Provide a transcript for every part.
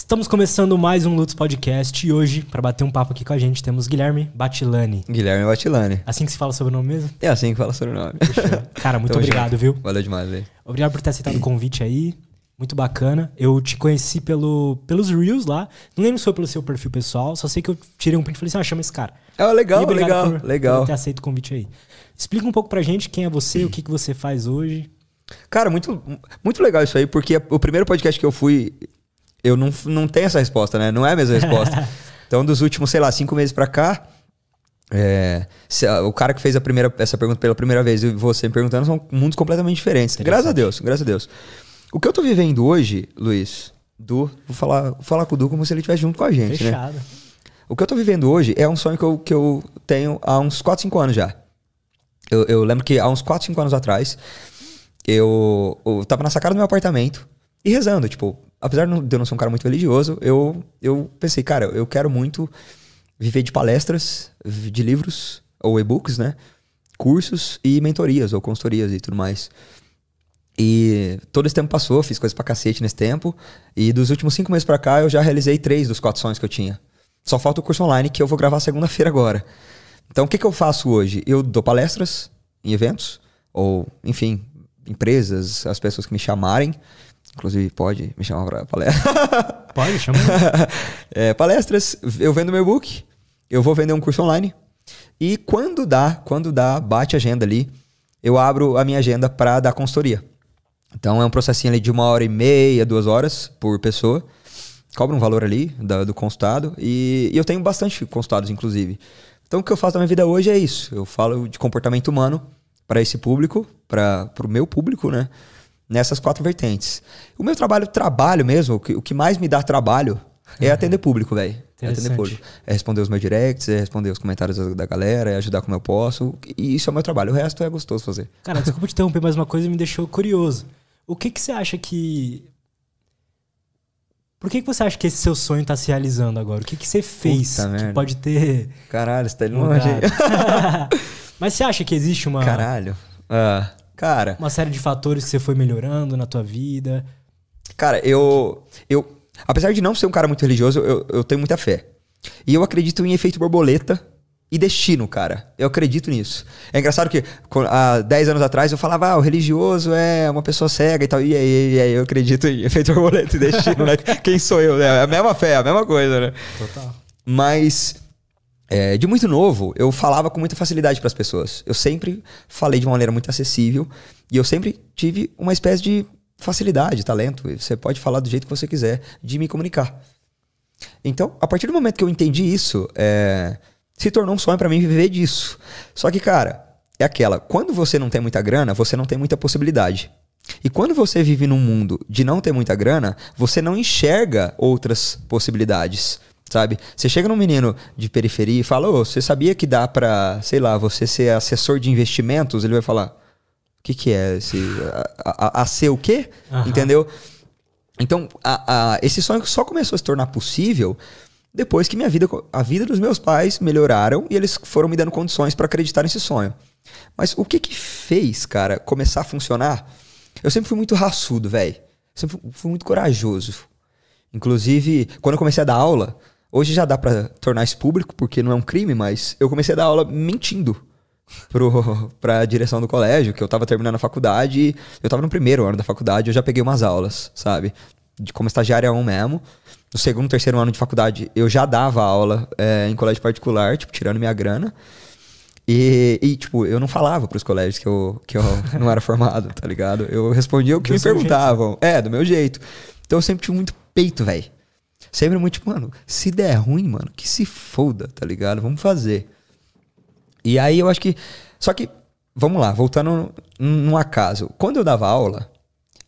Estamos começando mais um Lutz Podcast e hoje, para bater um papo aqui com a gente, temos Guilherme Batilani. Guilherme Batilani. Assim que se fala sobre o nome mesmo? É assim que fala sobre o nome. Cara, muito obrigado, viu? Valeu demais, velho. Obrigado por ter aceitado o convite aí. Muito bacana. Eu te conheci pelo, pelos Reels lá. Não lembro se foi pelo seu perfil pessoal, só sei que eu tirei um print e falei assim: ah, chama esse cara. Ah, legal, legal, por, legal. Por ter aceito o convite aí. Explica um pouco pra gente quem é você, o que, que você faz hoje. Cara, muito, muito legal isso aí, porque o primeiro podcast que eu fui, eu não, não tenho essa resposta, né? Não é a mesma resposta. então, dos últimos, sei lá, cinco meses pra cá, é, se, o cara que fez a primeira, essa pergunta pela primeira vez e você me perguntando são mundos completamente diferentes. Graças a Deus, graças a Deus. O que eu tô vivendo hoje, Luiz, Du, vou falar, vou falar com o Du como se ele estivesse junto com a gente, né? Fechado. né? O que eu tô vivendo hoje é um sonho que eu, que eu tenho há uns 4, 5 anos já. Eu, eu lembro que há uns 4, 5 anos atrás, eu, eu tava na sacada do meu apartamento e rezando, tipo, apesar de eu não ser um cara muito religioso, eu, eu pensei, cara, eu quero muito viver de palestras, de livros, ou e-books, né? Cursos e mentorias, ou consultorias e tudo mais. E todo esse tempo passou, fiz coisas pra cacete nesse tempo. E dos últimos cinco meses pra cá, eu já realizei três dos quatro sonhos que eu tinha. Só falta o curso online que eu vou gravar segunda-feira agora. Então, o que, que eu faço hoje? Eu dou palestras em eventos, ou, enfim, empresas, as pessoas que me chamarem. Inclusive, pode me chamar para palestra. Pode, chama. é, palestras, eu vendo meu book, eu vou vender um curso online. E quando dá, quando dá, bate a agenda ali, eu abro a minha agenda para dar consultoria. Então é um processinho ali de uma hora e meia, duas horas por pessoa. Cobra um valor ali da, do consultado. E, e, eu tenho bastante consultados, inclusive. Então o que eu faço na minha vida hoje é isso. Eu falo de comportamento humano para esse público, para o meu público, né? Nessas quatro vertentes. O meu trabalho, trabalho mesmo, o que, o que mais me dá trabalho é uhum. atender público, velho. É atender público. É responder os meus directs, é responder os comentários da galera, é ajudar como eu posso. E isso é o meu trabalho. O resto é gostoso fazer. Cara, desculpa te interromper, mas uma coisa me deixou curioso. O que, que você acha que. Por que, que você acha que esse seu sonho está se realizando agora? O que, que você fez Puta que merda. pode ter. Caralho, você tá indo longe. Mas você acha que existe uma. Caralho. Uh, cara. Uma série de fatores que você foi melhorando na tua vida? Cara, eu. eu apesar de não ser um cara muito religioso, eu, eu tenho muita fé. E eu acredito em efeito borboleta e destino, cara. Eu acredito nisso. É engraçado que há 10 anos atrás eu falava, ah, o religioso é uma pessoa cega e tal. E aí, e aí eu acredito em efeito borboleta e destino, né? Quem sou eu? É a mesma fé, a mesma coisa, né? Total. Mas é, de muito novo, eu falava com muita facilidade para as pessoas. Eu sempre falei de uma maneira muito acessível e eu sempre tive uma espécie de facilidade, talento. Você pode falar do jeito que você quiser de me comunicar. Então, a partir do momento que eu entendi isso, é, se tornou um sonho para mim viver disso. Só que, cara, é aquela, quando você não tem muita grana, você não tem muita possibilidade. E quando você vive num mundo de não ter muita grana, você não enxerga outras possibilidades, sabe? Você chega num menino de periferia e fala: "Ô, você sabia que dá para, sei lá, você ser assessor de investimentos?" Ele vai falar: "O que que é esse a, a, a ser o quê?" Uhum. Entendeu? Então, a, a, esse sonho só começou a se tornar possível depois que minha vida, a vida dos meus pais melhoraram e eles foram me dando condições para acreditar nesse sonho. Mas o que que fez, cara, começar a funcionar? Eu sempre fui muito raçudo, velho. Sempre fui muito corajoso. Inclusive, quando eu comecei a dar aula, hoje já dá para tornar isso público, porque não é um crime, mas eu comecei a dar aula mentindo pro, pra direção do colégio, que eu tava terminando a faculdade, eu tava no primeiro ano da faculdade, eu já peguei umas aulas, sabe? De, como estagiário 1 mesmo no segundo, terceiro ano de faculdade, eu já dava aula é, em colégio particular, tipo, tirando minha grana. E, e, tipo, eu não falava pros colégios que eu, que eu não era formado, tá ligado? Eu respondia o que do me perguntavam. Jeito. É, do meu jeito. Então eu sempre tive muito peito, velho. Sempre muito, tipo, mano, se der ruim, mano, que se foda, tá ligado? Vamos fazer. E aí eu acho que. Só que, vamos lá, voltando num acaso. Quando eu dava aula,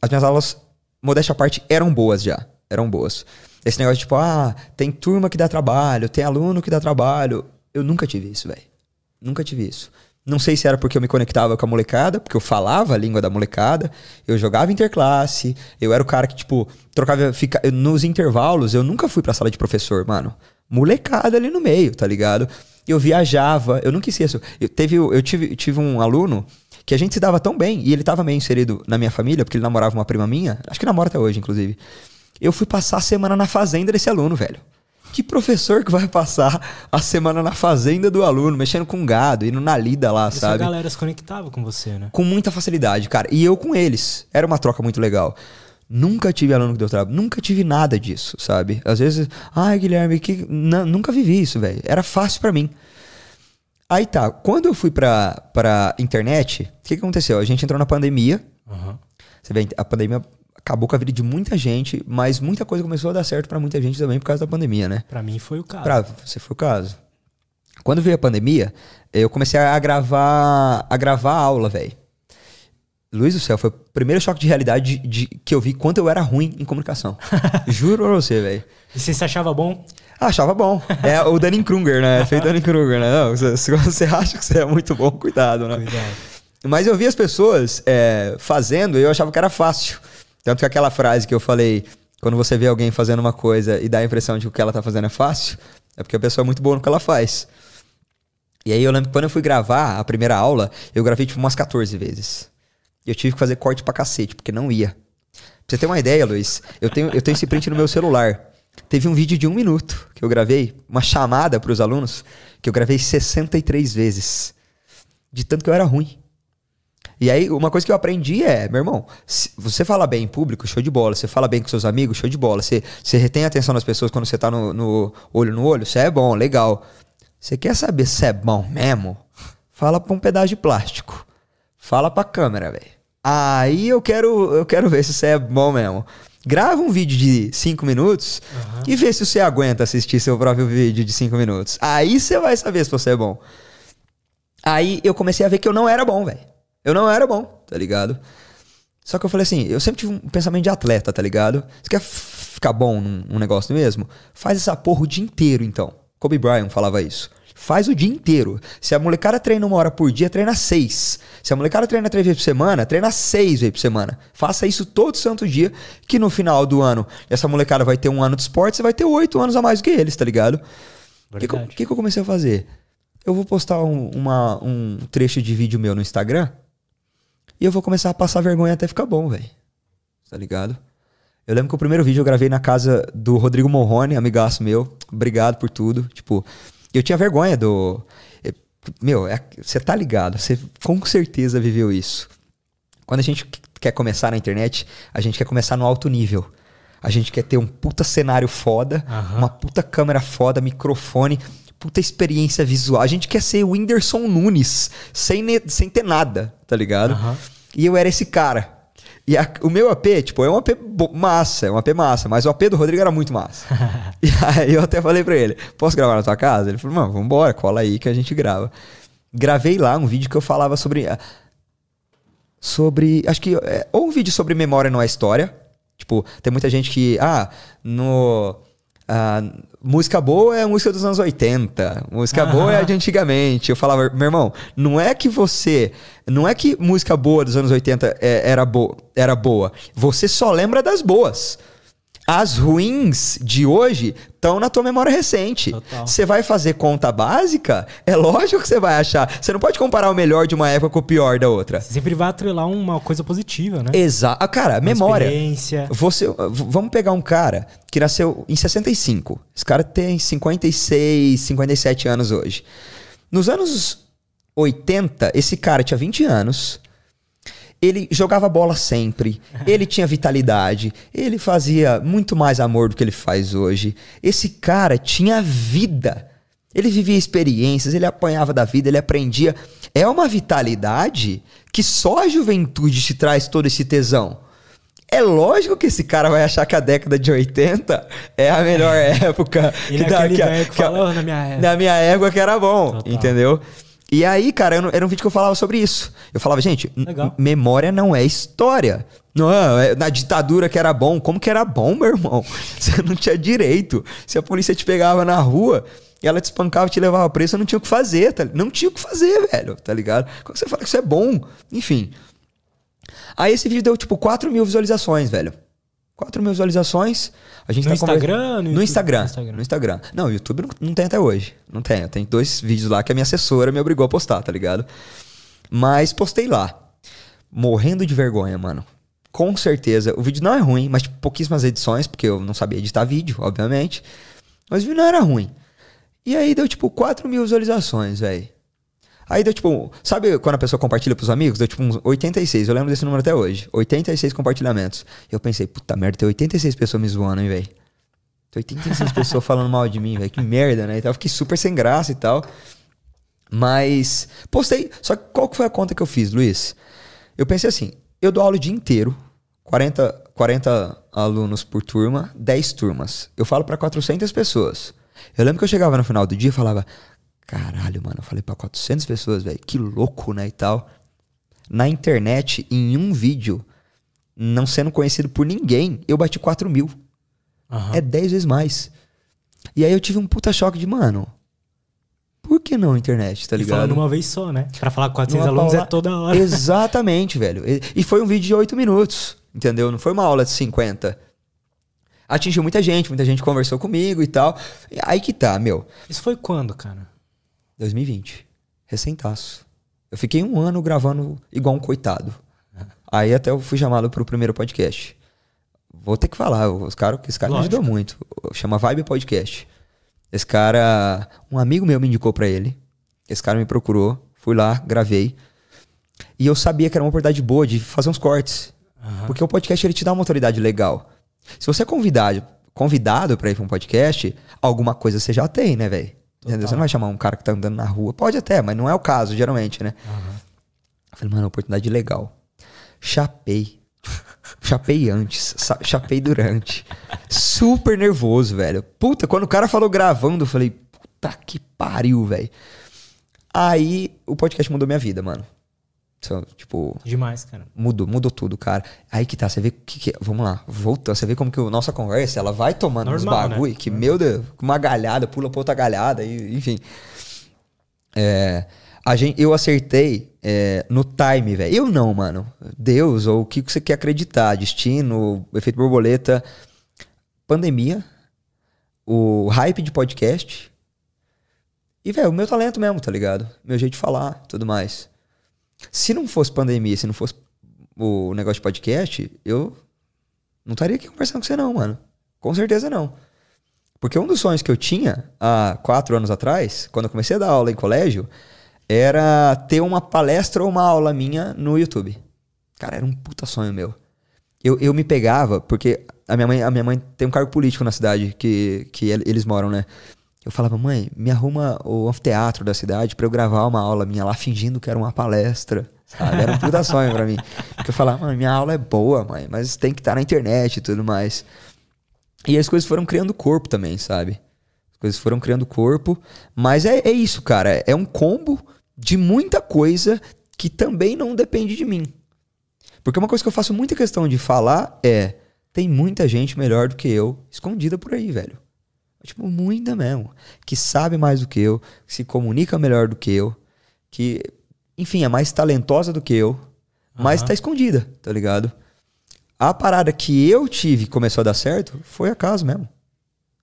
as minhas aulas, modéstia à parte, eram boas já. Eram boas. Esse negócio tipo, ah, tem turma que dá trabalho, tem aluno que dá trabalho. Eu nunca tive isso, velho. Nunca tive isso. Não sei se era porque eu me conectava com a molecada, porque eu falava a língua da molecada, eu jogava interclasse, eu era o cara que, tipo, trocava. Fica, nos intervalos, eu nunca fui pra sala de professor, mano. Molecada ali no meio, tá ligado? Eu viajava, eu nunca esqueço. Eu, teve, eu tive, tive um aluno que a gente se dava tão bem, e ele tava meio inserido na minha família, porque ele namorava uma prima minha, acho que namora até hoje, inclusive. Eu fui passar a semana na fazenda desse aluno, velho. Que professor que vai passar a semana na fazenda do aluno, mexendo com gado, indo na lida lá, Essa sabe? a galera se conectava com você, né? Com muita facilidade, cara. E eu com eles. Era uma troca muito legal. Nunca tive aluno que deu trabalho. Nunca tive nada disso, sabe? Às vezes, ai, Guilherme, que... Não, nunca vivi isso, velho. Era fácil para mim. Aí tá, quando eu fui pra, pra internet, o que, que aconteceu? A gente entrou na pandemia. Uhum. Você vê, a pandemia acabou com a vida de muita gente, mas muita coisa começou a dar certo para muita gente também por causa da pandemia, né? Para mim foi o caso. Pra você foi o caso. Quando veio a pandemia, eu comecei a gravar a gravar aula, velho. Luiz do céu, foi o primeiro choque de realidade de, de, que eu vi quanto eu era ruim em comunicação. Juro pra você, velho. E você se achava bom? Ah, achava bom. É o Danny Kruger, né? Feito Danny Kruger, né? Não, se você acha que você é muito bom, cuidado, né? Cuidado. Mas eu vi as pessoas é, fazendo e eu achava que era fácil. Tanto que aquela frase que eu falei, quando você vê alguém fazendo uma coisa e dá a impressão de que o que ela tá fazendo é fácil, é porque a pessoa é muito boa no que ela faz. E aí eu lembro que quando eu fui gravar a primeira aula, eu gravei tipo umas 14 vezes. E eu tive que fazer corte pra cacete, porque não ia. Pra você ter uma ideia, Luiz, eu tenho, eu tenho esse print no meu celular. Teve um vídeo de um minuto que eu gravei, uma chamada para os alunos, que eu gravei 63 vezes. De tanto que eu era ruim. E aí, uma coisa que eu aprendi é, meu irmão, você fala bem em público, show de bola. Você fala bem com seus amigos, show de bola. Você, você retém a atenção das pessoas quando você tá no, no olho no olho, você é bom, legal. Você quer saber se é bom mesmo? Fala pra um pedaço de plástico. Fala pra câmera, velho. Aí eu quero, eu quero ver se você é bom mesmo. Grava um vídeo de 5 minutos uhum. e vê se você aguenta assistir seu próprio vídeo de 5 minutos. Aí você vai saber se você é bom. Aí eu comecei a ver que eu não era bom, velho. Eu não era bom, tá ligado? Só que eu falei assim, eu sempre tive um pensamento de atleta, tá ligado? Você quer ficar bom num, num negócio mesmo? Faz essa porra o dia inteiro, então. Kobe Bryant falava isso. Faz o dia inteiro. Se a molecada treina uma hora por dia, treina seis. Se a molecada treina três vezes por semana, treina seis vezes por semana. Faça isso todo santo dia, que no final do ano, essa molecada vai ter um ano de esporte, você vai ter oito anos a mais do que eles, tá ligado? O que, que, que, eu comecei a fazer? Eu vou postar um, uma, um trecho de vídeo meu no Instagram e eu vou começar a passar vergonha até ficar bom, velho. Tá ligado? Eu lembro que o primeiro vídeo eu gravei na casa do Rodrigo Morrone, amigaço meu. Obrigado por tudo. Tipo, eu tinha vergonha do. É, meu, você é, tá ligado, você com certeza viveu isso. Quando a gente quer começar na internet, a gente quer começar no alto nível. A gente quer ter um puta cenário foda, uhum. uma puta câmera foda, microfone, puta experiência visual. A gente quer ser o Whindersson Nunes, sem, sem ter nada, tá ligado? Uhum. E eu era esse cara. E a, o meu AP, tipo, é um AP massa, é um AP massa, mas o AP do Rodrigo era muito massa. e aí eu até falei pra ele, posso gravar na tua casa? Ele falou, mano, vambora, cola aí que a gente grava. Gravei lá um vídeo que eu falava sobre... Sobre, acho que, é, ou um vídeo sobre memória não é história. Tipo, tem muita gente que, ah, no ah, música boa é a música dos anos 80. Música boa é a de antigamente. Eu falava, meu irmão, não é que você. Não é que música boa dos anos 80 é, era, bo era boa. Você só lembra das boas. As ruins de hoje estão na tua memória recente. Você vai fazer conta básica? É lógico que você vai achar. Você não pode comparar o melhor de uma época com o pior da outra. Você sempre vai atrelar uma coisa positiva, né? Exato. Ah, cara, uma memória. Experiência. Você, vamos pegar um cara que nasceu em 65. Esse cara tem 56, 57 anos hoje. Nos anos 80, esse cara tinha 20 anos ele jogava bola sempre, ele tinha vitalidade, ele fazia muito mais amor do que ele faz hoje. Esse cara tinha vida. Ele vivia experiências, ele apanhava da vida, ele aprendia. É uma vitalidade que só a juventude te traz todo esse tesão. É lógico que esse cara vai achar que a década de 80 é a melhor época. Ele é que, que, que falou na minha época. Na minha época que era bom, Total. entendeu? E aí, cara, era um vídeo que eu falava sobre isso. Eu falava, gente, memória não é história. Não, é, na ditadura que era bom. Como que era bom, meu irmão? Você não tinha direito. Se a polícia te pegava na rua, ela te espancava, te levava preso, você não tinha o que fazer, tá? Não tinha o que fazer, velho, tá ligado? Como você fala que isso é bom? Enfim. Aí esse vídeo deu, tipo, 4 mil visualizações, velho. 4 mil visualizações. A gente no, tá Instagram, no, no Instagram? No Instagram. No Instagram. Não, o YouTube não, não tem até hoje. Não tem. Tem dois vídeos lá que a minha assessora me obrigou a postar, tá ligado? Mas postei lá. Morrendo de vergonha, mano. Com certeza. O vídeo não é ruim, mas tipo, pouquíssimas edições, porque eu não sabia editar vídeo, obviamente. Mas o vídeo não era ruim. E aí deu tipo 4 mil visualizações, velho. Aí deu tipo, sabe quando a pessoa compartilha pros amigos? Deu tipo uns 86, eu lembro desse número até hoje. 86 compartilhamentos. E eu pensei, puta merda, tem 86 pessoas me zoando, hein, velho. Tem 86 pessoas falando mal de mim, velho. Que merda, né? Então eu fiquei super sem graça e tal. Mas postei. Só que qual que foi a conta que eu fiz, Luiz? Eu pensei assim, eu dou aula o dia inteiro, 40, 40 alunos por turma, 10 turmas. Eu falo para 400 pessoas. Eu lembro que eu chegava no final do dia e falava, caralho, mano, eu falei para 400 pessoas, velho, que louco, né, e tal. Na internet, em um vídeo, não sendo conhecido por ninguém, eu bati 4 mil. Uhum. É 10 vezes mais. E aí eu tive um puta choque de, mano, por que não internet, tá ligado? E falando uma vez só, né? Pra falar com 400 Numa alunos é toda hora. Exatamente, velho. E foi um vídeo de 8 minutos, entendeu? Não foi uma aula de 50. Atingiu muita gente, muita gente conversou comigo e tal. Aí que tá, meu. Isso foi quando, cara? 2020. Recentaço. Eu fiquei um ano gravando igual um coitado. Aí até eu fui chamado pro primeiro podcast. Vou ter que falar, os cara, esse cara Lógico. me ajudou muito. Chama Vibe Podcast. Esse cara, um amigo meu me indicou para ele. Esse cara me procurou, fui lá, gravei. E eu sabia que era uma oportunidade boa de fazer uns cortes. Uhum. Porque o podcast ele te dá uma autoridade legal. Se você é convidado, convidado para ir pra um podcast, alguma coisa você já tem, né, velho? Você não vai chamar um cara que tá andando na rua. Pode até, mas não é o caso, geralmente, né? Uhum. Eu falei, mano, oportunidade legal. Chapei. Chapei antes, chapei durante. Super nervoso, velho. Puta, quando o cara falou gravando, eu falei, puta que pariu, velho. Aí o podcast mudou minha vida, mano. Tipo. Demais, cara. Mudou, mudou tudo, cara. Aí que tá, você vê que. que vamos lá, volta, você vê como que a nossa conversa ela vai tomando Normal, uns bagulho, né? que, meu Deus, uma galhada, pula pra outra galhada, e, enfim. É a gente, eu acertei é, no time, velho. Eu não, mano. Deus, ou o que você quer acreditar, destino, efeito borboleta, pandemia, o hype de podcast. E, velho, o meu talento mesmo, tá ligado? Meu jeito de falar, tudo mais. Se não fosse pandemia, se não fosse o negócio de podcast, eu não estaria aqui conversando com você, não, mano. Com certeza não. Porque um dos sonhos que eu tinha há quatro anos atrás, quando eu comecei a dar aula em colégio, era ter uma palestra ou uma aula minha no YouTube. Cara, era um puta sonho meu. Eu, eu me pegava, porque a minha, mãe, a minha mãe tem um cargo político na cidade que, que eles moram, né? Eu falava, mãe, me arruma o anfiteatro da cidade para eu gravar uma aula minha lá fingindo que era uma palestra. Sabe? Era um puta sonho pra mim. Porque eu falava, mãe, minha aula é boa, mãe, mas tem que estar tá na internet e tudo mais. E as coisas foram criando corpo também, sabe? As coisas foram criando corpo. Mas é, é isso, cara. É um combo de muita coisa que também não depende de mim. Porque uma coisa que eu faço muita questão de falar é: tem muita gente melhor do que eu escondida por aí, velho. Tipo, muita mesmo. Que sabe mais do que eu, que se comunica melhor do que eu, que, enfim, é mais talentosa do que eu, mas tá escondida, tá ligado? A parada que eu tive começou a dar certo foi acaso mesmo.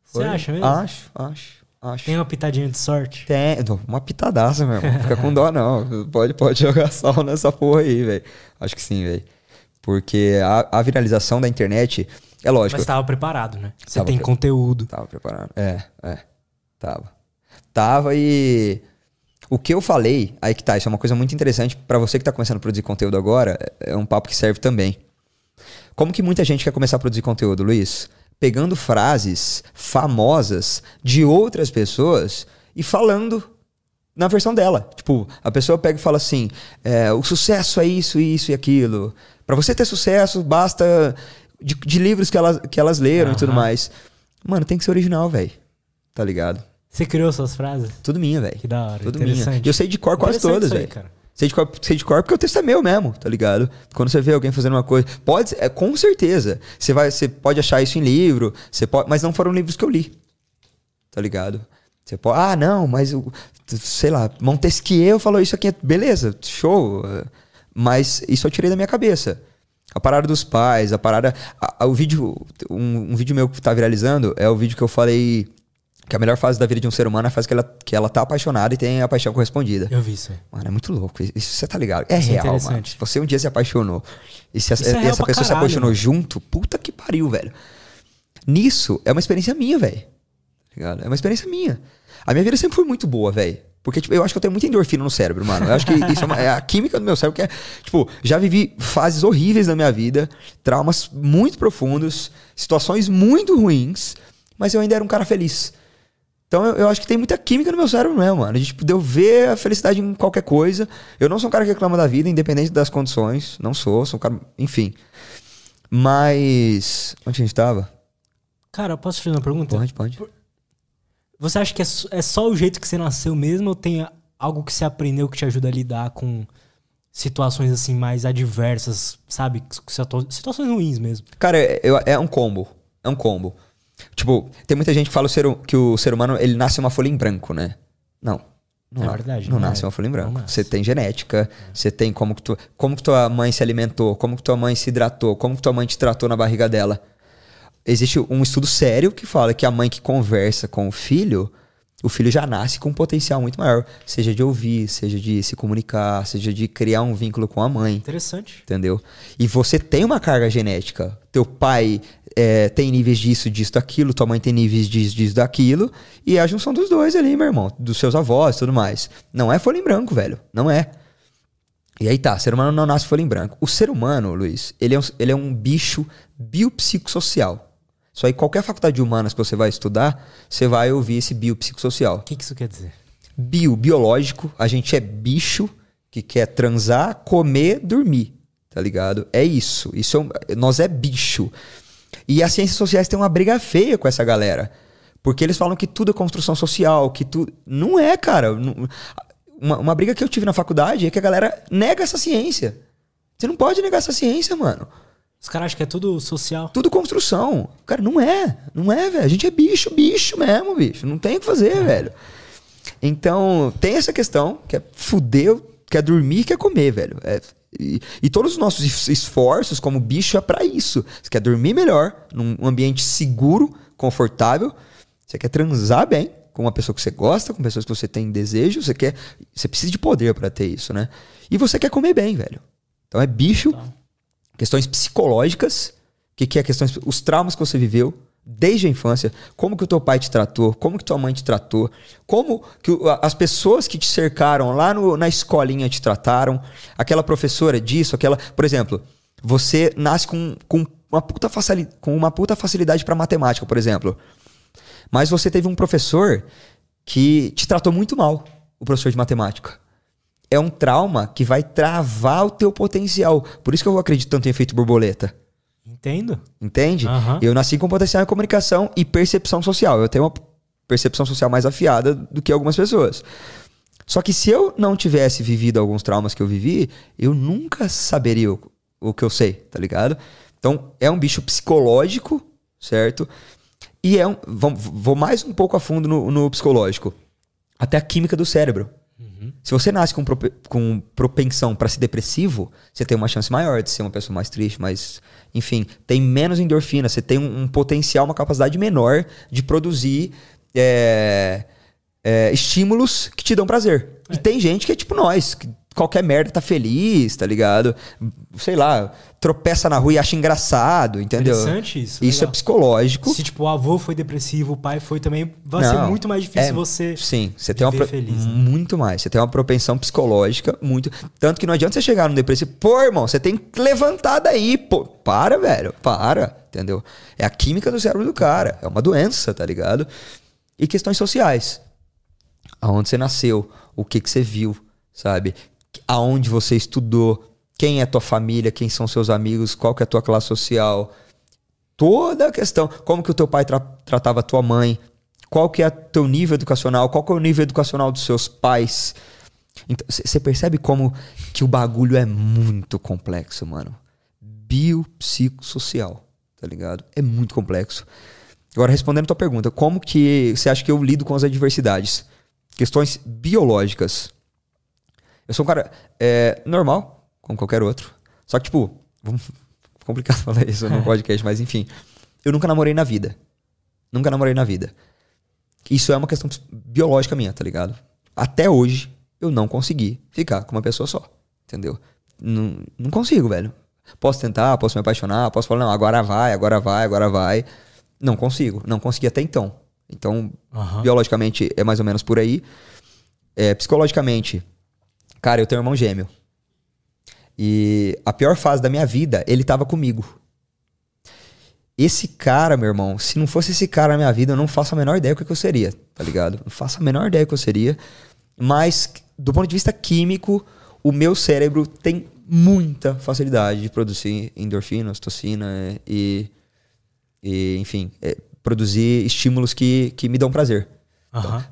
Você acha mesmo? Acho, acho. Acho. Tem uma pitadinha de sorte? Tem, uma pitadaça, meu irmão. Fica com dó, não. Pode, pode jogar sal nessa porra aí, velho. Acho que sim, velho. Porque a, a, viralização da internet, é lógico. Mas tava preparado, né? Você tem pre... conteúdo. Tava preparado. É, é. Tava. Tava e. O que eu falei, aí que tá, isso é uma coisa muito interessante para você que tá começando a produzir conteúdo agora, é um papo que serve também. Como que muita gente quer começar a produzir conteúdo, Luiz? pegando frases famosas de outras pessoas e falando na versão dela. Tipo, a pessoa pega e fala assim: é, o sucesso é isso, isso e aquilo. Para você ter sucesso, basta de, de, livros que elas, que elas leram uhum. e tudo mais. Mano, tem que ser original, velho. Tá ligado? Você criou suas frases? Tudo minha, velho. Que da hora. Tudo minha. Eu sei de cor quase todas, velho. Sei de, cor, sei de cor porque o texto é meu mesmo, tá ligado? Quando você vê alguém fazendo uma coisa. Pode, é, com certeza. Você, vai, você pode achar isso em livro, você pode, mas não foram livros que eu li. Tá ligado? Você pode. Ah, não, mas o. Sei lá, Montesquieu falou isso aqui. Beleza, show. Mas isso eu tirei da minha cabeça. A parada dos pais, a parada. A, a, o vídeo. Um, um, vídeo meu que tá viralizando é o vídeo que eu falei Que a melhor fase da vida de um ser humano é a fase que ela, que ela tá apaixonada e tem a paixão correspondida. Eu vi isso. Mano, é muito louco. Isso você tá ligado? É isso é real, é mano. Você um dia se apaixonou. E se a, é essa pessoa caralho, se apaixonou mano. junto, puta que pariu, velho. Nisso, é uma experiência minha, velho. Tá é uma experiência minha. A minha vida sempre foi muito boa, velho. Porque, tipo, eu acho que eu tenho muita endorfina no cérebro, mano. Eu acho que isso é, uma, é, a química do meu cérebro que é. Tipo, já vivi fases horríveis na minha vida, traumas muito profundos, situações muito ruins, mas eu ainda era um cara feliz. Então eu, eu, acho que tem muita química no meu cérebro mesmo, mano. A gente deu ver a felicidade em qualquer coisa. Eu não sou um cara que reclama da vida, independente das condições. Não sou, sou um cara. Enfim. Mas. Onde a gente tava? Cara, posso fazer uma pergunta? Pode, pode. Você acha que é, é só o jeito que você nasceu mesmo ou tem algo que você aprendeu que te ajuda a lidar com situações assim mais adversas, sabe? Situações ruins mesmo. Cara, é, é um combo. É um combo. Tipo, tem muita gente que fala que o ser humano ele nasce uma folha em branco, né? Não. Não, é verdade. Não, não nasce é. uma folha em branco. Você tem genética, você tem como que, tu, como que tua mãe se alimentou, como que tua mãe se hidratou, como que tua mãe te tratou na barriga dela. Existe um estudo sério que fala que a mãe que conversa com o filho, o filho já nasce com um potencial muito maior. Seja de ouvir, seja de se comunicar, seja de criar um vínculo com a mãe. Interessante. Entendeu? E você tem uma carga genética. Teu pai é, tem níveis disso, disso, daquilo, tua mãe tem níveis disso, disso, daquilo, e é a junção dos dois ali, meu irmão, dos seus avós e tudo mais. Não é folha em branco, velho. Não é. E aí tá, ser humano não nasce folha em branco. O ser humano, Luiz, ele é um, ele é um bicho biopsicossocial. Isso aí, qualquer faculdade de humanas que você vai estudar, você vai ouvir esse biopsicossocial. O que, que isso quer dizer? Bio, biológico, a gente é bicho que quer transar, comer, dormir. Tá ligado? É isso. Isso é um, nós é bicho. E as ciências sociais têm uma briga feia com essa galera. Porque eles falam que tudo é construção social, que tudo. Não é, cara. Uma, uma briga que eu tive na faculdade é que a galera nega essa ciência. Você não pode negar essa ciência, mano. Os caras acham que é tudo social. Tudo construção. Cara, não é. Não é, velho. A gente é bicho, bicho mesmo, bicho. Não tem o que fazer, é. velho. Então, tem essa questão, que é fuder, quer dormir, quer comer, velho. É, e, e, todos os nossos esforços como bicho é para isso. Você quer dormir melhor, num ambiente seguro, confortável. Você quer transar bem com uma pessoa que você gosta, com pessoas que você tem desejo. Você quer, você precisa de poder para ter isso, né? E você quer comer bem, velho. Então é bicho. Questões psicológicas. O que, que é questões, os traumas que você viveu, desde a infância, como que o teu pai te tratou, como que tua mãe te tratou, como que as pessoas que te cercaram lá no, na escolinha te trataram, aquela professora disso, aquela, por exemplo, você nasce com, com uma puta facilidade, com uma puta facilidade para matemática, por exemplo. Mas você teve um professor que te tratou muito mal, o professor de matemática. É um trauma que vai travar o teu potencial. Por isso que eu acredito tanto em efeito borboleta. Entendo. Entende? Uhum. Eu nasci com potencial em comunicação e percepção social. Eu tenho uma percepção social mais afiada do que algumas pessoas. Só que se eu não tivesse vivido alguns traumas que eu vivi, eu nunca saberia o, o que eu sei, tá ligado? Então, é um bicho psicológico, certo? E é um. Vou, vou mais um pouco a fundo no, no psicológico. Até a química do cérebro. Uhum. Se você nasce com, com propensão para ser depressivo, você tem uma chance maior de ser uma pessoa mais triste, mais. Enfim, tem menos endorfina, você tem um, um potencial, uma capacidade menor de produzir é, é, estímulos que te dão prazer. É. E tem gente que é tipo nós, que qualquer merda tá feliz, tá ligado? Sei lá, tropeça na rua e acha engraçado, entendeu? Interessante isso. Isso é legal. é psicológico. Se tipo o avô foi depressivo, o pai foi também, vai Não, ser muito mais difícil é, você Sim, você tem uma pro... feliz, né? muito mais. Você tem uma propensão psicológica muito, tanto que não adianta você chegar no depressivo, pô, irmão, você tem que levantar daí, pô, para, velho, para, entendeu? É a química do cérebro do cara, é uma doença, tá ligado? E questões sociais. Aonde você nasceu, o que que você viu, sabe? Aonde você estudou, quem é tua família, quem são seus amigos, qual que é a tua classe social. Toda a questão, como que o teu pai tra tratava a tua mãe, qual que é o teu nível educacional, qual que é o nível educacional dos seus pais. Você então, percebe como que o bagulho é muito complexo, mano. Biopsicossocial, tá ligado? É muito complexo. Agora, respondendo a tua pergunta, como que você acha que eu lido com as adversidades? Questões biológicas. Eu sou um cara é, normal, como qualquer outro. Só que, tipo, vamos, complicado falar isso no podcast, mas enfim. Eu nunca namorei na vida. Nunca namorei na vida. Isso é uma questão biológica minha, tá ligado? Até hoje, eu não consegui ficar com uma pessoa só. Entendeu? Não, não consigo, velho. Posso tentar, posso me apaixonar, posso falar, não, agora vai, agora vai, agora vai. Não consigo. Não consegui até então. Então, Aham. biologicamente é mais ou menos por aí. É, psicologicamente, cara, eu tenho um irmão gêmeo. E a pior fase da minha vida, ele tava comigo. Esse cara, meu irmão, se não fosse esse cara na minha vida, eu não faço a menor ideia do que eu seria, tá ligado? Não faço a menor ideia do que eu seria. Mas, do ponto de vista químico, o meu cérebro tem muita facilidade de produzir endorfina, ocitocina e, e enfim, é, produzir estímulos que, que me dão prazer. Aham.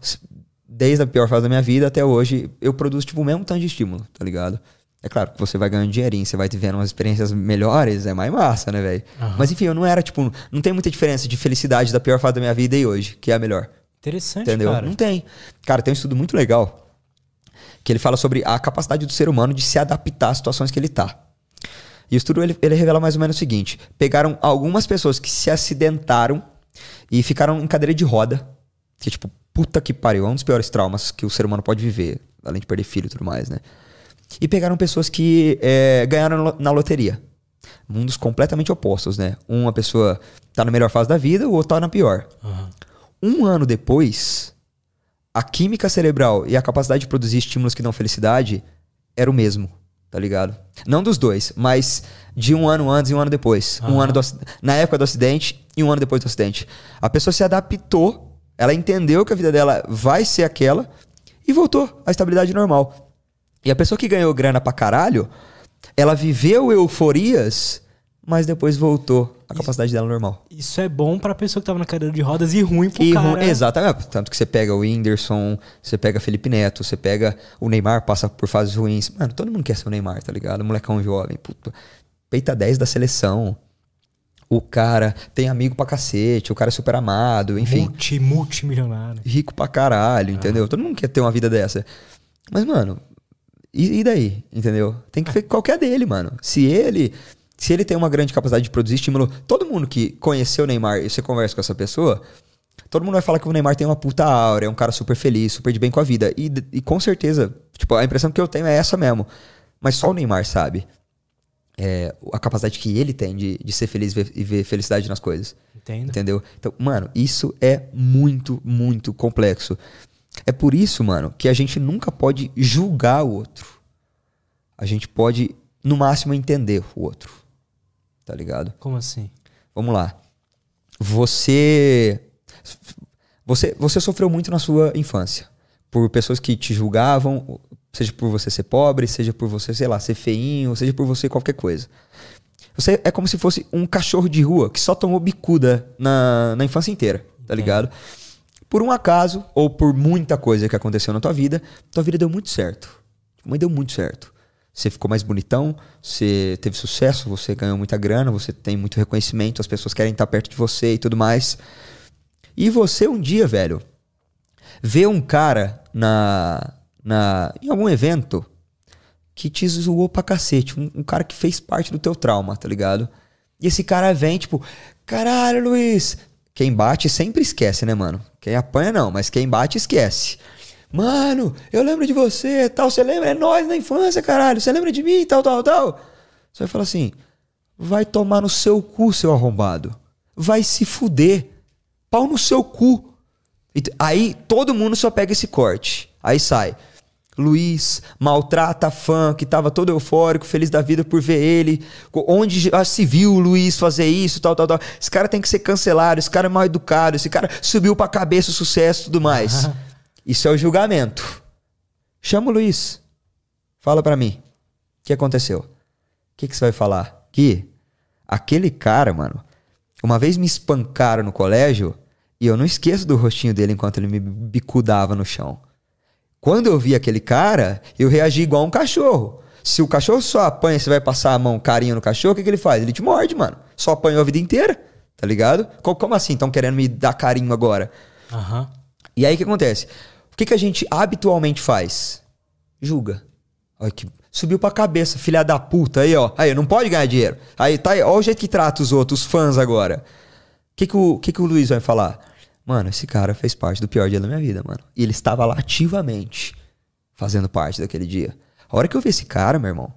Desde a pior fase da minha vida até hoje, eu produzo tipo o mesmo tanto de estímulo, tá ligado? É claro que você vai ganhando dinheirinho, você vai vendo umas experiências melhores, é mais massa, né, velho? Aham. Mas enfim, eu não era, tipo, não tem muita diferença de felicidade da pior fase da minha vida e hoje, que é a melhor. Interessante, Entendeu? cara. Não tem. Cara, tem um estudo muito legal que ele fala sobre a capacidade do ser humano de se adaptar às situações que ele tá. E o estudo ele, ele revela mais ou menos o seguinte: pegaram algumas pessoas que se acidentaram e ficaram em cadeira de roda, que tipo, puta que pariu, é um dos piores traumas que o ser humano pode viver, além de perder filho e tudo mais, né? E pegaram pessoas que é, ganharam na lo- na loteria. Mundos completamente opostos, né? Uma pessoa tá na melhor fase da vida, o outro tá na pior. Aham. Um ano depois, a química cerebral e a capacidade de produzir estímulos que dão felicidade era o mesmo, tá ligado? Não dos dois, mas de um ano antes e um ano depois. Um Aham. ano do na época do acidente e um ano depois do acidente. A pessoa se adaptou, ela entendeu que a vida dela vai ser aquela e voltou à estabilidade normal. E a pessoa que ganhou grana pra caralho, ela viveu euforias, mas depois voltou à capacidade dela normal. Isso é bom pra pessoa que tava na cadeira de rodas e ruim pro E cara. ru- Exatamente. Tanto que você pega o Whindersson, você pega Felipe Neto, você pega o Neymar, passa por fases ruins. Mano, todo mundo quer ser o Neymar, tá ligado? Molecão jovem, puta. Peita 10 da seleção. O cara tem amigo pra cacete, o cara é super amado, enfim. Multi, multimilionário. Rico pra caralho, entendeu? Todo mundo quer ter uma vida dessa. Mas, mano, e, e daí? Entendeu? Tem que ver qual que é a dele, mano. Se ele. Se ele tem uma grande capacidade de produzir estímulo, todo mundo que conheceu o Neymar e você conversa com essa pessoa, todo mundo vai falar que o Neymar tem uma puta aura, é um cara super feliz, super de bem com a vida. E, e com certeza, tipo, a impressão que eu tenho é essa mesmo. Mas só o Neymar sabe é, a capacidade que ele tem de, de ser feliz e ver felicidade nas coisas. Entendo. Entendeu? Então, mano, isso é muito, muito complexo. É por isso, mano, que a gente nunca pode julgar o outro. A gente pode, no máximo, entender o outro. Tá ligado? Como assim? Vamos lá. Você. Você, você sofreu muito na sua infância. Por pessoas que te julgavam, seja por você ser pobre, seja por você, sei lá, ser feinho, seja por você qualquer coisa. Você é como se fosse um cachorro de rua que só tomou bicuda na, na infância inteira, tá ligado? Por um acaso, ou por muita coisa que aconteceu na tua vida, tua vida deu muito certo. Mas deu muito certo. Você ficou mais bonitão, você teve sucesso, você ganhou muita grana, você tem muito reconhecimento, as pessoas querem estar perto de você e tudo mais. E você um dia, velho, vê um cara na, na em algum evento que te zoou pra cacete, um, um cara que fez parte do teu trauma, tá ligado? E esse cara vem, tipo, caralho, Luiz. Quem bate sempre esquece, né, mano? Quem apanha não, mas quem bate esquece. Mano, eu lembro de você, tal, você lembra? É nós na infância, caralho. Você lembra de mim, tal, tal, tal. Você vai falar assim: vai tomar no seu cu, seu arrombado. Vai se fuder. Pau no seu cu. Aí todo mundo só pega esse corte. Aí sai. Luiz maltrata fã que tava todo eufórico, feliz da vida por ver ele. Onde já se viu o Luiz fazer isso, tal, tal, tal. Esse cara tem que ser cancelado, esse cara é mal educado, esse cara subiu pra cabeça o sucesso e tudo mais. Isso é o julgamento. Chama o Luiz. Fala pra mim. O que aconteceu? O que, que você vai falar? Que aquele cara, mano, uma vez me espancaram no colégio e eu não esqueço do rostinho dele enquanto ele me bicudava no chão. Quando eu vi aquele cara, eu reagi igual um cachorro. Se o cachorro só apanha, você vai passar a mão carinho no cachorro, o que, que ele faz? Ele te morde, mano. Só apanhou a vida inteira, tá ligado? Co- Como assim? Estão querendo me dar carinho agora? Aham. E aí o que acontece? O que, que a gente habitualmente faz? Julga. Olha que subiu pra cabeça, filha da puta aí, ó. Aí, não pode ganhar dinheiro. Aí, tá aí, ó o jeito que trata os outros, os fãs agora. O que, que, o, que, que o Luiz vai falar? Mano, esse cara fez parte do pior dia da minha vida, mano. E ele estava lá ativamente fazendo parte daquele dia. A hora que eu vi esse cara, meu irmão,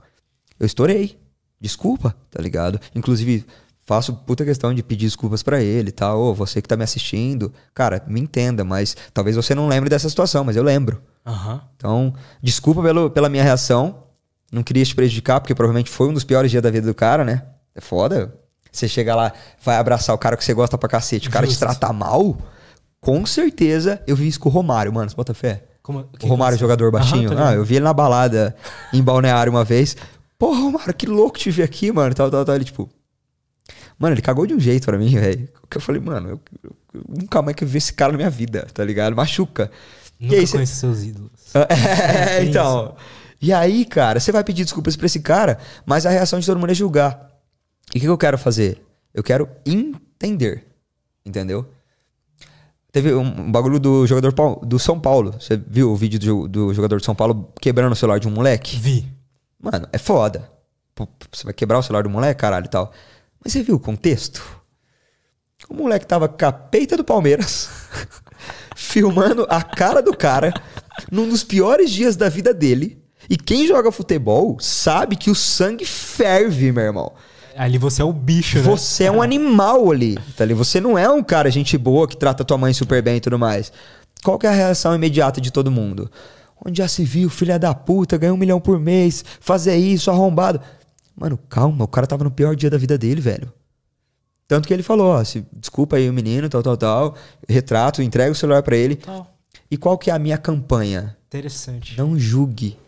eu estourei. Desculpa, tá ligado? Inclusive, faço puta questão de pedir desculpas para ele e tal. Ô, você que tá me assistindo, cara, me entenda, mas talvez você não lembre dessa situação, mas eu lembro. Aham. Então, desculpa pelo, pela minha reação. Não queria te prejudicar, porque provavelmente foi um dos piores dias da vida do cara, né? É foda. Você chega lá, vai abraçar o cara que você gosta pra cacete, o cara te Justo. trata mal. Com certeza, eu vi isso com o Romário, mano. Você bota fé? Como- O que Romário, aconteceu? jogador baixinho. Aham, ah, eu vi ele na balada em Balneário uma vez. Porra, Romário, que louco te ver aqui, mano. Tal, tal, tal. Ele, tipo. Mano, ele cagou de um jeito pra mim, velho. Que eu falei, mano, eu, eu- eu nunca mais quero ver esse cara na minha vida, tá ligado? Machuca. Nunca e aí, cê- seus ídolos. é, tem então. E aí, cara, você vai pedir desculpas pra esse cara, mas a reação de todo mundo é julgar. E o que, que eu quero fazer? Eu quero entender. Entendeu? Teve um, bagulho do jogador do São Paulo. Você viu o vídeo do, do jogador de São Paulo quebrando o celular de um moleque? Vi. Mano, é foda. Você vai quebrar o celular do moleque, caralho e tal. Mas você viu o contexto? O moleque tava com a peita do Palmeiras, filmando a cara do cara num dos piores dias da vida dele. E quem joga futebol sabe que o sangue ferve, meu irmão. Ali você é o bicho, né? Você é um animal ali, tá ali? Você não é um cara gente boa que trata tua mãe super bem e tudo mais. Qual que é a reação imediata de todo mundo? Onde já se viu, filha da puta, ganha um milhão por mês, fazer isso, arrombado. Mano, calma, o cara tava no pior dia da vida dele, velho. Tanto que ele falou, ó, se, desculpa aí o menino, tal, tal, tal, retrato, entrega o celular pra ele. Tal. E qual que é a minha campanha? Interessante. Não julgue,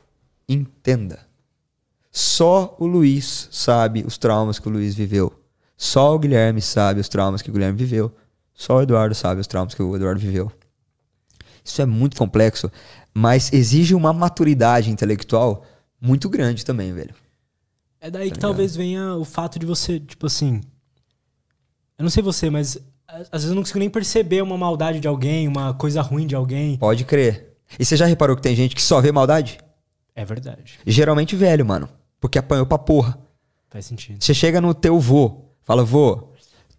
entenda. Só o Luiz sabe os traumas que o Luiz viveu. Só o Guilherme sabe os traumas que o Guilherme viveu. Só o Eduardo sabe os traumas que o Eduardo viveu. Isso é muito complexo, mas exige uma maturidade intelectual muito grande também, velho. É daí que talvez venha o fato de você, tipo assim. Eu não sei você, mas às vezes eu não consigo nem perceber uma maldade de alguém, uma coisa ruim de alguém. Pode crer. E você já reparou que tem gente que só vê maldade? É verdade. Geralmente velho, mano. Porque apanhou pra porra. Faz sentido. Você chega no teu vô, fala, vô,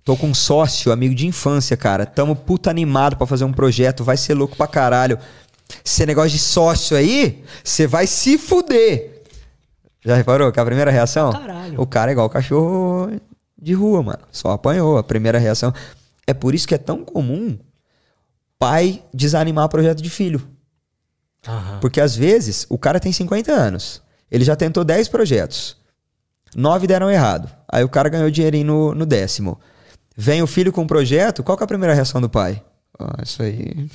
tô com um sócio, amigo de infância, cara. Tamo puta animado pra fazer um projeto, vai ser louco pra caralho. Esse negócio de sócio aí, você vai se fuder. Já reparou que a primeira reação? Caralho. O cara é igual o cachorro de rua, mano. Só apanhou. A primeira reação. É por isso que é tão comum pai desanimar projeto de filho. Aham. Porque às vezes o cara tem 50 anos. Ele já tentou 10 projetos. Nove deram errado. Aí o cara ganhou dinheirinho no, no décimo. Vem o filho com um projeto, qual que é a primeira reação do pai? Ah, isso aí.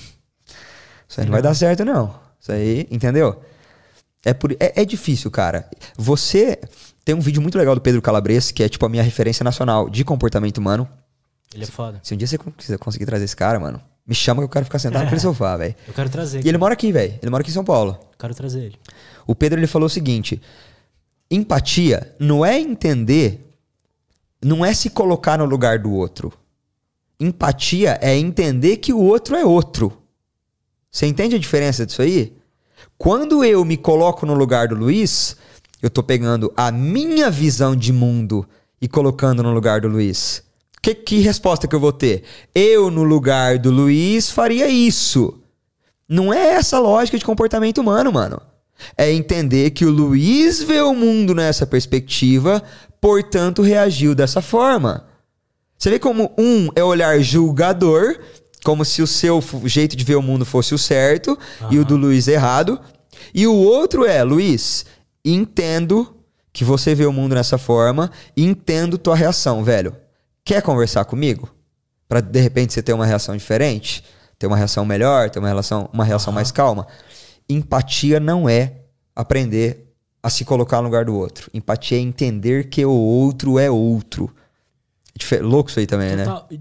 Isso aí não vai dar certo, não. Isso aí, entendeu? É, por, é, é difícil, cara. Você. Tem um vídeo muito legal do Pedro Calabres, que é tipo a minha referência nacional de comportamento humano. Ele é foda. Se um dia você conseguir trazer esse cara, mano, me chama que eu quero ficar sentado naquele sofá, velho. Eu quero trazer. E ele mora aqui, velho. Ele mora aqui em São Paulo. Eu quero trazer ele. O Pedro ele falou o seguinte: empatia não é entender, não é se colocar no lugar do outro. Empatia é entender que o outro é outro. Você entende a diferença disso aí? Quando eu me coloco no lugar do Luiz, eu tô pegando a minha visão de mundo e colocando no lugar do Luiz. Que, que resposta que eu vou ter? Eu, no lugar do Luiz, faria isso. Não é essa lógica de comportamento humano, mano. É entender que o Luiz vê o mundo nessa perspectiva, portanto reagiu dessa forma. Você vê como um é olhar julgador, como se o seu jeito de ver o mundo fosse o certo e o do Luiz errado. E o outro é, Luiz, entendo que você vê o mundo nessa forma, e entendo tua reação, velho. Quer conversar comigo? Pra de repente você ter uma reação diferente? Ter uma reação melhor, ter uma relação, uma reação mais calma? Empatia não é aprender a se colocar no lugar do outro. Empatia é entender que o outro é outro. Dife- Louco isso aí também, né? Total. E,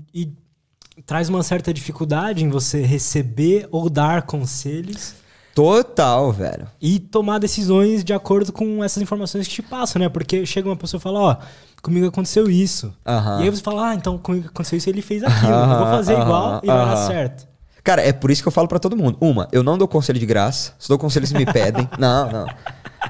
e traz uma certa dificuldade em você receber ou dar conselhos Total, velho. e tomar decisões de acordo com essas informações que te passam, né? Porque chega uma pessoa e fala, ó, comigo aconteceu isso. Aham. E aí você fala, ah, então comigo aconteceu isso e ele fez aquilo. eu vou fazer Aham, igual e vai dar certo. Cara, é por isso que eu falo pra todo mundo. Uma, eu não dou conselho de graça. Só dou conselho se me pedem. não, não.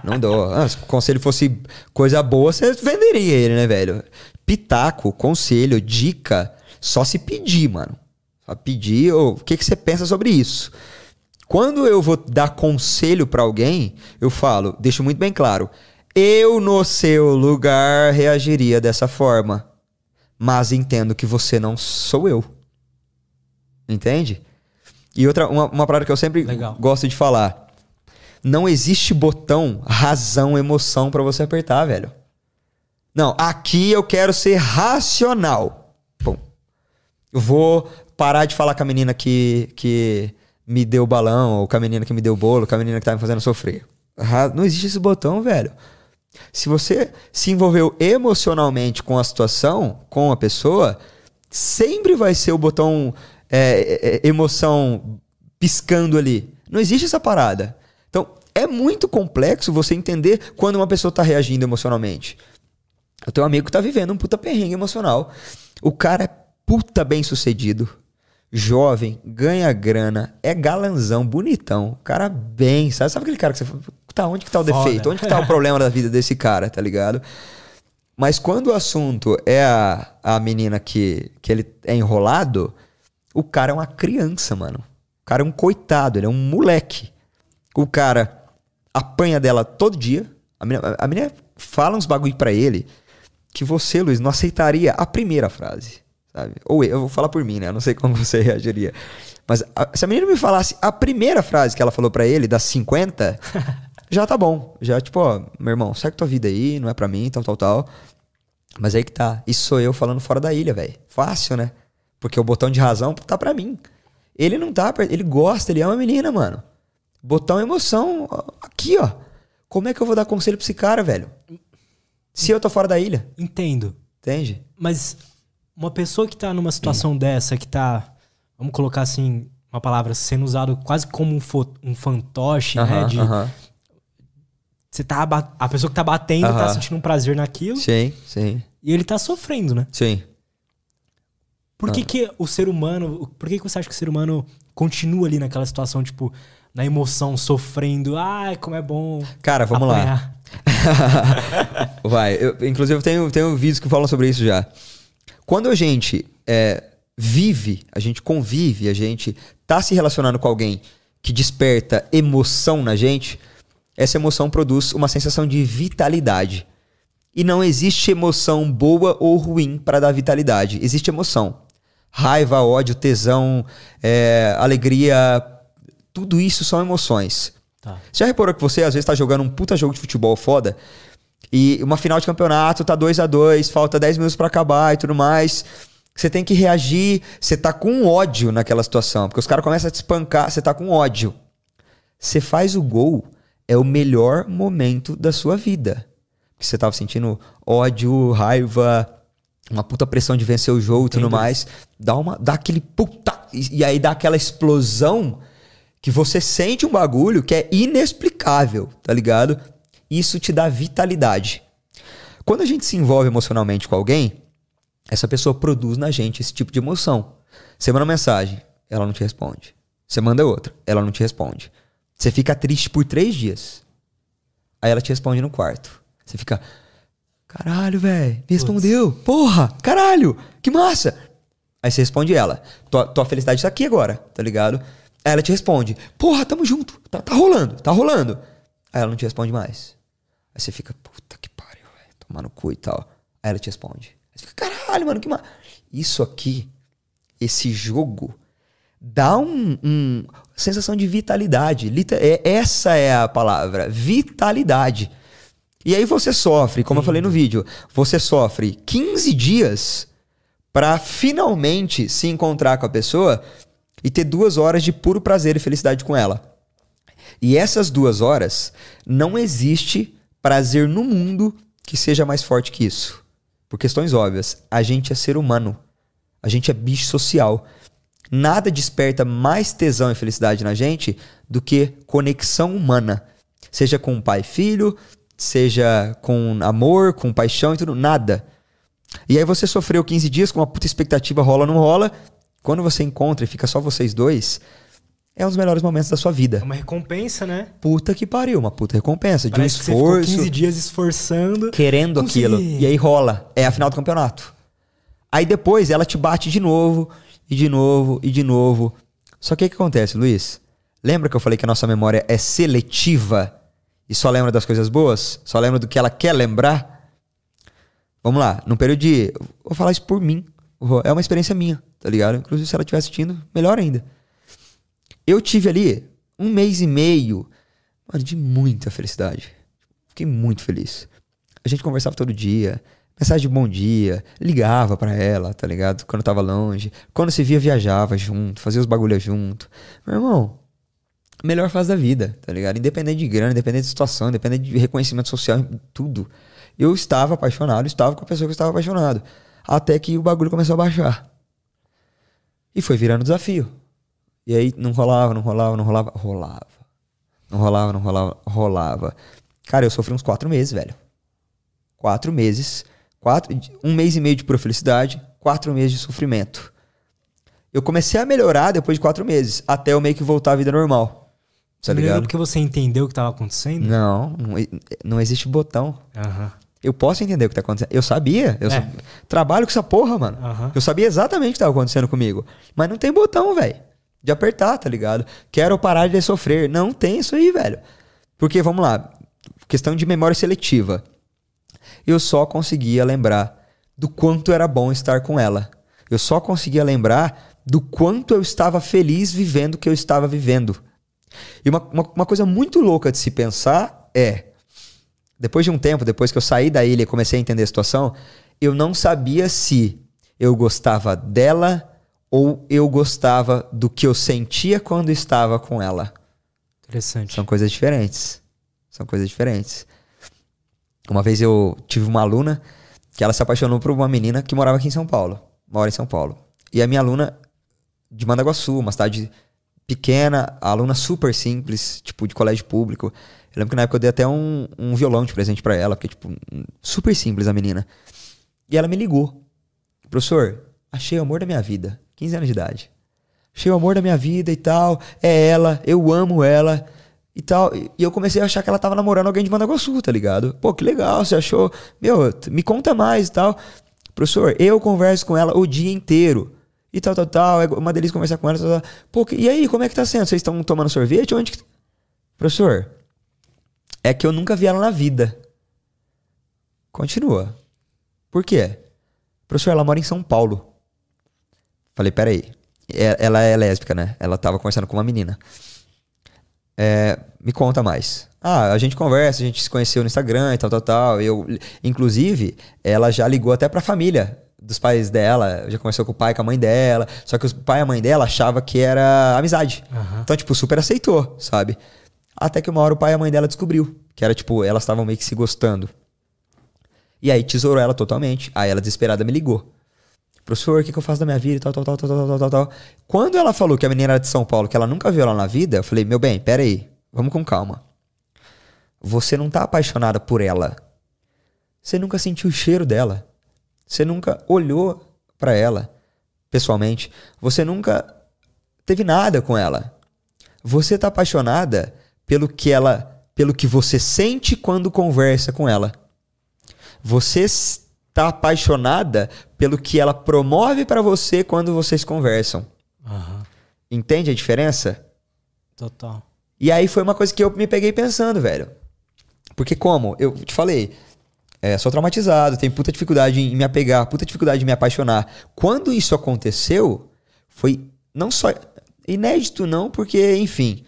Não dou. Ah, se o conselho fosse coisa boa, você venderia ele, né, velho? Pitaco, conselho, dica, só se pedir, mano. A pedir, o que, que você pensa sobre isso? Quando eu vou dar conselho pra alguém, eu falo, deixo muito bem claro, eu no seu lugar reagiria dessa forma, mas entendo que você não sou eu. Entende? E outra, uma, uma parada que eu sempre Legal. gosto de falar. Não existe botão, razão, emoção pra você apertar, velho. Não, aqui eu quero ser racional. Pum. Eu vou parar de falar com a menina que, que me deu o balão, ou com a menina que me deu o bolo, com a menina que tá me fazendo sofrer. Não existe esse botão, velho. Se você se envolveu emocionalmente com a situação, com a pessoa, sempre vai ser o botão é, é, é, emoção piscando ali. Não existe essa parada. Então, é muito complexo você entender quando uma pessoa tá reagindo emocionalmente. Eu tenho um amigo que tá vivendo um puta perrengue emocional. O cara é puta bem sucedido, jovem, ganha grana, é galanzão, bonitão. O cara bem, sabe? Sabe aquele cara que você fala, tá, onde que tá o Foda. defeito? Onde que tá o problema da vida desse cara, tá ligado? Mas quando o assunto é a, a menina que, que ele é enrolado, o cara é uma criança, mano. O cara é um coitado, ele é um moleque. O cara apanha dela todo dia. A menina, a menina fala uns bagulho pra ele que você, Luiz, não aceitaria a primeira frase, sabe? Ou eu, eu vou falar por mim, né? Eu não sei como você reagiria. Mas a- se a menina me falasse a primeira frase que ela falou pra ele, das 50, já tá bom. Já, tipo, ó, meu irmão, segue tua vida aí, não é pra mim, tal, tal, tal. Mas aí que tá. Isso sou eu falando fora da ilha, velho. Fácil, né? Porque o botão de razão tá pra mim. Ele não tá, ele gosta, ele é uma menina, mano. Botão emoção, aqui, ó. Como é que eu vou dar conselho pra esse cara, velho? Se eu tô fora da ilha, Entendo. entende? Mas uma pessoa que tá numa situação dessa, que tá, vamos colocar assim, uma palavra sendo usado quase como um, um fantoche, né? Aham, De, aham. você tá, a pessoa que tá batendo tá Aham. sentindo um prazer naquilo Sim, sim, e ele tá sofrendo, né? sim. Por Ah. que, que o ser humano. Por que, que você acha que o ser humano continua ali naquela situação, tipo, na emoção, sofrendo? Ai, como é bom. Cara, vamos lá. apanhar. Vai. Eu, inclusive, eu tenho, tenho vídeos que falam sobre isso já. Quando a gente é, vive, a gente convive, a gente tá se relacionando com alguém que desperta emoção na gente, essa emoção produz uma sensação de vitalidade. E não existe emoção boa ou ruim para dar vitalidade. Existe emoção. Raiva, ódio, tesão, é, alegria, tudo isso são emoções. Tá. Você já reparou que você às vezes tá jogando um puta jogo de futebol foda e uma final de campeonato tá 2 a 2 falta 10 minutos pra acabar e tudo mais. Você tem que reagir, você tá com ódio naquela situação, porque os caras começam a te espancar, você tá com ódio. Você faz o gol, é o melhor momento da sua vida. Porque você tava sentindo ódio, raiva, uma puta pressão de vencer o jogo e tudo mais. Dá, uma, dá aquele puta. E, e aí dá aquela explosão que você sente um bagulho que é inexplicável, tá ligado? Isso te dá vitalidade. Quando a gente se envolve emocionalmente com alguém, essa pessoa produz na gente esse tipo de emoção. Você manda uma mensagem, ela não te responde. Você manda outra, ela não te responde. Você fica triste por três dias. Aí ela te responde no quarto. Você fica, caralho, velho, me respondeu. Porra, caralho, que massa. Aí você responde ela, tua, tua felicidade tá aqui agora, tá ligado? Aí ela te responde, porra, tamo junto, tá, tá rolando, tá rolando. Aí ela não te responde mais. Aí você fica, puta que pariu, velho, tomar no cu e tal. Aí ela te responde. Aí você fica, caralho, mano, que ma... Isso aqui, esse jogo, dá um, um- sensação de vitalidade. Lita- é, essa é a palavra, vitalidade. E aí você sofre, como eu falei no vídeo, você sofre 15 dias pra finalmente se encontrar com a pessoa e ter duas horas de puro prazer e felicidade com ela. E essas duas horas, não existe prazer no mundo que seja mais forte que isso. Por questões óbvias. A gente é ser humano. A gente é bicho social. Nada desperta mais tesão e felicidade na gente do que conexão humana. Seja com pai e filho, seja com amor, com paixão e tudo. Nada. E aí você sofreu 15 dias com uma puta expectativa, rola ou não rola. Quando você encontra e fica só vocês dois, é um dos melhores momentos da sua É vida. uma recompensa, né? Puta que pariu, uma puta recompensa, de um Parece que você ficou esforço, 15 dias esforçando. querendo aquilo. E aí rola. É a final do campeonato. Aí depois ela te bate de novo e de novo, e de novo. Só que o que acontece, Luiz? Lembra que eu falei que a nossa memória é seletiva e só lembra das coisas boas? Só lembra do que ela quer lembrar? Vamos lá, num período de. Vou falar isso por mim. É uma experiência minha, tá ligado? Inclusive, se ela estiver assistindo, melhor ainda. Eu tive ali um mês e meio mano, de muita felicidade. Fiquei muito feliz. A gente conversava todo dia, mensagem de bom dia, ligava para ela, tá ligado? Quando tava longe. Quando se via, viajava junto, fazia os bagulhos junto. Meu irmão, melhor fase da vida, tá ligado? Independente de grana, independente de situação, independente de reconhecimento social, tudo. Eu estava apaixonado, estava com a pessoa que eu estava apaixonado. Até que o bagulho começou a baixar. E foi virando desafio. E aí não rolava, não rolava, não rolava. Rolava. Não rolava, não rolava, rolava. Cara, eu sofri uns quatro meses, velho. Quatro meses. Quatro, um mês e meio de pura felicidade, quatro meses de sofrimento. Eu comecei a melhorar depois de quatro meses, até eu meio que voltar à vida normal. Tá ligado? porque você entendeu o que estava acontecendo? Não, não, não existe botão. Aham. Eu posso entender o que tá acontecendo. Eu sabia. Eu É. trabalho com essa porra, mano. Aham. Eu sabia exatamente o que tava acontecendo comigo. Mas não tem botão, velho. De apertar, tá ligado? Quero parar de sofrer. Não tem isso aí, velho. Porque, vamos lá. Questão de memória seletiva. Eu só conseguia lembrar do quanto era bom estar com ela. Eu só conseguia lembrar do quanto eu estava feliz vivendo o que eu estava vivendo. E uma, uma, uma coisa muito louca de se pensar é. Depois de um tempo, depois que eu saí da ilha e comecei a entender a situação, eu não sabia se eu gostava dela ou eu gostava do que eu sentia quando estava com ela. Interessante. São coisas diferentes. São coisas diferentes. Uma vez eu tive uma aluna que ela se apaixonou por uma menina que morava aqui em São Paulo. Mora em São Paulo. E a minha aluna de Mandaguaçu, uma cidade pequena, aluna super simples, tipo, de colégio público. Eu lembro que na época eu dei até um, um violão de presente pra ela, porque, tipo, super simples a menina. E ela me ligou. Professor, achei o amor da minha vida. 15 anos de idade. Achei o amor da minha vida e tal. É ela, eu amo ela e tal. E eu comecei a achar que ela tava namorando alguém de Mandaguaçu, tá ligado? Pô, que legal, você achou? Meu, me conta mais e tal. Professor, eu converso com ela o dia inteiro. E tal, tal, tal. É uma delícia conversar com ela. Tal, tal. Pô, e aí, como é que tá sendo? Vocês estão tomando sorvete? Onde que... Professor, é que eu nunca vi ela na vida. Continua. Por quê? Professor, ela mora em São Paulo. Falei, peraí. É- Ela é lésbica, né? Ela tava conversando com uma menina. É, me conta mais. Ah, a gente conversa, a gente se conheceu no Instagram e tal, tal, tal. Eu, inclusive, ela já ligou até pra família dos pais dela, já conversou com o pai, com a mãe dela. Só que o pai e a mãe dela achava que era amizade. Aham. Então, tipo, super aceitou, sabe? Até que uma hora o pai e a mãe dela descobriu que era, tipo, elas estavam meio que se gostando. E aí tesourou ela totalmente. Aí ela desesperada me ligou. Professor, o que, que eu faço da minha vida? e Tal, tal, tal, tal, tal, tal, tal, tal. Quando ela falou que a menina era de São Paulo, que ela nunca viu ela na vida, eu falei, meu bem, pera aí, vamos com calma. Você não tá apaixonada por ela. Você nunca sentiu o cheiro dela. Você nunca olhou pra ela pessoalmente. Você nunca teve nada com ela. Você tá apaixonada pelo que ela, pelo que você sente quando conversa com ela. Você está apaixonada pelo que ela promove pra você quando vocês conversam. Aham. Entende a diferença? Total. E aí foi uma coisa que eu me peguei pensando, velho. Porque como? Eu te falei, é, sou traumatizado, tenho puta dificuldade em me apegar, puta dificuldade em me apaixonar. Quando isso aconteceu, foi não só inédito não, porque, enfim,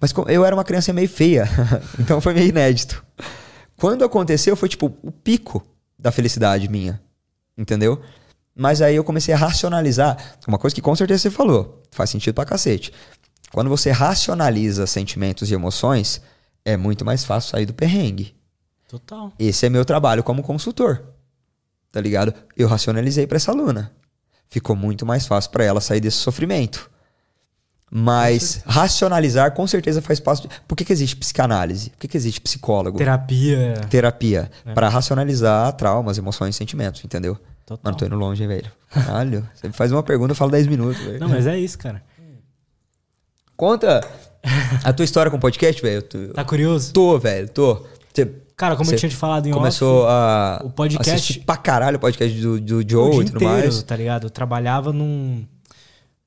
mas eu era uma criança meio feia, então foi meio inédito. Quando aconteceu, foi tipo o pico da felicidade minha, entendeu? Mas aí eu comecei a racionalizar, uma coisa que com certeza você falou, faz sentido pra cacete. Quando você racionaliza sentimentos e emoções, é muito mais fácil sair do perrengue. Total. Esse é meu trabalho como consultor. Tá ligado? Eu racionalizei pra essa aluna. Ficou muito mais fácil pra ela sair desse sofrimento. Mas racionalizar com certeza faz parte. De... Por que, que existe psicanálise? Por que, que existe psicólogo? Terapia. Terapia. É. Pra racionalizar traumas, emoções e sentimentos, entendeu? Total. Mano, tô indo longe, velho. Caralho. Você faz uma pergunta, eu falo 10 minutos, velho. Não, mas é isso, cara. Conta a tua história com o podcast, velho. Tá curioso? Tô, velho, tô. Você Cara, como eu Você tinha te falado em começou off, a o podcast- pra caralho o podcast do, do o Joe dia e tudo inteiro, mais. tá ligado? Eu trabalhava num,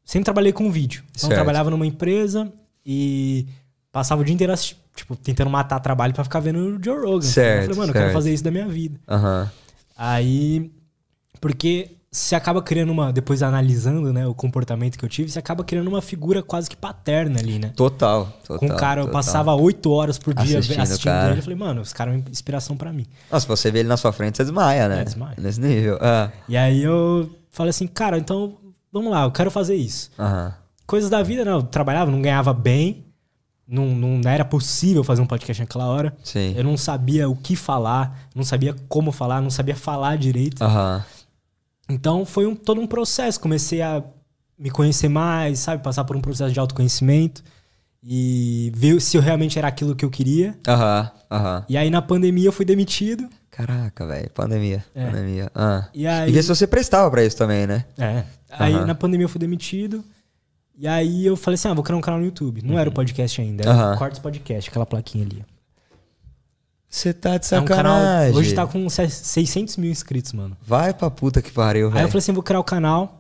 sempre trabalhei com vídeo. Então eu Certo. trabalhava numa empresa e passava o dia inteiro, tipo, tentando matar trabalho pra ficar vendo o Joe Rogan. Certo, eu falei, mano, eu quero certo. fazer isso da minha vida. Aham. Aí, porque você acaba criando uma, depois analisando, né, o comportamento que eu tive, você acaba criando uma figura quase que paterna ali, né? Total, total. Com o cara, eu total. passava oito horas por dia Assistindo assistindo, ele. Eu falei, mano, esse cara é uma inspiração pra mim. Nossa, se você vê ele na sua frente, você desmaia, né? É, desmaia. Nesse nível. Ah, E aí eu falei assim, cara, então vamos lá, eu quero fazer isso. Aham. Coisas da vida, não, eu trabalhava, não ganhava bem, não, não era possível fazer um podcast naquela hora. Sim. Eu não sabia o que falar, não sabia como falar, não sabia falar direito. Aham. Então foi um- todo um processo. Comecei a me conhecer mais, sabe? Passar por um processo de autoconhecimento e ver se eu realmente era aquilo que eu queria. Aham. Aham. E aí na pandemia eu fui demitido. Caraca, velho. Pandemia. É. Pandemia. Ah. E E aí. ver se você prestava pra isso também, né? É. Aí Aham. na pandemia eu fui demitido. E aí eu falei assim: ah, vou criar um canal no YouTube. Não era o podcast ainda, era o Cortes Podcast, aquela plaquinha ali. Você tá de É um canal. sacanagem. Hoje tá com se- 600 mil inscritos, mano. Vai pra puta que pariu, Aí eu velho. falei assim: vou criar o canal.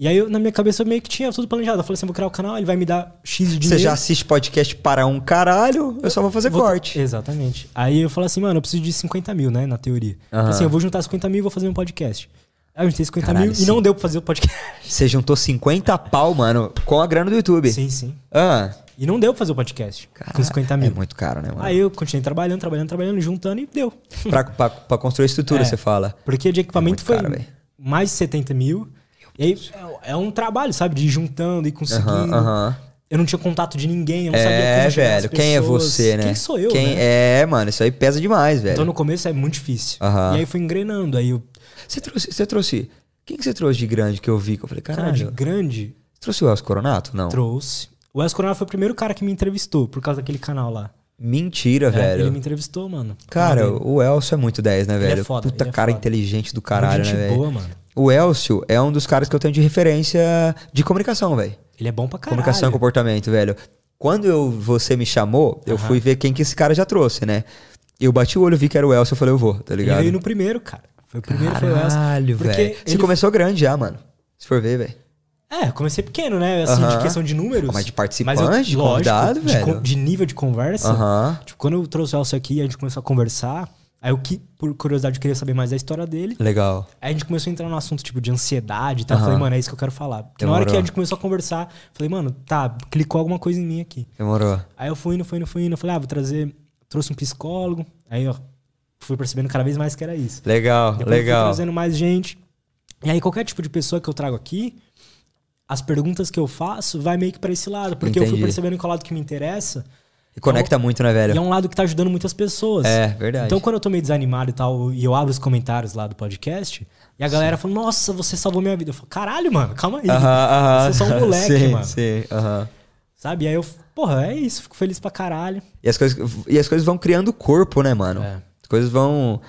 E aí eu, na minha cabeça eu meio que tinha tudo planejado. Eu falei assim: vou criar o canal, ele vai me dar X de dinheiro. Você já assiste podcast para um caralho, eu só vou fazer Vou- corte. Exatamente. Aí eu falei assim, mano, eu preciso de 50 mil, né? Na teoria. Falei Aham. Assim, eu vou juntar 50 mil e vou fazer um podcast. Aí eu juntei 50 Caralho, mil sim. e não deu pra fazer o podcast. Você juntou 50 pau, mano, com a grana do YouTube. sim, sim. Ah, E não deu pra fazer o podcast cara, com 50 mil. É muito caro, né, mano? Aí eu continuei trabalhando, trabalhando, trabalhando, juntando e deu. Pra, pra, pra construir estrutura, É. você fala. Porque de equipamento muito foi caro, mais de 70 mil. E aí é, é um trabalho, sabe? De ir juntando e conseguindo. Aham, aham. Eu não tinha contato de ninguém, eu não sabia É, como chegar velho. Quem é você, né? Quem sou eu, Quem né? É, mano, isso aí pesa demais, velho. Então no começo é muito difícil. Aham. E aí fui engrenando. Aí eu, Você trouxe, você trouxe. Quem que você trouxe de grande que eu vi? Que eu falei, cara, caralho. de grande, Você trouxe o Elcio Coronato? Não. Trouxe. O Elcio Coronel foi o primeiro cara que me entrevistou, por causa daquele canal lá. Mentira, É, velho. Ele me entrevistou, mano. Cara, dele. o Elcio é muito 10, né, Ele é velho? foda, Puta ele é cara foda. inteligente do caralho, Gente né, velho? boa, mano. O Elcio é um dos caras que eu tenho de referência de comunicação, velho. Ele é bom pra caralho. Comunicação e comportamento, velho. Quando eu, você me chamou, eu fui ver quem que esse cara já trouxe, né? Eu bati o olho, vi que era o Elcio, eu falei, eu vou, tá Ele ligado? veio no primeiro, cara. Foi o primeiro, foi o Elcio. Caralho, Porque velho. Você ele- começou grande já, mano. Se for ver, velho. É, comecei pequeno, né? Assim, Aham. de questão de números. Mas de Mas participante, eu- de lógico, convidado, de, velho. de nível de conversa. Aham. Tipo, quando eu trouxe o Elcio aqui, a gente começou a conversar. Aí eu, que, por curiosidade, eu queria saber mais da história dele. Legal. Aí a gente começou a entrar no assunto, tipo, de ansiedade e tal. Eu Aham. Falei, mano, é isso que eu quero falar. Porque na hora Demorou. que a gente começou a conversar, falei, mano, tá, clicou alguma coisa em mim aqui. Demorou. Aí eu fui indo, fui indo, fui indo. Falei, ah, vou trazer. Trouxe um psicólogo. Aí, ó, fui percebendo cada vez mais que era isso. Legal, Depois eu fui legal. trazendo mais gente. E aí, qualquer tipo de pessoa que eu trago aqui, as perguntas que eu faço vai meio que pra esse lado. Porque eu fui Entendi. percebendo que é o lado que me interessa. E conecta muito, né, velho? E é um lado que tá ajudando muitas pessoas. É, verdade. Então, quando eu tô meio desanimado e tal, e eu abro os comentários lá do podcast, e a galera fala, nossa, você salvou minha vida. Eu falo, caralho, mano, calma aí. Aham, aham. Eu sou só um moleque, sim, mano. Sim, aham. Sabe? E aí eu, porra, é isso, fico feliz pra caralho. E as, coisas, e as coisas vão criando corpo, né, mano? É. As coisas vão.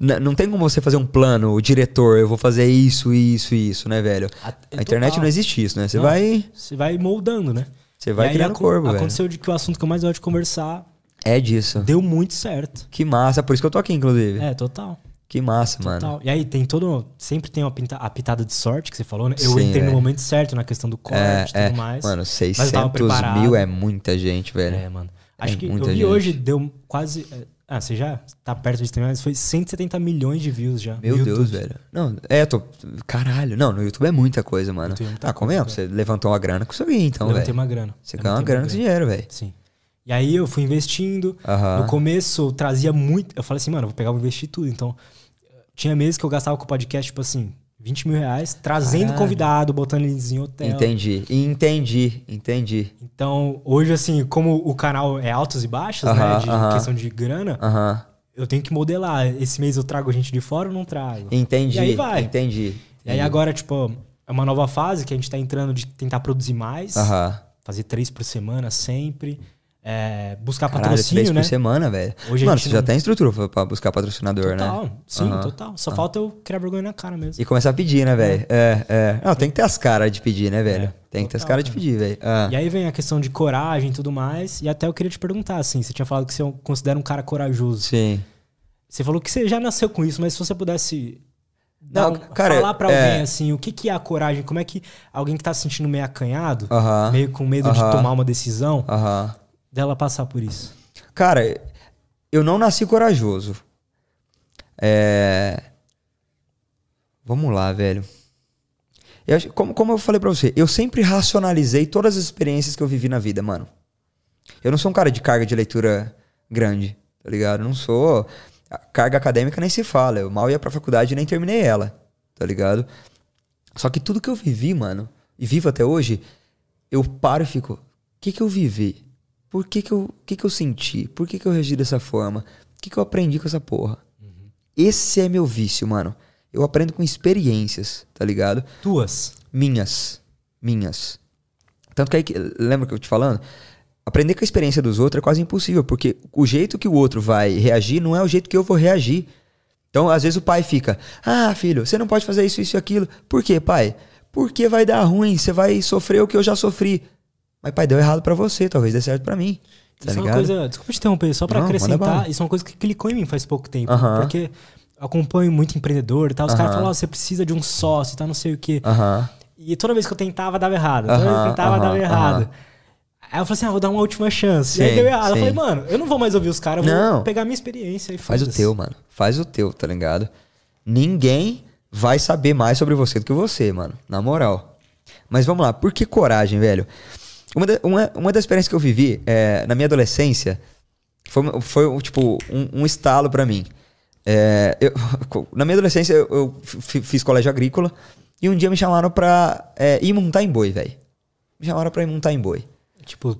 N- não tem como você fazer um plano, o diretor, eu vou fazer isso, isso e isso, né, velho? A- A internet total. não existe isso, né? Você Não, vai. Você vai moldando, né? Você vai E aí criando acon- corpo, velho. Aconteceu de que o assunto que eu mais gosto de conversar É disso. deu muito certo. Que massa, por isso que eu tô aqui, inclusive. É, total. Que massa, mano. total. E aí tem todo. Sempre tem uma pinta- a pitada de sorte que você falou, né? Eu Sim, entrei no velho. momento certo na questão do corte É, e tudo é. mais. Mano, eu tava 600 preparado. mil é muita gente, velho. É, mano. Acho que eu vi gente. hoje, deu quase. É, Ah, você já tá perto de terminar, mas foi 170 milhões de views já. Meu Deus, YouTube. velho. Não, é, tô. Caralho. Não, no YouTube é muita coisa, mano. YouTube é muita ah, convenhamos, você levantou uma grana com isso aí, então, Eu levantei velho. uma grana. Você ganhou uma grana com esse dinheiro, velho. Sim. E aí eu fui investindo. No começo eu trazia muito. Eu falei assim, mano, eu vou pegar e vou investir tudo. Então, tinha meses que eu gastava com o podcast, tipo assim, 20 mil reais, trazendo Caralho. convidado, botando eles em hotel. Entendi. Entendi, entendi. Então, hoje, assim, como o canal é altos e baixos, Aham, né? De aham. questão de grana, Aham. eu tenho que modelar. Esse mês eu trago gente de fora ou não trago? Entendi. E aí vai. Entendi. E aí agora, tipo, é uma nova fase que a gente tá entrando de tentar produzir mais. Fazer três por semana sempre. É, buscar Caralho, patrocínio, três né? por semana, velho. Hoje Mano, você já não- tem estrutura pra- buscar patrocinador, Total. né? Sim, Aham. total. Só falta eu criar vergonha na cara mesmo. E começar a pedir, né, velho? É, é. Não, tem que ter as caras de pedir, né, velho? É, tem que ter as total, caras de cara. pedir, velho. Ah. E aí vem a questão de coragem e tudo mais. E até eu queria te perguntar, assim, você tinha falado que você considera um cara corajoso. Sim. Você falou que você já nasceu com isso, mas se você pudesse Não, um- cara, falar pra é- alguém assim, o que, que é a coragem? Como é que alguém que tá se sentindo meio acanhado, Aham. meio com medo de Aham. tomar uma decisão, Aham. Dela passar por isso? Cara, eu não nasci corajoso. É. Vamos lá, velho. Eu como, como eu falei pra você, eu sempre racionalizei todas as experiências que eu vivi na vida, mano. Eu não sou um cara de carga de leitura grande, tá ligado? Eu não sou. a Carga acadêmica nem se fala. Eu mal ia pra faculdade e nem terminei ela, tá ligado? Só que tudo que eu vivi, mano, e vivo até hoje, eu paro e fico: o que que eu vivi? Por que que eu, que que eu senti? Por que que eu reagi dessa forma? O que que eu aprendi com essa porra? Esse é meu vício, mano. Eu aprendo com experiências, tá ligado? Tuas. Minhas. Minhas. Tanto que aí, que- lembra que eu te falando? Aprender com a experiência dos outros é quase impossível, porque o jeito que o outro vai reagir não é o jeito que eu vou reagir. Então, às vezes o pai fica: Ah, filho, você não pode fazer isso, isso e aquilo. Por quê, pai? Porque vai dar ruim, você vai sofrer o que eu já sofri. Mas, pai, deu errado pra você, talvez dê certo pra mim. Tá isso é uma ligado? coisa. Desculpa te interromper, só manda acrescentar, isso é uma coisa que clicou em mim faz pouco tempo. Aham. Porque eu acompanho muito empreendedor e tal. Os caras Aham. falam, ó, você precisa de um sócio, tá não sei o quê. Aham. E toda vez que eu tentava, dava errado. Toda vez que eu tentava, dava errado. Aí eu falei assim, ah, vou dar uma última chance. e aí Sim, deu errado. Eu sim. falei, mano, eu não vou mais ouvir os caras, eu vou Não. pegar minha experiência e Faz o teu, mano. Faz o teu, tá ligado? Ninguém vai saber mais sobre você do que você, mano. Na moral. Mas vamos lá, por que coragem, velho? Uma, da- uma, uma das experiências que eu vivi é, na minha adolescência foi, foi tipo, um, um estalo pra mim. É, eu- na minha adolescência, eu, eu fi- fiz colégio agrícola e um dia me chamaram pra é, ir montar em boi, velho. Me chamaram pra ir montar em boi. Tipo,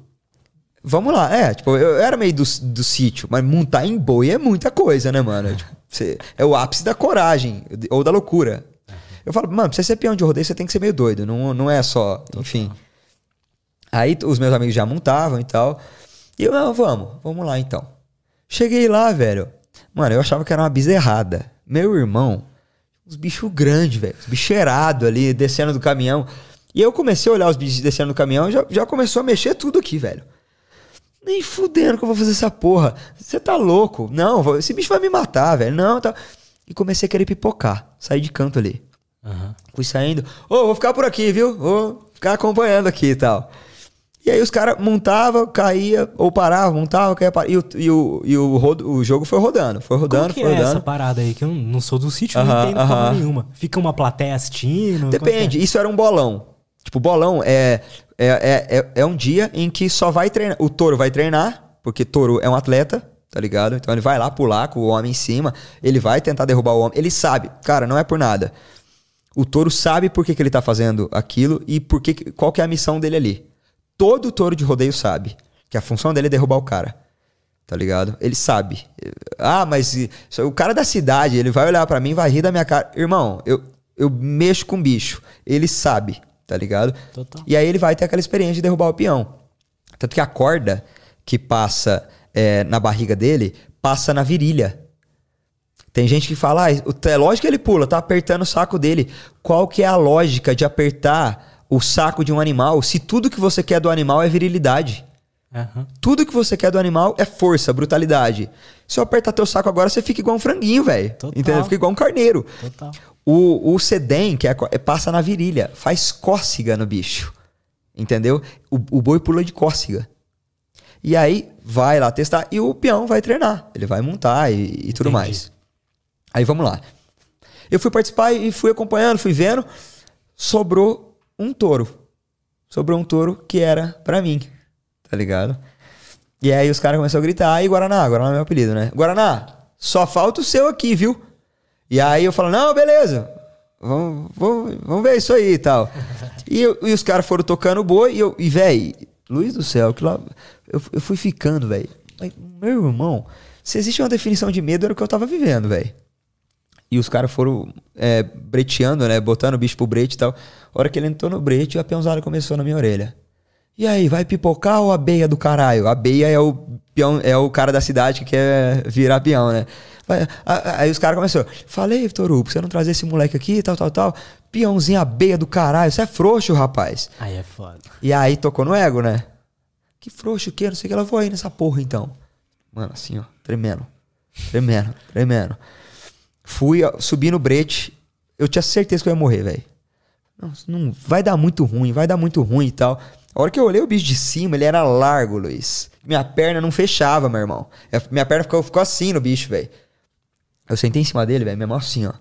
Vamos lá, é, tipo, eu era meio do, do sítio, mas montar em boi é muita coisa, né, mano? É, tipo, você- é o ápice da coragem ou da loucura. Eu falo, mano, pra você ser peão de rodeio, você tem que ser meio doido, não, não é só, enfim. Aí os meus amigos já montavam e tal. E eu, não, vamos, vamos lá então. Cheguei lá, velho. Mano, eu achava que era uma bezerrada. Meu irmão, uns bichos grandes, velho. Os bicheirados ali, descendo do caminhão. E eu comecei a olhar os bichos descendo do caminhão e já, já começou a mexer tudo aqui, velho. Nem fudendo que eu vou fazer essa porra. Você tá louco? Não, esse bicho vai me matar, velho. Não, tá. E comecei a querer pipocar. Saí de canto ali. aham. Fui saindo. Ô, vou ficar por aqui, viu? Vou ficar acompanhando aqui e tal. E aí os caras montavam, caía, ou parava, montava, caía, parava. E, o, e, o, e o, rodo- o jogo foi rodando. Foi rodando, foi é rodando. essa parada aí? Que eu não, não sou do sítio, não Aham, entendo porra aham. nenhuma. Fica uma plateia assistindo? como é Depende, isso era um bolão. Tipo, bolão é, é, é, é, é um dia em que só vai treinar. O touro vai treinar, porque touro é um atleta, tá ligado? Então ele vai lá pular com o homem em cima, ele vai tentar derrubar o homem. Ele sabe, cara, não é por nada. O touro sabe por que, que ele tá fazendo aquilo e por que- qual que é a missão dele ali. Todo touro de rodeio sabe que a função dele é derrubar o cara. Tá ligado? Ele sabe. Ah, mas o cara da cidade, ele vai olhar pra mim, vai rir da minha cara. Irmão, eu, eu mexo com bicho. Ele sabe, tá ligado? Total. E aí ele vai ter aquela experiência de derrubar o peão. Tanto que a corda que passa é, na barriga dele, passa na virilha. Tem gente que fala, ah, é lógico que ele pula, tá apertando o saco dele. Qual que é a lógica de apertar o saco de um animal se tudo que você quer do animal é virilidade? Aham. Tudo que você quer do animal é força, brutalidade. Se eu apertar teu saco agora, você fica igual um franguinho, velho. Entendeu? Fica igual um carneiro. Total. O, o sedem, que é, é- passa na virilha, faz cócega no bicho. Entendeu? O, o boi pula de cócega. E aí vai lá testar e o peão vai treinar. Ele vai montar e, e tudo mais. Aí vamos lá. Eu fui participar e fui acompanhando, fui vendo. Sobrou um touro. Sobrou um touro que era pra mim. Tá ligado? E aí os caras começaram a gritar, aí Guaraná, Guaraná é meu apelido, né? Guaraná, só falta o seu aqui, viu? E aí eu falo, não, beleza. Vamos, vamos, vamos ver isso aí e tal. E, e os caras foram tocando o boi e eu, e véi, Luz do céu, que lá, eu, eu fui ficando, velho. Meu irmão, se existe uma definição de medo, era o que eu tava vivendo, velho. E os caras foram é, breteando, né? Botando o bicho pro brete e tal. Hora que ele entrou no brete, a peãozada começou na minha orelha. E aí, vai pipocar ou a beia do caralho? A beia é o peão, é o cara da cidade que quer virar peão, né? Vai- a- a- Aí os caras começaram. Falei, Toru, pra você não trazer esse moleque aqui, tal, tal, tal. Peãozinho, a beia do caralho. Você é frouxo, rapaz. Aí é foda. E aí tocou no ego, né? Que frouxo que, não sei o que. Ela vou aí nessa porra então. Mano, assim, ó, tremendo. Tremendo, tremendo. Fui, ó, subi no brete. Eu tinha certeza que eu ia morrer, velho. Não, não, vai dar muito ruim, vai dar muito ruim e tal. A hora que eu olhei o bicho de cima, ele era largo, Luiz. Minha perna não fechava, meu irmão. É, minha perna ficou, ficou assim no bicho, velho. Eu sentei em cima dele, velho, minha assim, ó.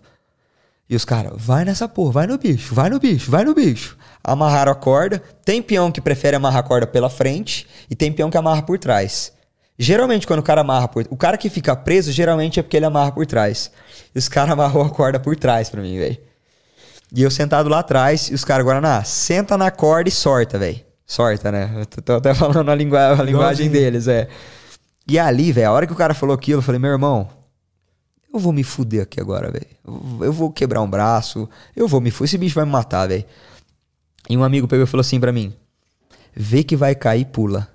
E os caras, vai nessa porra, vai no bicho, vai no bicho, vai no bicho. Amarraram a corda. Tem peão que prefere amarrar a corda pela frente e tem peão que amarra por trás. Geralmente, quando o cara amarra por. O cara que fica preso, geralmente é porque ele amarra por trás. E os caras amarrou a corda por trás pra mim, velho. E eu sentado lá atrás, e os caras, Guaraná, senta na corda e sorta, velho. Sorta, né? Eu tô até falando a, a linguagem deles, é. E ali, velho, a hora que o cara falou aquilo, eu falei, meu irmão, eu vou me fuder aqui agora, velho. Eu vou quebrar um braço, eu vou me fuder. Esse bicho vai me matar, velho. E um amigo pegou e falou assim pra mim: vê que vai cair, pula.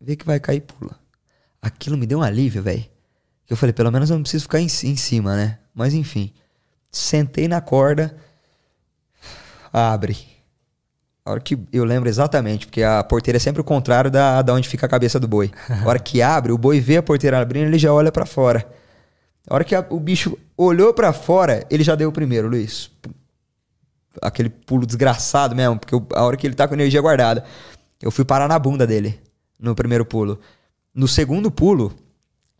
Vê que vai cair, pula. Aquilo me deu um alívio, velho. Eu falei, pelo menos eu não preciso ficar em, em cima, né? Mas enfim. Sentei na corda, abre. A hora que eu lembro exatamente, porque a porteira é sempre o contrário da, da onde fica a cabeça do boi. A hora que abre, o boi vê a porteira abrindo, ele já olha para fora. A hora que a, o bicho olhou para fora, ele já deu o primeiro, Luiz. Aquele pulo desgraçado mesmo, porque eu, a hora que ele tá com energia guardada. Eu fui parar na bunda dele, no primeiro pulo. No segundo pulo,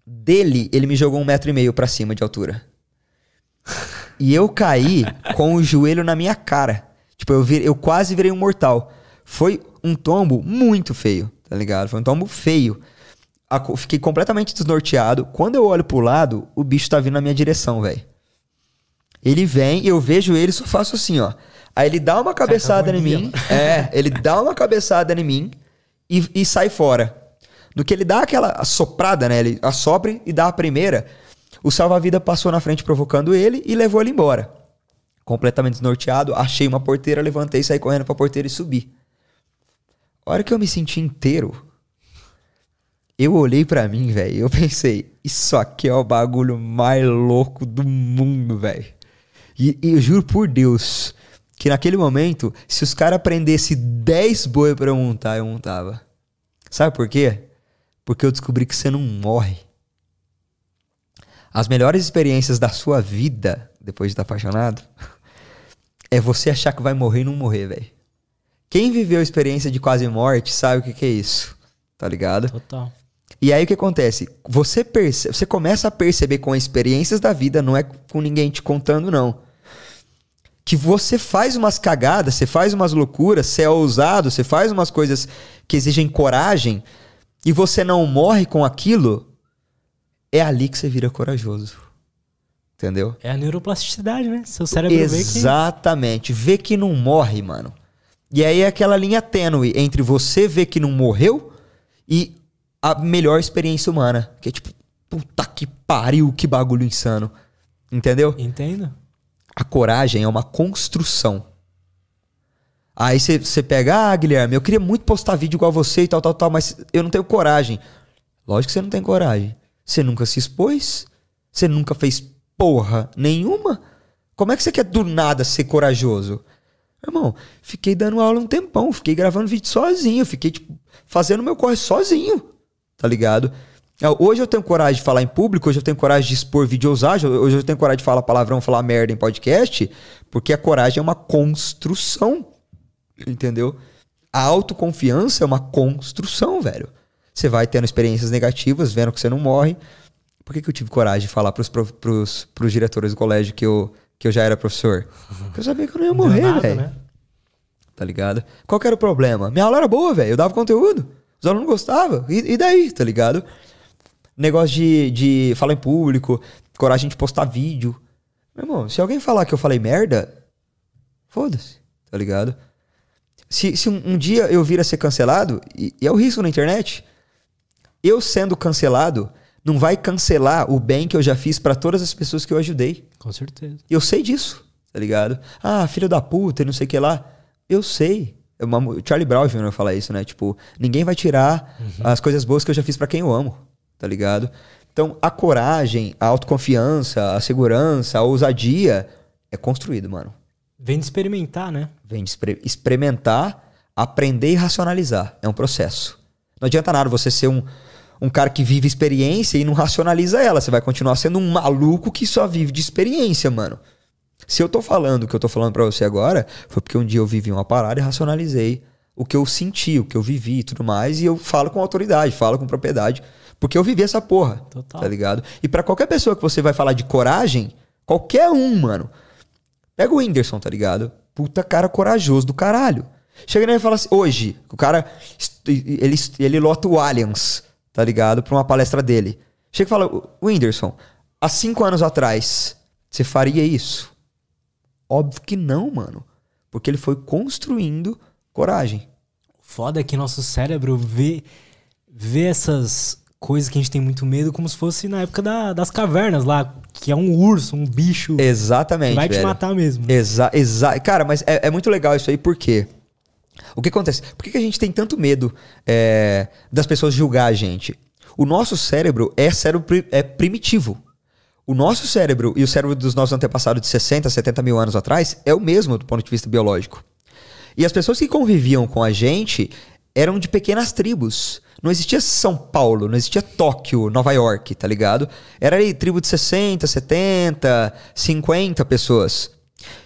dele, ele me jogou um metro e meio pra cima de altura. E eu caí com o joelho na minha cara. Tipo, eu, vir, eu quase virei um mortal. Foi um tombo muito feio, tá ligado? Foi um tombo feio. Fiquei completamente desnorteado. Quando eu olho pro lado, o bicho tá vindo na minha direção, velho. Ele vem, eu vejo ele, só faço assim, ó. Aí ele dá uma cabeçada em mim. É, ele dá uma cabeçada em mim e, e sai fora. No que ele dá aquela soprada, né? Ele assopra e dá a primeira. O salva-vida passou na frente provocando ele e levou ele embora completamente desnorteado, achei uma porteira, levantei, saí correndo pra porteira e subi. A hora que eu me senti inteiro, eu olhei para mim, velho, eu pensei, isso aqui é o bagulho mais louco do mundo, velho. E, e, eu juro por Deus que naquele momento, se os caras prendessem 10 boi pra eu montar, eu montava. Sabe por quê? Porque eu descobri que você não morre. As melhores experiências da sua vida, depois de estar apaixonado, é você achar que vai morrer e não morrer, velho. Quem viveu a experiência de quase morte sabe o que, que é isso. Tá ligado? Total. E aí o que acontece? Você, perce... você começa a perceber com experiências da vida, não é com ninguém te contando, não. Que você faz umas cagadas, você faz umas loucuras, você é ousado, você faz umas coisas que exigem coragem e você não morre com aquilo, é ali que você vira corajoso. Entendeu? É a neuroplasticidade, né? Seu cérebro Exatamente. Vê que... vê que não morre, mano. E aí é aquela linha tênue entre você ver que não morreu e a melhor experiência humana. Que é tipo, puta que pariu, que bagulho insano. Entendeu? Entendo. A coragem é uma construção. Aí você pega, ah, Guilherme, eu queria muito postar vídeo igual você e tal, tal, tal, mas eu não tenho coragem. Lógico que você não tem coragem. Você nunca se expôs, você nunca fez porra nenhuma. Como é que você quer do nada ser corajoso? Irmão, fiquei dando aula um tempão, fiquei gravando vídeo sozinho, fiquei tipo, fazendo meu corre sozinho, tá ligado? É, hoje eu tenho coragem de falar em público, hoje eu tenho coragem de expor vídeo usagem, hoje eu tenho coragem de falar palavrão, falar merda em podcast, porque a coragem é uma construção, entendeu? A autoconfiança é uma construção, velho. Você vai tendo experiências negativas, vendo que você não morre, por que, que eu tive coragem de falar pros, pros, pros diretores do colégio que eu, que eu já era professor? Porque eu sabia que eu não ia morrer, velho. Né? Tá ligado? Qual que era o problema? Minha aula era boa, velho. Eu dava conteúdo. Os alunos gostavam. E, e daí, tá ligado? Negócio de, de falar em público, coragem de postar vídeo. Meu irmão, se alguém falar que eu falei merda, foda-se, tá ligado? Se, se um, um, dia eu vir a ser cancelado, e, e é o risco na internet, eu sendo cancelado, não vai cancelar o bem que eu já fiz para todas as pessoas que eu ajudei. Com certeza. Eu sei disso, tá ligado? Ah, filho da puta e não sei o que lá. Eu sei. É uma, Charlie Brown Jr. fala isso, né? Tipo, ninguém vai tirar uhum. as coisas boas que eu já fiz para quem eu amo, tá ligado? Então, a coragem, a autoconfiança, a segurança, a ousadia é construído, mano. Vem de experimentar, né? Vem de experimentar, aprender e racionalizar. É um processo. Não adianta nada você ser um, um cara que vive experiência e não racionaliza ela. Você vai continuar sendo um maluco que só vive de experiência, mano. Se eu tô falando o que eu tô falando pra você agora, foi porque um dia eu vivi uma parada e racionalizei o que eu senti, o que eu vivi e tudo mais, e eu falo com autoridade, falo com propriedade, porque eu vivi essa porra. Total. Tá ligado? E pra qualquer pessoa que você vai falar de coragem, qualquer um, mano, pega o Whindersson, tá ligado? Puta cara corajoso do caralho. Chega nele e fala assim, hoje, o cara, ele, ele lota o Allianz, tá ligado? Pra uma palestra dele. Chega e fala, Whindersson, há cinco anos atrás, você faria isso? Óbvio que não, mano. Porque ele foi construindo coragem. Foda é que nosso cérebro vê, vê essas coisas que a gente tem muito medo como se fosse na época da- das cavernas lá, que é um urso, um bicho Exatamente. vai te velho. matar mesmo. né? Exa exa Cara, mas é, é muito legal isso aí, por quê? O que acontece? Por que, a gente tem tanto medo é, das pessoas julgar a gente? O nosso cérebro é cérebro é primitivo. O nosso cérebro e o cérebro dos nossos antepassados de 60, 70 mil anos atrás é o mesmo do ponto de vista biológico. E as pessoas que conviviam com a gente eram de pequenas tribos. Não existia São Paulo, não existia Tóquio, Nova York, tá ligado? Era aí tribo de 60, 70, 50 pessoas.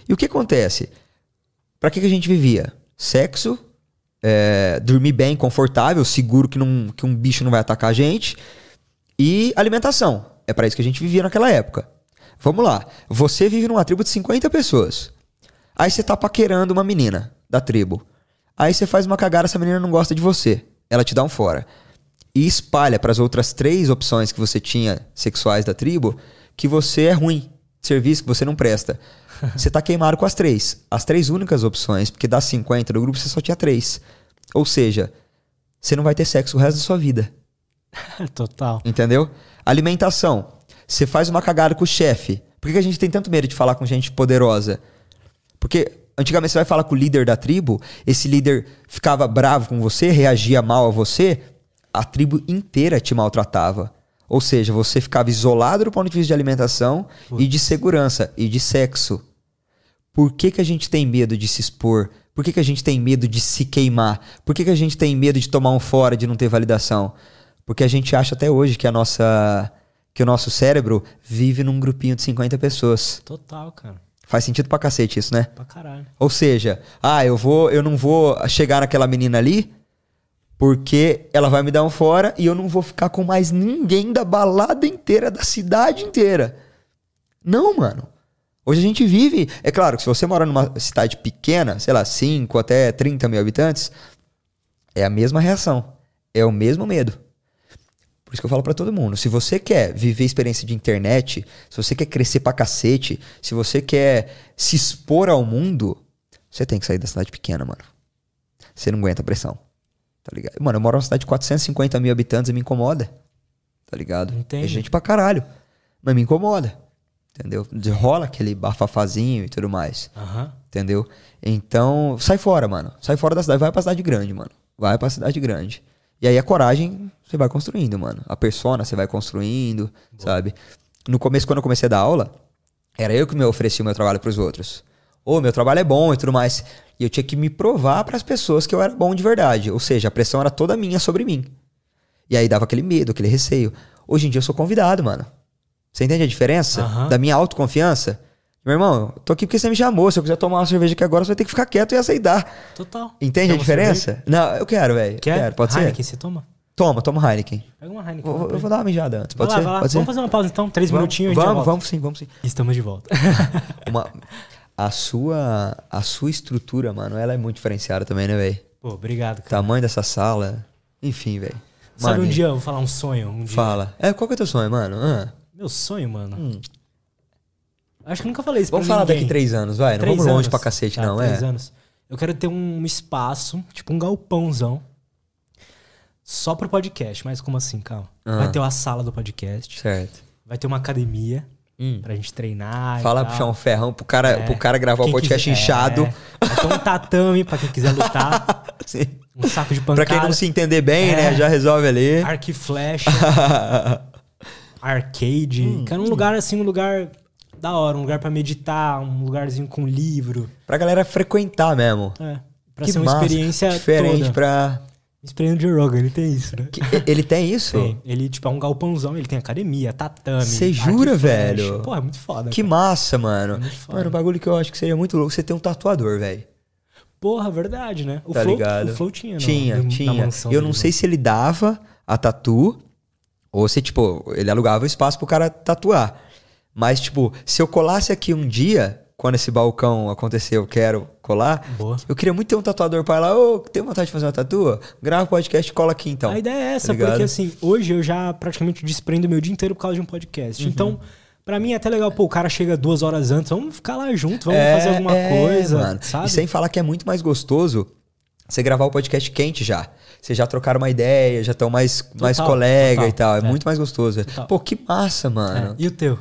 E o que acontece? Pra que, que a gente vivia? Sexo, é, dormir bem, confortável, seguro que, não, que um bicho não vai atacar a gente. E alimentação. É pra isso que a gente vivia naquela época. Vamos lá. Você vive numa tribo de 50 pessoas. Aí você tá paquerando uma menina da tribo. Aí você faz uma cagada, essa menina não gosta de você. Ela te dá um fora. E espalha pras outras três opções que você tinha sexuais da tribo que você é ruim. Serviço que você não presta. Você tá queimado com as três. As três únicas opções, porque das 50 do grupo você só tinha três. Ou seja, você não vai ter sexo o resto da sua vida. Total. Entendeu? Alimentação. Você faz uma cagada com o chefe. Por que que a gente tem tanto medo de falar com gente poderosa? Porque antigamente você vai falar com o líder da tribo, esse líder ficava bravo com você, reagia mal a você, a tribo inteira te maltratava. Ou seja, você ficava isolado do ponto de vista de alimentação e de segurança e de sexo. Por que, que a gente tem medo de se expor? Por que, que a gente tem medo de se queimar? Por que, que a gente tem medo de tomar um fora, de não ter validação? Porque a gente acha até hoje que a nossa que o nosso cérebro vive num grupinho de 50 pessoas. Total, cara. Faz sentido pra cacete isso, né? Pra caralho. Ou seja, ah, eu vou, eu não vou chegar naquela menina ali porque ela vai me dar um fora e eu não vou ficar com mais ninguém da balada inteira, da cidade inteira. Não, mano. Hoje a gente vive. É claro que se você mora numa cidade pequena, sei lá, 5 até 30 mil habitantes, é a mesma reação. É o mesmo medo. Por isso que eu falo pra todo mundo. Se você quer viver experiência de internet, se você quer crescer pra cacete, se você quer se expor ao mundo, você tem que sair da cidade pequena, mano. Você não aguenta a pressão. Tá ligado? Mano, eu moro numa cidade de 450 mil habitantes e me incomoda. Tá ligado? Entendo. É gente pra caralho. Mas me incomoda. Entendeu? Rola aquele bafafazinho e tudo mais. Aham. Entendeu? Então, sai fora, mano. Sai fora da cidade. Vai pra cidade grande, mano. Vai pra cidade grande. E aí a coragem você vai construindo, mano. A persona você vai construindo, sabe? No começo, quando eu comecei a dar aula, era eu que me oferecia o meu trabalho pros outros. Ô, meu trabalho é bom e tudo mais. E eu tinha que me provar pras pessoas que eu era bom de verdade. Ou seja, a pressão era toda minha sobre mim. E aí dava aquele medo, aquele receio. Hoje em dia eu sou convidado, mano. Você entende a diferença Aham. da minha autoconfiança? Meu irmão, eu tô aqui porque você me chamou. Se eu quiser tomar uma cerveja aqui agora, você vai ter que ficar quieto e aceitar. Total. Entende Quer a diferença? cerveja? Não, eu quero, velho. Quer? Quero, pode Heineken, ser? você toma? Toma, toma Heineken. Pega uma Heineken. Vou- eu vou dar uma mijada antes. Pode ser? lá, lá. Pode ser? Vamos fazer uma pausa então, três Vamos, minutinhos vamos, vamos sim, vamos sim. Estamos de volta. Uma- a, sua, a sua estrutura, mano, ela é muito diferenciada também, né, velho? Pô, obrigado, cara. Tamanho dessa sala. Enfim, velho. Sabe um dia eu vou falar um sonho? Um dia. Fala. É, qual que é o teu sonho, mano? Ah. Meu sonho, mano. Acho que nunca falei isso Vamos pra falar ninguém. daqui três anos, vai. Não Três vamos longe anos. pra cacete, Tá, não, três é. anos. Eu quero ter um espaço, tipo um galpãozão, só pro podcast. Mas como assim, calma? Ah. Vai ter uma sala do podcast, Certo. vai ter uma academia Hum. pra gente treinar. Fala puxar um ferrão pro cara, É. pro cara gravar o podcast quiser- inchado. É. Ter um tatame pra quem quiser lutar, Sim. um saco de Pra pancada, quem não se entender bem, É. né? Já resolve ali. arco e flecha, arcade. Hum, Quero um lugar assim, um lugar da hora, um lugar pra meditar, um lugarzinho com livro. pra galera frequentar mesmo. É, pra Que ser uma massa. experiência diferente toda. pra. Inspirando o Joe Rogan, ele tem isso, né? Que- ele tem isso? Tem. Ele, tipo, é um galpãozão, ele tem academia, tatame. Cê arco e jura, velho? Pô, é muito foda. Que cara. massa, mano. É muito foda. Mano, o bagulho que eu acho que seria muito louco, você ter um tatuador, velho. Porra, verdade, né? O Tá Flow, ligado? O Flow tinha, Tinha, na- na tinha. mansão eu não sei se ele dava a tatu ou se, tipo, ele alugava o espaço pro cara tatuar. Mas, tipo, se eu colasse aqui um dia, quando esse balcão acontecer, eu quero colar, Boa. eu queria muito ter um tatuador pra ir lá, ô, tem vontade de fazer uma tatu? Grava o podcast e cola aqui então. a ideia é essa, tá porque assim, hoje eu já praticamente desprendo meu dia inteiro por causa de um Uhum. podcast. Então, pra mim é até legal, pô, o cara chega duas horas antes, vamos ficar lá junto, vamos É, fazer alguma é, coisa, mano. sabe? E sem falar que é muito mais gostoso você gravar o podcast quente já. Vocês já trocaram uma ideia, já estão mais, mais colega total, e tal. É, é. muito mais gostoso. Total. Pô, que massa, É, mano. E o teu?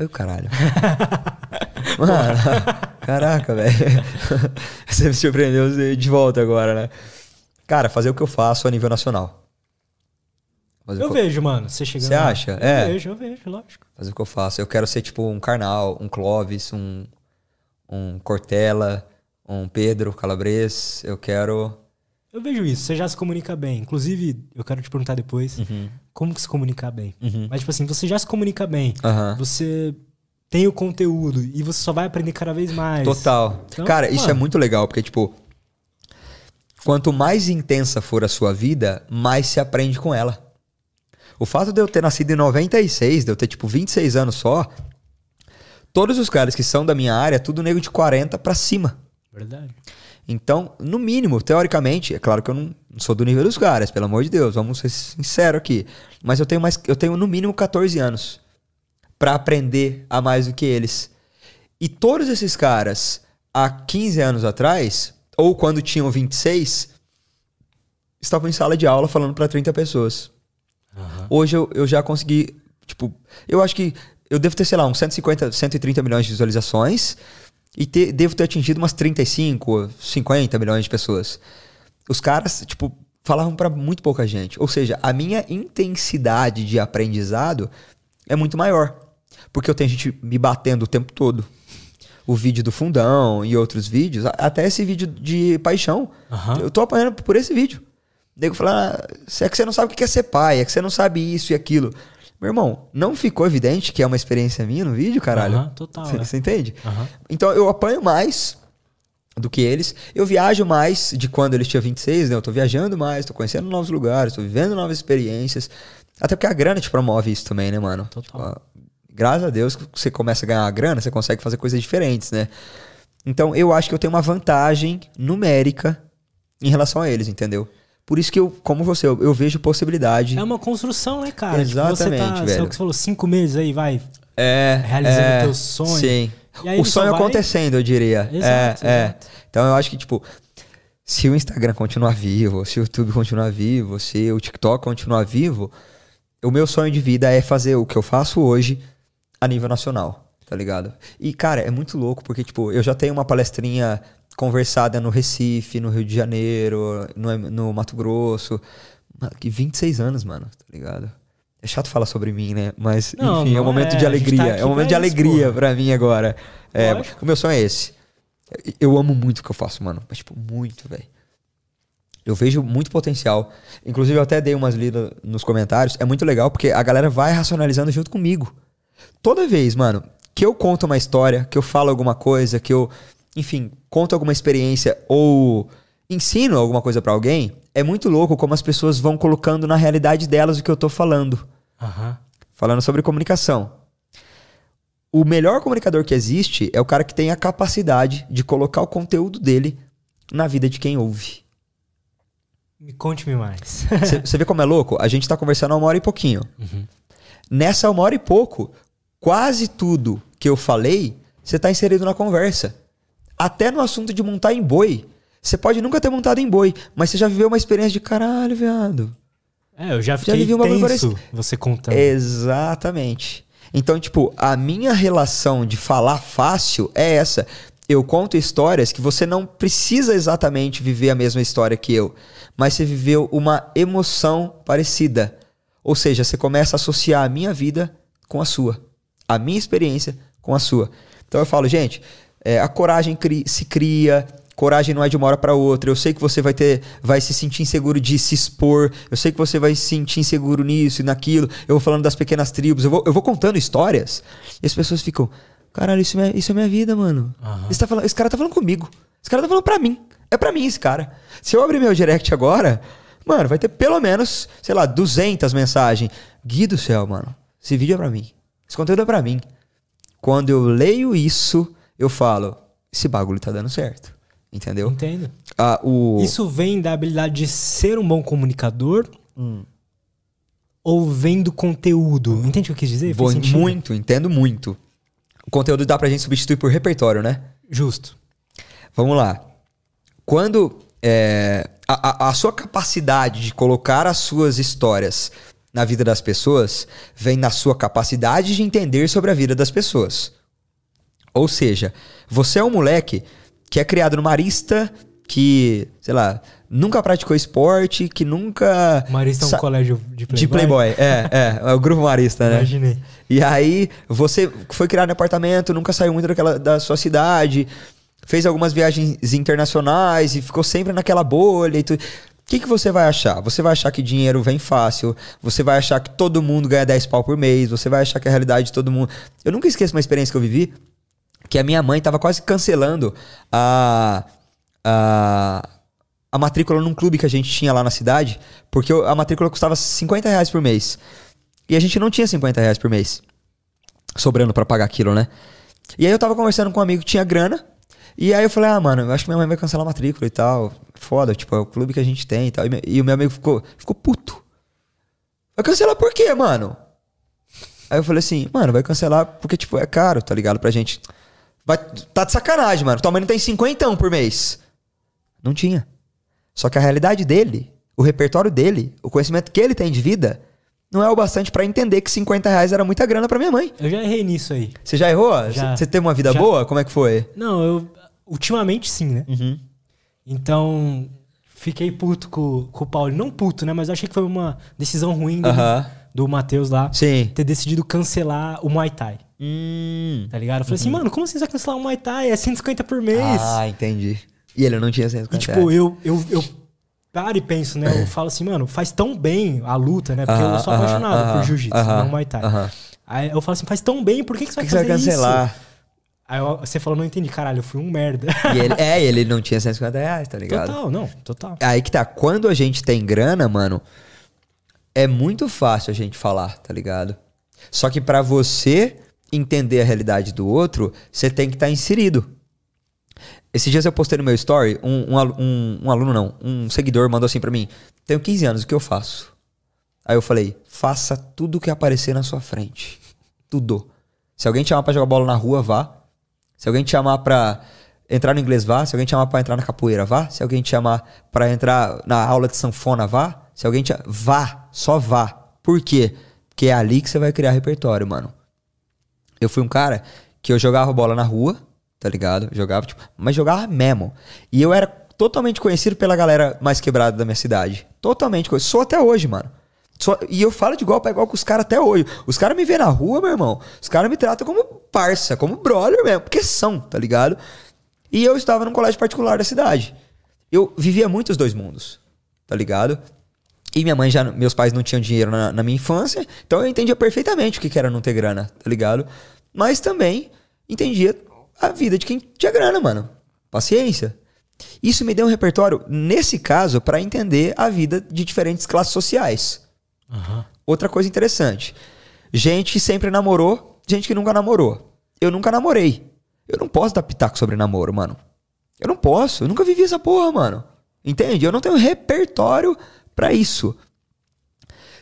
Ai, o caralho. Mano, caraca, velho. Você me surpreendeu de volta agora, né? Cara, fazer o que eu faço a nível nacional. Fazer, Eu eu, vejo, mano, você chegando Você acha? Eu É. vejo, eu vejo, lógico. fazer o que eu faço. Eu quero ser tipo um Karnal, um Clóvis, um, um Cortella, um Pedro Calabres. Eu quero. Eu vejo isso, você já se comunica bem. Inclusive, eu quero te perguntar depois Uhum. como que se comunicar bem. Mas, tipo assim, você já se comunica bem. Aham. Você tem o conteúdo e você só vai aprender cada vez mais. Total. Então, Cara, isso é mano. muito legal, porque, tipo, quanto mais intensa for a sua vida, mais se aprende com ela. O fato de eu ter nascido em 96, de eu ter, tipo, 26 anos só, todos os caras que são da minha área, é tudo nego de 40 pra cima. Verdade. Então, no mínimo, teoricamente, é claro que eu não sou do nível dos caras, pelo amor de Deus, vamos ser sinceros aqui. Mas eu tenho mais, eu tenho no mínimo 14 anos pra aprender a mais do que eles. E todos esses caras, há 15 anos atrás, ou quando tinham 26, estavam em sala de aula falando pra 30 pessoas. Hoje eu, eu já consegui, tipo, eu acho que eu devo ter, sei lá, uns 150, 130 milhões de visualizações e ter- devo ter atingido umas 35, 50 milhões de pessoas. Os caras, tipo, falavam pra muito pouca gente. Ou seja, a minha intensidade de aprendizado é muito maior. Porque eu tenho gente me batendo o tempo todo. O vídeo do fundão e outros vídeos, até esse vídeo de paixão. Aham. Eu tô apanhando por esse vídeo. O nego fala, ah, é que você não sabe o que é ser pai, é que você não sabe isso e aquilo. Meu irmão, não ficou evidente que é uma experiência minha no vídeo, caralho? Aham, total, Você é. você entende? Aham. Então eu apanho mais do que eles. Eu viajo mais de quando eles tinham 26, né? Eu tô viajando mais, tô conhecendo novos lugares, tô vivendo novas experiências. Até porque a grana te promove isso também, né, mano? Total. Tipo, graças a Deus que você começa a ganhar a grana, você consegue fazer coisas diferentes, né? Então eu acho que eu tenho uma vantagem numérica em relação a eles, entendeu? Por isso que eu, como você, eu, eu vejo possibilidade. É uma construção, né, cara? Tipo, Exatamente, você tá, velho. que você falou, cinco meses aí, vai. É, realizando é, o teu sonho. Sim. O sonho vai- acontecendo, eu diria. Exato, é, é. exato. Então eu acho que, tipo, se o Instagram continuar vivo, se o YouTube continuar vivo, se o TikTok continuar vivo, o meu sonho de vida é fazer o que eu faço hoje a nível nacional, tá ligado? E, cara, é muito louco, porque, tipo, eu já tenho uma palestrinha conversada no Recife, no Rio de Janeiro, no, no Mato Grosso. Que 26 anos, mano, tá ligado? É chato falar sobre mim, né? Mas, Não, enfim, é um momento é, de tá alegria. aqui é um momento de isso, alegria porra. pra mim agora. É, o meu sonho é esse. Eu amo muito o que eu faço, mano. Mas, tipo, muito, velho. Eu vejo muito potencial. Inclusive, eu até dei umas lidas nos comentários. É muito legal porque a galera vai racionalizando junto comigo. Toda vez, mano, que eu conto uma história, que eu falo alguma coisa, que eu, enfim, conto alguma experiência ou ensino alguma coisa pra alguém, é muito louco como as pessoas vão colocando na realidade delas o que eu tô falando Aham. falando sobre comunicação. O melhor comunicador que existe é o cara que tem a capacidade de colocar o conteúdo dele na vida de quem ouve. Me conte-me mais. Você vê como é louco? A gente tá conversando há uma hora e pouquinho. Nessa uma hora e pouco, quase tudo que eu falei, você tá inserido na conversa. Até no assunto de montar em boi. Você pode nunca ter montado em boi, mas você já viveu uma experiência de caralho, viado. É, eu já fiquei vivi bagulho tenso você contando. Exatamente. Então, tipo, a minha relação de falar fácil é essa. Eu conto histórias que você não precisa exatamente viver a mesma história que eu, mas você viveu uma emoção parecida. Ou seja, você começa a associar a minha vida com a sua, a minha experiência com a sua. Então eu falo, gente, é, a coragem cri- se cria coragem não é de uma hora para outra. Eu sei que você vai ter, vai se sentir inseguro de se expor. Eu sei que você vai se sentir inseguro nisso e naquilo. Eu vou falando das pequenas tribos. Eu vou, eu vou contando histórias. E as pessoas ficam, caralho, isso é, isso é minha vida, mano. Esse, tá falando, esse cara tá falando comigo. Esse cara tá falando pra mim. É pra mim esse cara. Se eu abrir meu direct agora, mano, vai ter pelo menos, sei lá, 200 mensagens. Gui do céu, mano. Esse vídeo é pra mim. Esse conteúdo é pra mim. Quando eu leio isso, eu falo, esse bagulho tá dando certo. Entendeu? Entendo. Ah, o... Isso vem da habilidade de ser um bom comunicador Hum. ou vem do conteúdo? Entende o que eu quis dizer? Vou muito, entendo muito. O conteúdo dá pra gente substituir por repertório, né? Justo. Vamos lá. Quando é, a, a- a sua capacidade de colocar as suas histórias na vida das pessoas vem na sua capacidade de entender sobre a vida das pessoas. Ou seja, você é um moleque que é criado no Marista, que, sei lá, nunca praticou esporte, que nunca. Marista é um colégio de Playboy. De Playboy, é, é, é o grupo Marista, né? Imaginei. E aí, você foi criado no apartamento, nunca saiu muito daquela, da sua cidade, fez algumas viagens internacionais e ficou sempre naquela bolha e tudo. O que, que você vai achar? Você vai achar que dinheiro vem fácil, você vai achar que todo mundo ganha 10 pau por mês, você vai achar que a realidade de todo mundo. Eu nunca esqueço uma experiência que eu vivi, que a minha mãe tava quase cancelando a. a a matrícula num clube que a gente tinha lá na cidade, porque a matrícula custava 50 reais por mês. E a gente não tinha 50 reais por mês sobrando pra pagar aquilo, né? E aí eu tava conversando com um amigo que tinha grana. E aí eu falei, ah, mano, eu acho que minha mãe vai cancelar a matrícula e tal. Foda, tipo, é o clube que a gente tem e tal. E, e o meu amigo ficou, ficou puto. Vai cancelar por quê, mano? Aí eu falei assim, mano, vai cancelar porque, tipo, é caro, tá ligado? Pra gente. Vai, tá de sacanagem, mano. Tua mãe não tem 50 por mês. Não tinha. Só que a realidade dele, o repertório dele, o conhecimento que ele tem de vida, não é o bastante pra entender que 50 reais era muita grana pra minha mãe. Eu já errei nisso aí. Você já errou? Você teve uma vida Já. boa? Como é que foi? Não, eu. Ultimamente sim, né? Uhum. Então. Fiquei puto com, com o Paulo. Não puto, né? Mas eu achei que foi uma decisão ruim Aham. Do Matheus lá. Sim. Ter decidido cancelar o Muay Thai. Hum. Tá ligado? Eu falei assim, mano, como você vai cancelar o Muay Thai? É 150 por mês. Ah, entendi. E ele não tinha 150 E tipo, eu, eu, eu paro e penso, né? Eu falo assim, mano, faz tão bem a luta, né? Porque eu sou apaixonado por jiu-jitsu, não Muay Thai. Aí eu falo assim, faz tão bem, por que, que você vai que que você fazer vai cancelar? isso? Aí eu- você falou, não entendi, caralho, eu fui um merda. E ele, é, ele não tinha 150 reais, tá ligado? total, não, total. Aí que tá, quando a gente tem grana, mano, é muito fácil a gente falar, tá ligado? Só que pra você entender a realidade do outro, você tem que estar inserido. Esses dias eu postei no meu story, um, um, um- aluno não, um seguidor mandou assim pra mim, tenho 15 anos, o que eu faço? Aí eu falei, faça tudo que aparecer na sua frente. Tudo. Se alguém te chamar pra jogar bola na rua, vá. Se alguém te chamar pra entrar no inglês, vá. Se alguém te chamar pra entrar na capoeira, vá. Se alguém te chamar pra entrar na aula de sanfona, vá. Se alguém te... Vá. Só vá. Por quê? Porque é ali que você vai criar repertório, mano. Eu fui um cara que eu jogava bola na rua, tá ligado? Jogava, tipo, mas jogava mesmo. E eu era totalmente conhecido pela galera mais quebrada da minha cidade. Totalmente conhecido. Sou até hoje, mano. Sou- e eu falo de igual pra igual com os caras até hoje. Os caras me vêem na rua, meu irmão. Os caras me tratam como parça, como brother mesmo. Porque são, tá ligado? E eu estava num colégio particular da cidade. Eu vivia muito os dois mundos, tá ligado? E minha mãe já, meus pais não tinham dinheiro na, na minha infância, então eu entendia perfeitamente o que que era não ter grana, tá ligado? Mas também entendia a vida de quem tinha grana, mano. Paciência. Isso me deu um repertório, nesse caso, pra entender a vida de diferentes classes sociais. Aham. Outra coisa interessante. Gente que sempre namorou, gente que nunca namorou. Eu nunca namorei. Eu não posso dar pitaco sobre namoro, mano. Eu não posso. Eu nunca vivi essa porra, mano. Entende? Eu não tenho repertório pra isso.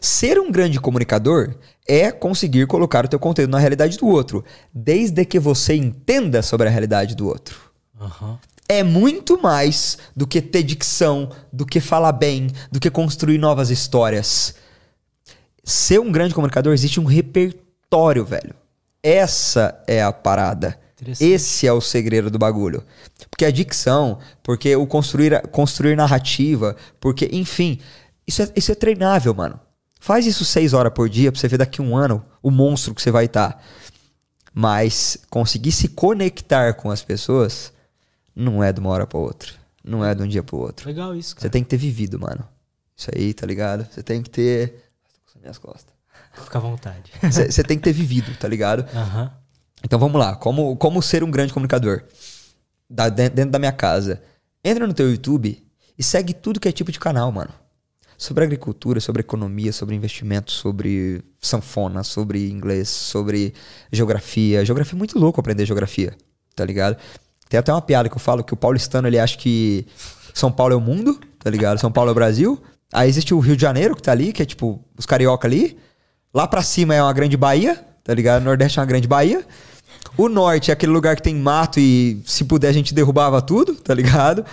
Ser um grande comunicador é conseguir colocar o teu conteúdo na realidade do outro, desde que você entenda sobre a realidade do outro Aham. é muito mais do que ter dicção, do que falar bem, do que construir novas histórias. Ser um grande comunicador existe um repertório, velho. Essa é a parada. Esse é o segredo do bagulho. Porque a dicção, porque o construir, construir narrativa, porque, enfim, isso é, isso é treinável, mano. Faz isso seis horas por dia pra você ver daqui a um ano o monstro que você vai estar. Mas conseguir se conectar com as pessoas não é de uma hora pra outra. Não é de um dia pro outro. Legal isso, Você cara. tem que ter vivido, mano. Isso aí, tá ligado? Você tem que ter. Tô coçando minhas costas. Fica à vontade. Você você tem que ter vivido, tá ligado? Aham. Então vamos lá. Como, como ser um grande comunicador? Da- de- dentro da minha casa. Entra no teu YouTube e segue tudo que é tipo de canal, mano. Sobre agricultura, sobre economia, sobre investimento, sobre sanfona, sobre inglês, sobre geografia. Geografia é muito louco aprender geografia, tá ligado? Tem até uma piada que eu falo que o paulistano ele acha que São Paulo é o mundo, tá ligado? São Paulo é o Brasil. Aí existe o Rio de Janeiro que tá ali, que é tipo os carioca ali. Lá pra cima é uma grande Bahia, tá ligado? O Nordeste é uma grande Bahia. O Norte é aquele lugar que tem mato e se puder a gente derrubava tudo, tá ligado?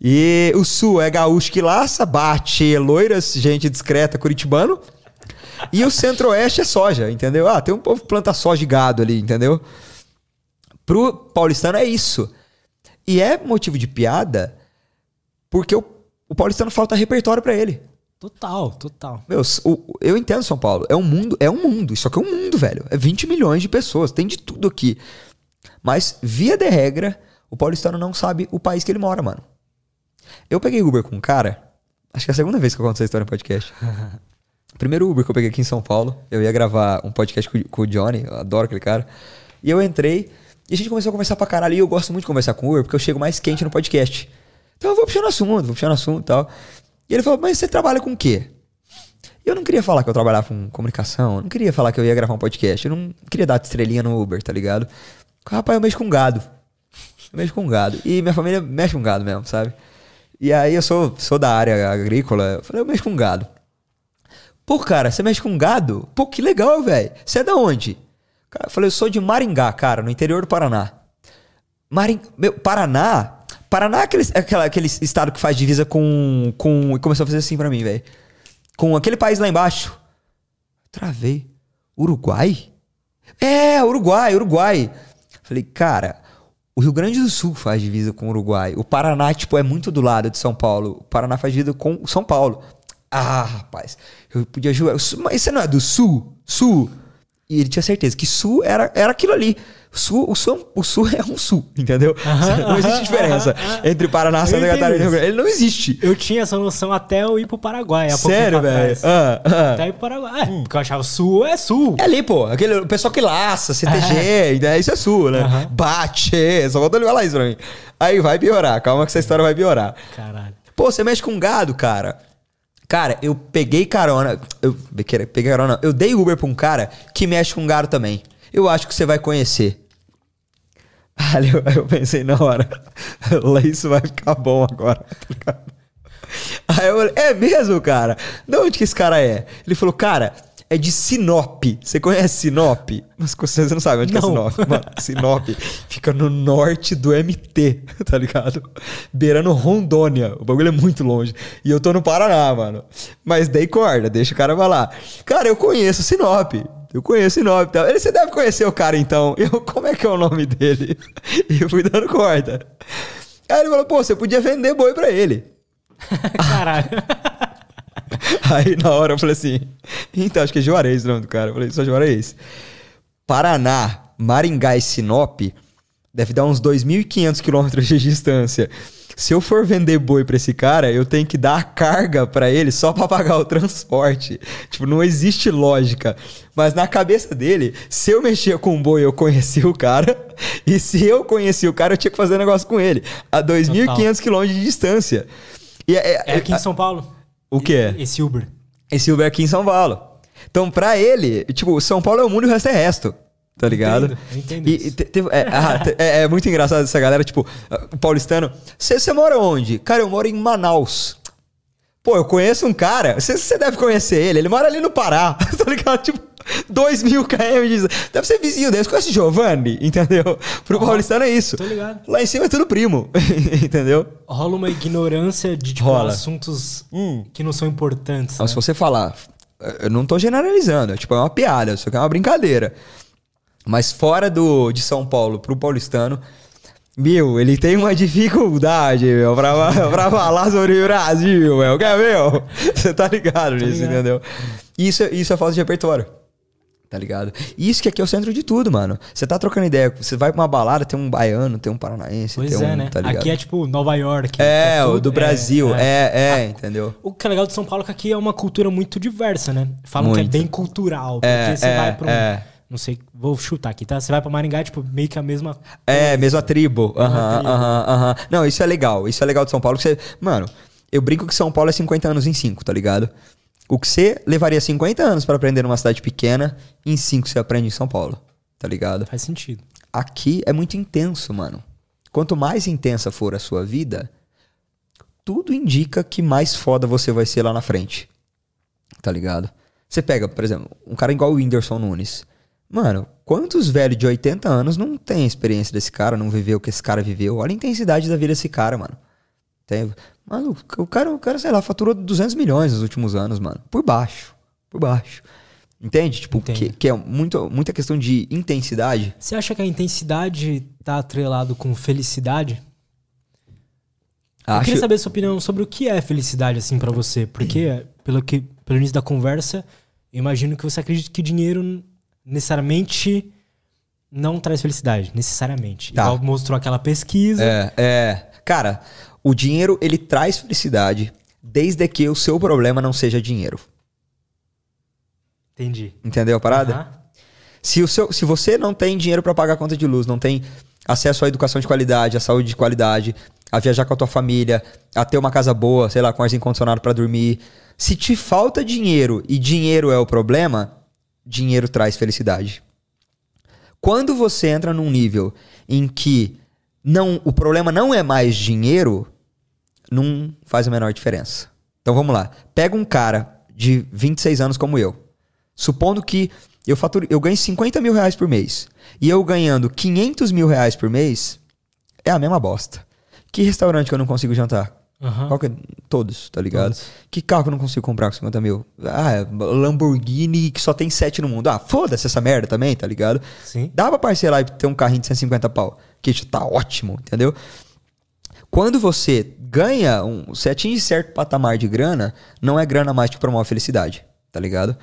E o Sul é gaúcho que laça, bate, loiras, gente discreta, curitibano. E o Centro-Oeste é soja, entendeu? Ah, tem um povo que planta soja e gado ali, entendeu? Pro paulistano é isso. E é motivo de piada porque o, o paulistano falta repertório pra ele. Total, total. Meu, o- eu entendo São Paulo. É um mundo, é um mundo. Isso aqui é um mundo, velho. É 20 milhões de pessoas. Tem de tudo aqui. Mas, via de regra, o paulistano não sabe o país que ele mora, mano. Eu peguei Uber com um cara. Acho que é a segunda vez que eu conto essa história no podcast. Primeiro Uber que eu peguei aqui em São Paulo. Eu ia gravar um podcast com, com o Johnny. Eu adoro aquele cara. E eu entrei. E a gente começou a conversar pra caralho. E eu gosto muito de conversar com o Uber porque eu chego mais quente no podcast. Então eu vou puxando assunto, vou puxando assunto e tal. E ele falou: Mas você trabalha com o quê? Eu não queria falar que eu trabalhava com comunicação, eu não queria falar que eu ia gravar um podcast, eu não queria dar estrelinha no Uber, tá ligado? Rapaz, eu mexo com gado. Eu mexo com gado. E minha família mexe com gado mesmo, sabe? E aí eu sou, sou da área agrícola, eu falei, eu mexo com gado. Pô, cara, você mexe com gado? Pô, que legal, velho. Você é da onde? Cara, eu falei, eu sou de Maringá, cara, no interior do Paraná. Maring... Meu, Paraná. Paraná é aquele, aquela- aquele estado que faz divisa com. com e começou a fazer assim pra mim, velho. Com aquele país lá embaixo. Travei. Uruguai? É, Uruguai, Uruguai. Falei, cara, o Rio Grande do Sul faz divisa com o Uruguai. O Paraná, tipo, é muito do lado de São Paulo. O Paraná faz divisa com São Paulo. Ah, rapaz. Eu podia jurar. Mas você não é do Sul? Sul? E ele tinha certeza que Sul era, era aquilo ali. O Sul, o, sul, o sul é um Sul, entendeu? não existe diferença entre Paraná, Santa Catarina e Rio. Grande. Ele não existe. Eu tinha essa noção até eu ir pro Paraguai. há Sério, velho? Ah, ah. Até ir pro Paraguai. É, porque eu achava sul é sul. É ali, pô. Aquele, o pessoal que laça, CTG, né? isso é sul, né? Aham. Bate, só falta ele falar isso pra mim. Aí vai piorar, calma que essa história vai piorar. Caralho. Pô, você mexe com gado, cara. Cara, eu peguei carona. Eu peguei carona. Eu dei Uber pra um cara que mexe com gado também. Eu acho que você vai conhecer. Aí eu, aí eu pensei na hora. Isso vai ficar bom agora. tá? Aí eu falei, é mesmo, cara? De onde que esse cara é? Ele falou, cara, é de Sinop. Você conhece Sinop? Mas você não sabe onde que é Não. Sinop. Mano, Sinop fica no norte do MT, tá ligado? Beirando Rondônia. O bagulho é muito longe. E eu tô no Paraná, mano. Mas dei corda, deixa o cara falar. Cara, eu conheço Sinop. Eu conheço Sinop e tal. Ele, você deve conhecer o cara então. Eu, como é que é o nome dele? E eu fui dando corda. Aí ele falou, pô, você podia vender boi pra ele. Caralho. Aí na hora eu falei assim, então acho que é Juarez o nome do cara. Eu falei, só Juarez. Paraná, Maringá e Sinop deve dar uns 2.500 quilômetros de distância. Se eu for vender boi pra esse cara, eu tenho que dar a carga pra ele só pra pagar o transporte. Tipo, não existe lógica. Mas na cabeça dele, se eu mexia com um boi, eu conhecia o cara. E se eu conhecia o cara, eu tinha que fazer negócio com ele. A 2.500 quilômetros de distância. E é- É aqui em São Paulo. O que é? Esse Uber. Esse Uber aqui em São Paulo. Então, pra ele, tipo, São Paulo é o mundo e o resto é resto. Tá ligado? Entendo, entendo E, te- é, ah, é- é muito engraçado essa galera, tipo, ah, o paulistano. Você mora onde? Cara, eu moro em Manaus. Pô, eu conheço um cara, você deve conhecer ele, ele mora ali no Pará, tá ligado? Tipo, 2 mil km de... Deve ser vizinho dele. Você conhece Giovanni, entendeu? Pro paulistano é isso. tô ligado. Lá em cima é tudo primo, entendeu? Rola uma ignorância de tipo, Rola. assuntos Hum. que não são importantes. Mas né? se você falar, eu não tô generalizando, é, tipo, é uma piada, isso aqui é uma brincadeira. Mas fora do, de São Paulo pro paulistano, meu, ele tem uma dificuldade, meu, pra, pra falar sobre o Brasil, meu. Quer ver, meu? Você tá ligado nisso, ligado. entendeu? Isso, é- isso é falta de repertório. Tá ligado? Isso que aqui é o centro de tudo, mano. Você tá trocando ideia, você vai pra uma balada, tem um baiano, tem um paranaense, Pois tem é, um. né? Tá aqui é tipo Nova York. que É, o do Brasil. é, É, é, Ah, entendeu? O que é legal de São Paulo é que aqui é uma cultura muito diversa, né? Falam que Muito. é bem cultural. Porque É, você é, vai pra um. Não sei, vou chutar aqui, tá? Você vai pra Maringá, tipo, meio que a mesma. É, mesma tribo. Aham, aham, aham. Não, isso é legal. Isso é legal de São Paulo. Que você, mano, eu brinco que São Paulo é 50 anos em 5, tá ligado? O que você levaria 50 anos pra aprender numa cidade pequena, em 5 você aprende em São Paulo, tá ligado? Faz sentido. Aqui é muito intenso, mano. Quanto mais intensa for a sua vida, tudo indica que mais foda você vai ser lá na frente. Tá ligado? Você pega, por exemplo, um cara igual o Whindersson Nunes. Mano, quantos velhos de 80 anos não tem a experiência desse cara, não viveu o que esse cara viveu? Olha a intensidade da vida desse cara, mano. Tem, mano, o cara, o cara, sei lá, faturou 200 milhões nos últimos anos, mano. Por baixo. Por baixo. Entende? Tipo, que, que é muito, muita questão de intensidade. Você acha que a intensidade tá atrelado com felicidade? Eu Acho, queria saber a sua opinião sobre o que é felicidade, assim, pra você. Porque, pelo, que, pelo início da conversa, eu imagino que você acredita que dinheiro necessariamente não traz felicidade. Necessariamente. Tá. Igual mostrou aquela pesquisa. É, é. Cara, o dinheiro ele traz felicidade desde que o seu problema não seja dinheiro. Entendi. Entendeu a parada? Aham. Se, o seu, se você não tem dinheiro pra pagar a conta de luz, não tem acesso à educação de qualidade, à saúde de qualidade, a viajar com a tua família, a ter uma casa boa, sei lá, com arzinho condicionado pra dormir. Se te falta dinheiro e dinheiro é o problema, dinheiro traz felicidade. Quando você entra num nível em que não, o problema não é mais dinheiro, não faz a menor diferença. Então vamos lá. Pega um cara de 26 anos como eu. Supondo que eu, faturo, eu ganho 50 mil reais por mês. E eu ganhando 500 mil reais por mês, é a mesma bosta. Que restaurante que eu não consigo jantar? Aham. Qual que é? Todos, tá ligado? Todos. Que carro que eu não consigo comprar com 50 mil? Ah, é Lamborghini que só tem 7 no mundo. Ah, foda-se essa merda também, tá ligado? Sim. Dá pra parcelar e ter um carrinho de 150 pau. Que isso tá ótimo, entendeu? Quando você ganha, um, você atinge certo patamar de grana, não é grana mais que promove felicidade, tá ligado?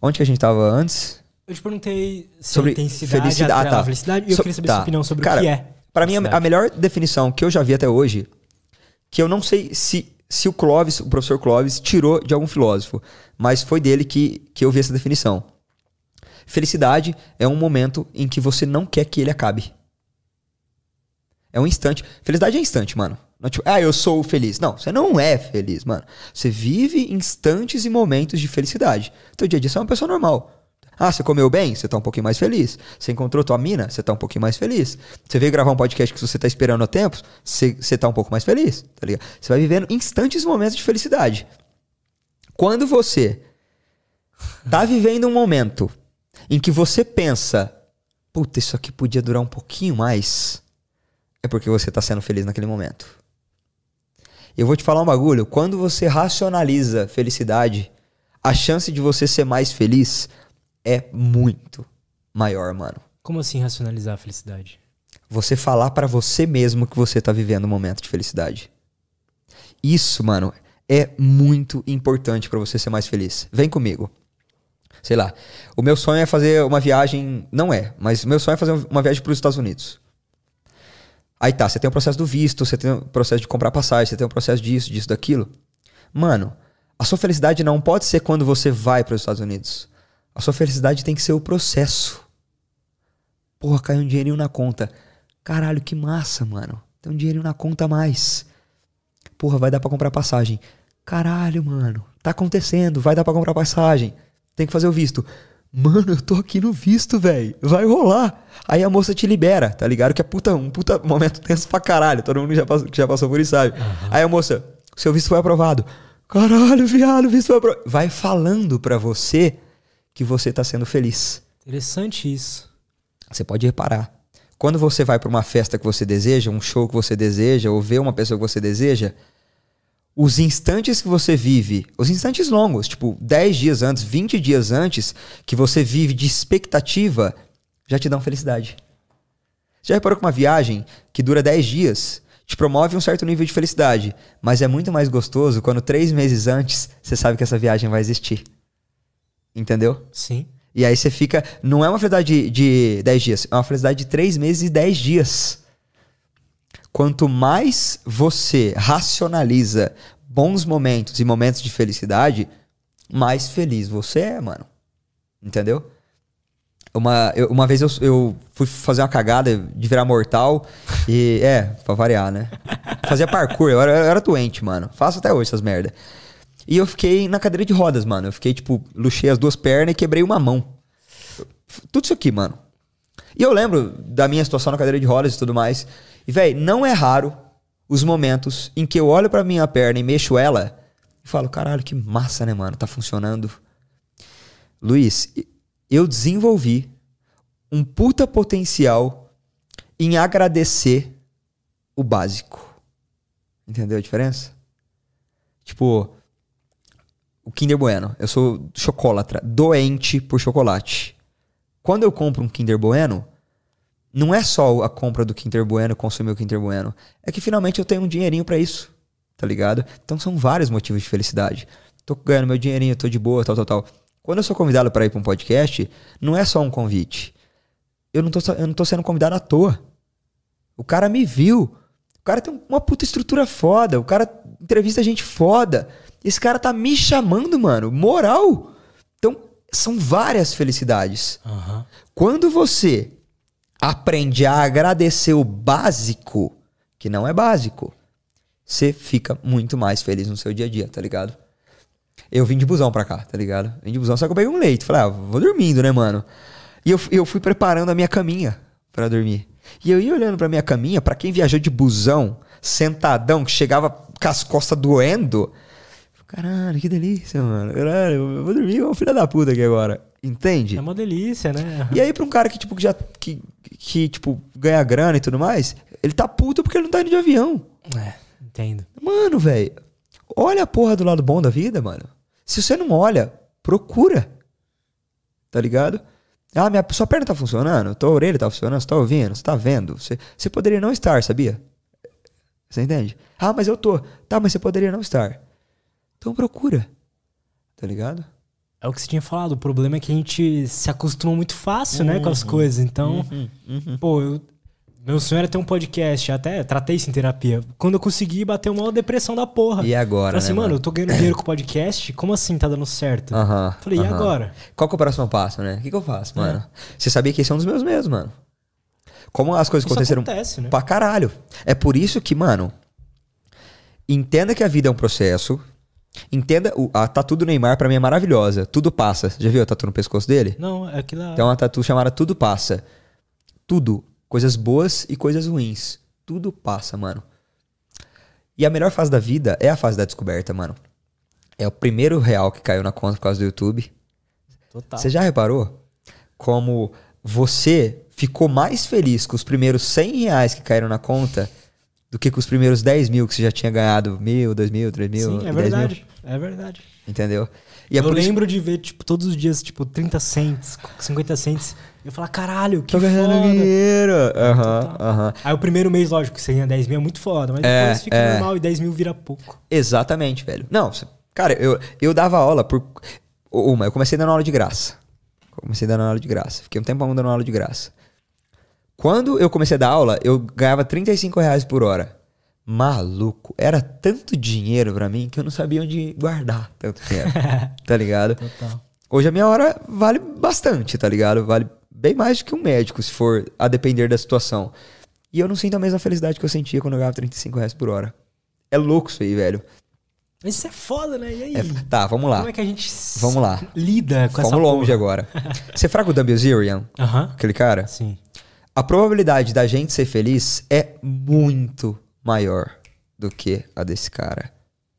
Onde que a gente tava antes? Eu te perguntei se Sobre intensidade felicidade. Ah, tá. felicidade e eu So- queria saber tá. sua opinião sobre Cara, o que é. Pra mim, a, melhor definição que eu já vi até hoje, que eu não sei se, se o Clóvis, o professor Clóvis, tirou de algum filósofo, mas foi dele que, que eu vi essa definição. Felicidade é um momento em que você não quer que ele acabe. É um instante. Felicidade é instante, mano. Não tipo, ah, eu sou feliz. Não, você não é feliz, mano. Você vive instantes e momentos de felicidade. Teu dia a dia você é uma pessoa normal. Ah, você comeu bem? Você tá um pouquinho mais feliz. Você encontrou tua mina? Você tá um pouquinho mais feliz. Você veio gravar um podcast que você tá esperando há tempos? Você, você tá um pouco mais feliz, tá ligado? Você vai vivendo instantes momentos de felicidade. Quando você tá vivendo um momento em que você pensa, puta, isso aqui podia durar um pouquinho mais, é porque você tá sendo feliz naquele momento. Eu vou te falar um bagulho, quando você racionaliza felicidade, a chance de você ser mais feliz é muito maior, mano. Como assim racionalizar a felicidade? Você falar pra você mesmo que você tá vivendo um momento de felicidade. Isso, mano, é muito importante pra você ser mais feliz. Vem comigo. Sei lá. O meu sonho é fazer uma viagem. Não é, mas o meu sonho é fazer uma viagem para os Estados Unidos. Aí tá, você tem o processo do visto, você tem o processo de comprar passagem, você tem o processo disso, disso, daquilo. Mano, a sua felicidade não pode ser quando você vai para os Estados Unidos. A sua felicidade tem que ser o processo. Porra, caiu um dinheirinho na conta. Caralho, que massa, mano. Tem um dinheirinho na conta a mais. Porra, vai dar pra comprar passagem. Caralho, mano. Tá acontecendo, vai dar pra comprar passagem. Tem que fazer o visto. Mano, eu tô aqui no visto, velho. Vai rolar. Aí a moça te libera, tá ligado? Que é puta, um puta momento tenso pra caralho. Todo mundo já passou, que já passou por isso sabe. Aí a moça, seu visto foi aprovado. Caralho, viado, o visto foi aprovado. Vai falando pra você que você tá sendo feliz. Interessante isso. Você pode reparar. Quando você vai para uma festa que você deseja, um show que você deseja, ou vê uma pessoa que você deseja, os instantes que você vive, os instantes longos, tipo 10 dias antes, 20 dias antes, que você vive de expectativa, já te dão felicidade. Já reparou que uma viagem que dura 10 dias te promove um certo nível de felicidade, mas é muito mais gostoso quando três meses antes você sabe que essa viagem vai existir. Entendeu? Sim. E aí você fica. Não é uma felicidade de, de 10 dias, é uma felicidade de 3 meses e 10 dias. Quanto mais você racionaliza bons momentos e momentos de felicidade, mais feliz você é, mano. Entendeu? Uma, eu- uma vez eu, eu fui fazer uma cagada de virar mortal e. É, pra variar, né? Fazia parkour, eu era, eu era doente, mano. Faço até hoje essas merda. E eu fiquei na cadeira de rodas, mano. Eu fiquei, tipo, luxei as duas pernas e quebrei uma mão. Tudo isso aqui, mano. E eu lembro da minha situação na cadeira de rodas e tudo mais. E, velho, não é raro os momentos em que eu olho pra minha perna e mexo ela e falo, caralho, que massa, né, mano? Tá funcionando. Luiz, eu desenvolvi um puta potencial em agradecer o básico. Entendeu a diferença? Tipo, o Kinder Bueno. Eu sou chocolatra, doente por chocolate. Quando eu compro um Kinder Bueno, não é só a compra do Kinder Bueno, consumir o Kinder Bueno. É que finalmente eu tenho um dinheirinho pra isso, tá ligado? Então são vários motivos de felicidade. Tô ganhando meu dinheirinho, tô de boa, tal, tal, tal. Quando eu sou convidado pra ir pra um podcast, não é só um convite. Eu não tô, eu não tô sendo convidado à toa. O cara me viu. O cara tem uma puta estrutura foda. O cara entrevista gente foda. Esse cara tá me chamando, mano. Moral. Então, são várias felicidades. Aham. Quando você aprende a agradecer o básico, que não é básico, você fica muito mais feliz no seu dia a dia, tá ligado? Eu vim de busão pra cá, tá ligado? Vim de busão, só que eu peguei um leite. Falei, ah, vou dormindo, né, mano? E eu, eu fui preparando a minha caminha pra dormir. E eu ia olhando pra minha caminha, pra quem viajou de busão, sentadão, que chegava com as costas doendo. Caralho, que delícia, mano. Caralho, eu vou dormir um filho da puta aqui agora. Entende? É uma delícia, né? E aí, pra um cara que, tipo, que já. Que, que, tipo, ganha grana e tudo mais, ele tá puto porque ele não tá indo de avião. É, entendo. Mano, velho. Olha a porra do lado bom da vida, mano. Se você não olha, procura. Tá ligado? Ah, minha, sua perna tá funcionando, tua orelha tá funcionando, você tá ouvindo, você tá vendo. Você, você poderia não estar, sabia? Você entende? Ah, mas eu tô. Tá, mas você poderia não estar. Então procura. Tá ligado? É o que você tinha falado. O problema é que a gente se acostuma muito fácil, né, com as Uhum. coisas. Então, pô, eu, meu sonho era ter um podcast. Até tratei isso em terapia. Quando eu consegui, bateu uma depressão da porra. E agora, Falei assim, né, mano, mano? eu tô ganhando dinheiro com o podcast. Como assim tá dando certo? Aham. Falei, e agora? Qual que é o próximo passo, né? O que, que eu faço, mano? Você sabia que esse é um dos meus medos, mano. Como as coisas Isso aconteceram acontece, né? pra caralho. É por isso que, mano, entenda que a vida é um processo. Entenda, a tatu do Neymar pra mim é maravilhosa. Tudo passa. Já viu a tatu no pescoço dele? Não, é aquilo lá. Tem uma tatu chamada Tudo Passa. Tudo. Coisas boas e coisas ruins. Tudo passa, mano. E a melhor fase da vida é a fase da descoberta, mano. É o primeiro real que caiu na conta por causa do YouTube. Total. Você já reparou como você ficou mais feliz com os primeiros 100 reais que caíram na conta do que com os primeiros 10 mil que você já tinha ganhado? Mil, dois mil, três mil, Sim, é 10 mil. verdade. É verdade. Entendeu? E é eu isso lembro de ver, tipo, todos os dias, tipo, 30 cents, 50 cents. Eu falar, caralho, que Tô ganhando foda. dinheiro. Aham, Total. aham. Aí o primeiro mês, lógico, que você ganha 10 mil é muito foda, mas É, depois fica é. normal e 10 mil vira pouco. Exatamente, velho. Não, cara, eu, eu dava aula por. Uma, eu comecei dando aula de graça. Comecei dando aula de graça. Fiquei um tempão dando aula de graça. Quando eu comecei a dar aula, eu ganhava 35 reais por hora. Maluco. Era tanto dinheiro pra mim que eu não sabia onde guardar tanto dinheiro. tá ligado? Total. Hoje a minha hora vale bastante, tá ligado? Vale bem mais do que um médico, se for a depender da situação. E eu não sinto a mesma felicidade que eu sentia quando eu ganhava 35 reais por hora. É louco isso aí, velho. Mas isso é foda, né? E aí? É, tá, vamos lá. Como é que a gente Vamos lá. lida com essa Vamos longe porra? agora. Você fraga o Dan Bilzerian, Aham. aquele cara? Sim. A probabilidade da gente ser feliz é muito maior do que a desse cara.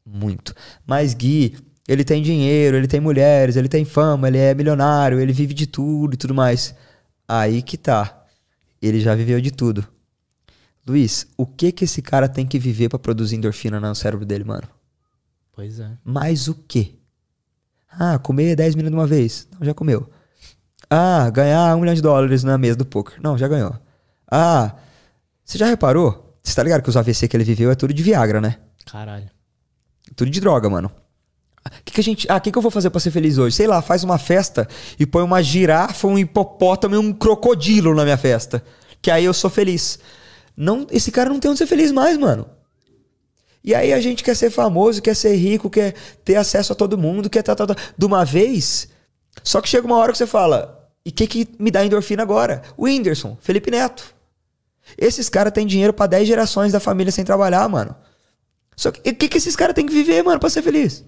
Muito. Mas Gui, ele tem dinheiro, ele tem mulheres, ele tem fama, ele é milionário, ele vive de tudo e tudo mais. Aí que tá. Ele já viveu de tudo. Luiz, o que que esse cara tem que viver pra produzir endorfina no cérebro dele, mano? Pois é. Mais o quê? Ah, comer 10 minutos de uma vez. Não, já comeu. Ah, ganhar um milhão de dólares na mesa do poker. Não, já ganhou. Ah, você já reparou? Você tá ligado que os AVC que ele viveu é tudo de Viagra, né? Caralho. Tudo de droga, mano. O que, que a gente. Ah, o que, que eu vou fazer pra ser feliz hoje? Sei lá, faz uma festa e põe uma girafa, um hipopótamo e um crocodilo na minha festa. Que aí eu sou feliz. Não, esse cara não tem onde ser feliz mais, mano. E aí a gente quer ser famoso, quer ser rico, quer ter acesso a todo mundo, quer tá, tá, tá, de uma vez. Só que chega uma hora que você fala, e o que, que me dá endorfina agora? O Whindersson, Felipe Neto. Esses caras têm dinheiro para 10 gerações da família sem trabalhar, mano. Só que o que, que esses caras têm que viver, mano, pra ser feliz?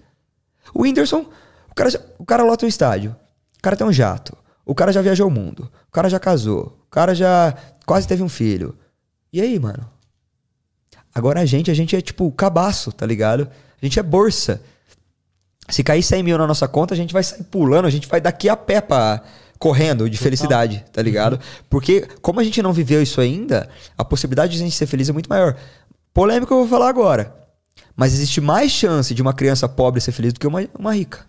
O Whindersson, o cara, o cara lota um estádio. O cara tem um jato. O cara já viajou o mundo. O cara já casou. O cara já quase teve um filho. E aí, mano? Agora a gente, a gente é tipo cabaço, tá ligado? A gente é bolsa. Se cair 100 mil na nossa conta, a gente vai sair pulando, a gente vai daqui a pé pra, correndo de felicidade, tá ligado? Porque como a gente não viveu isso ainda, a possibilidade de a gente ser feliz é muito maior. Polêmico eu vou falar agora. Mas existe mais chance de uma criança pobre ser feliz do que uma, uma rica.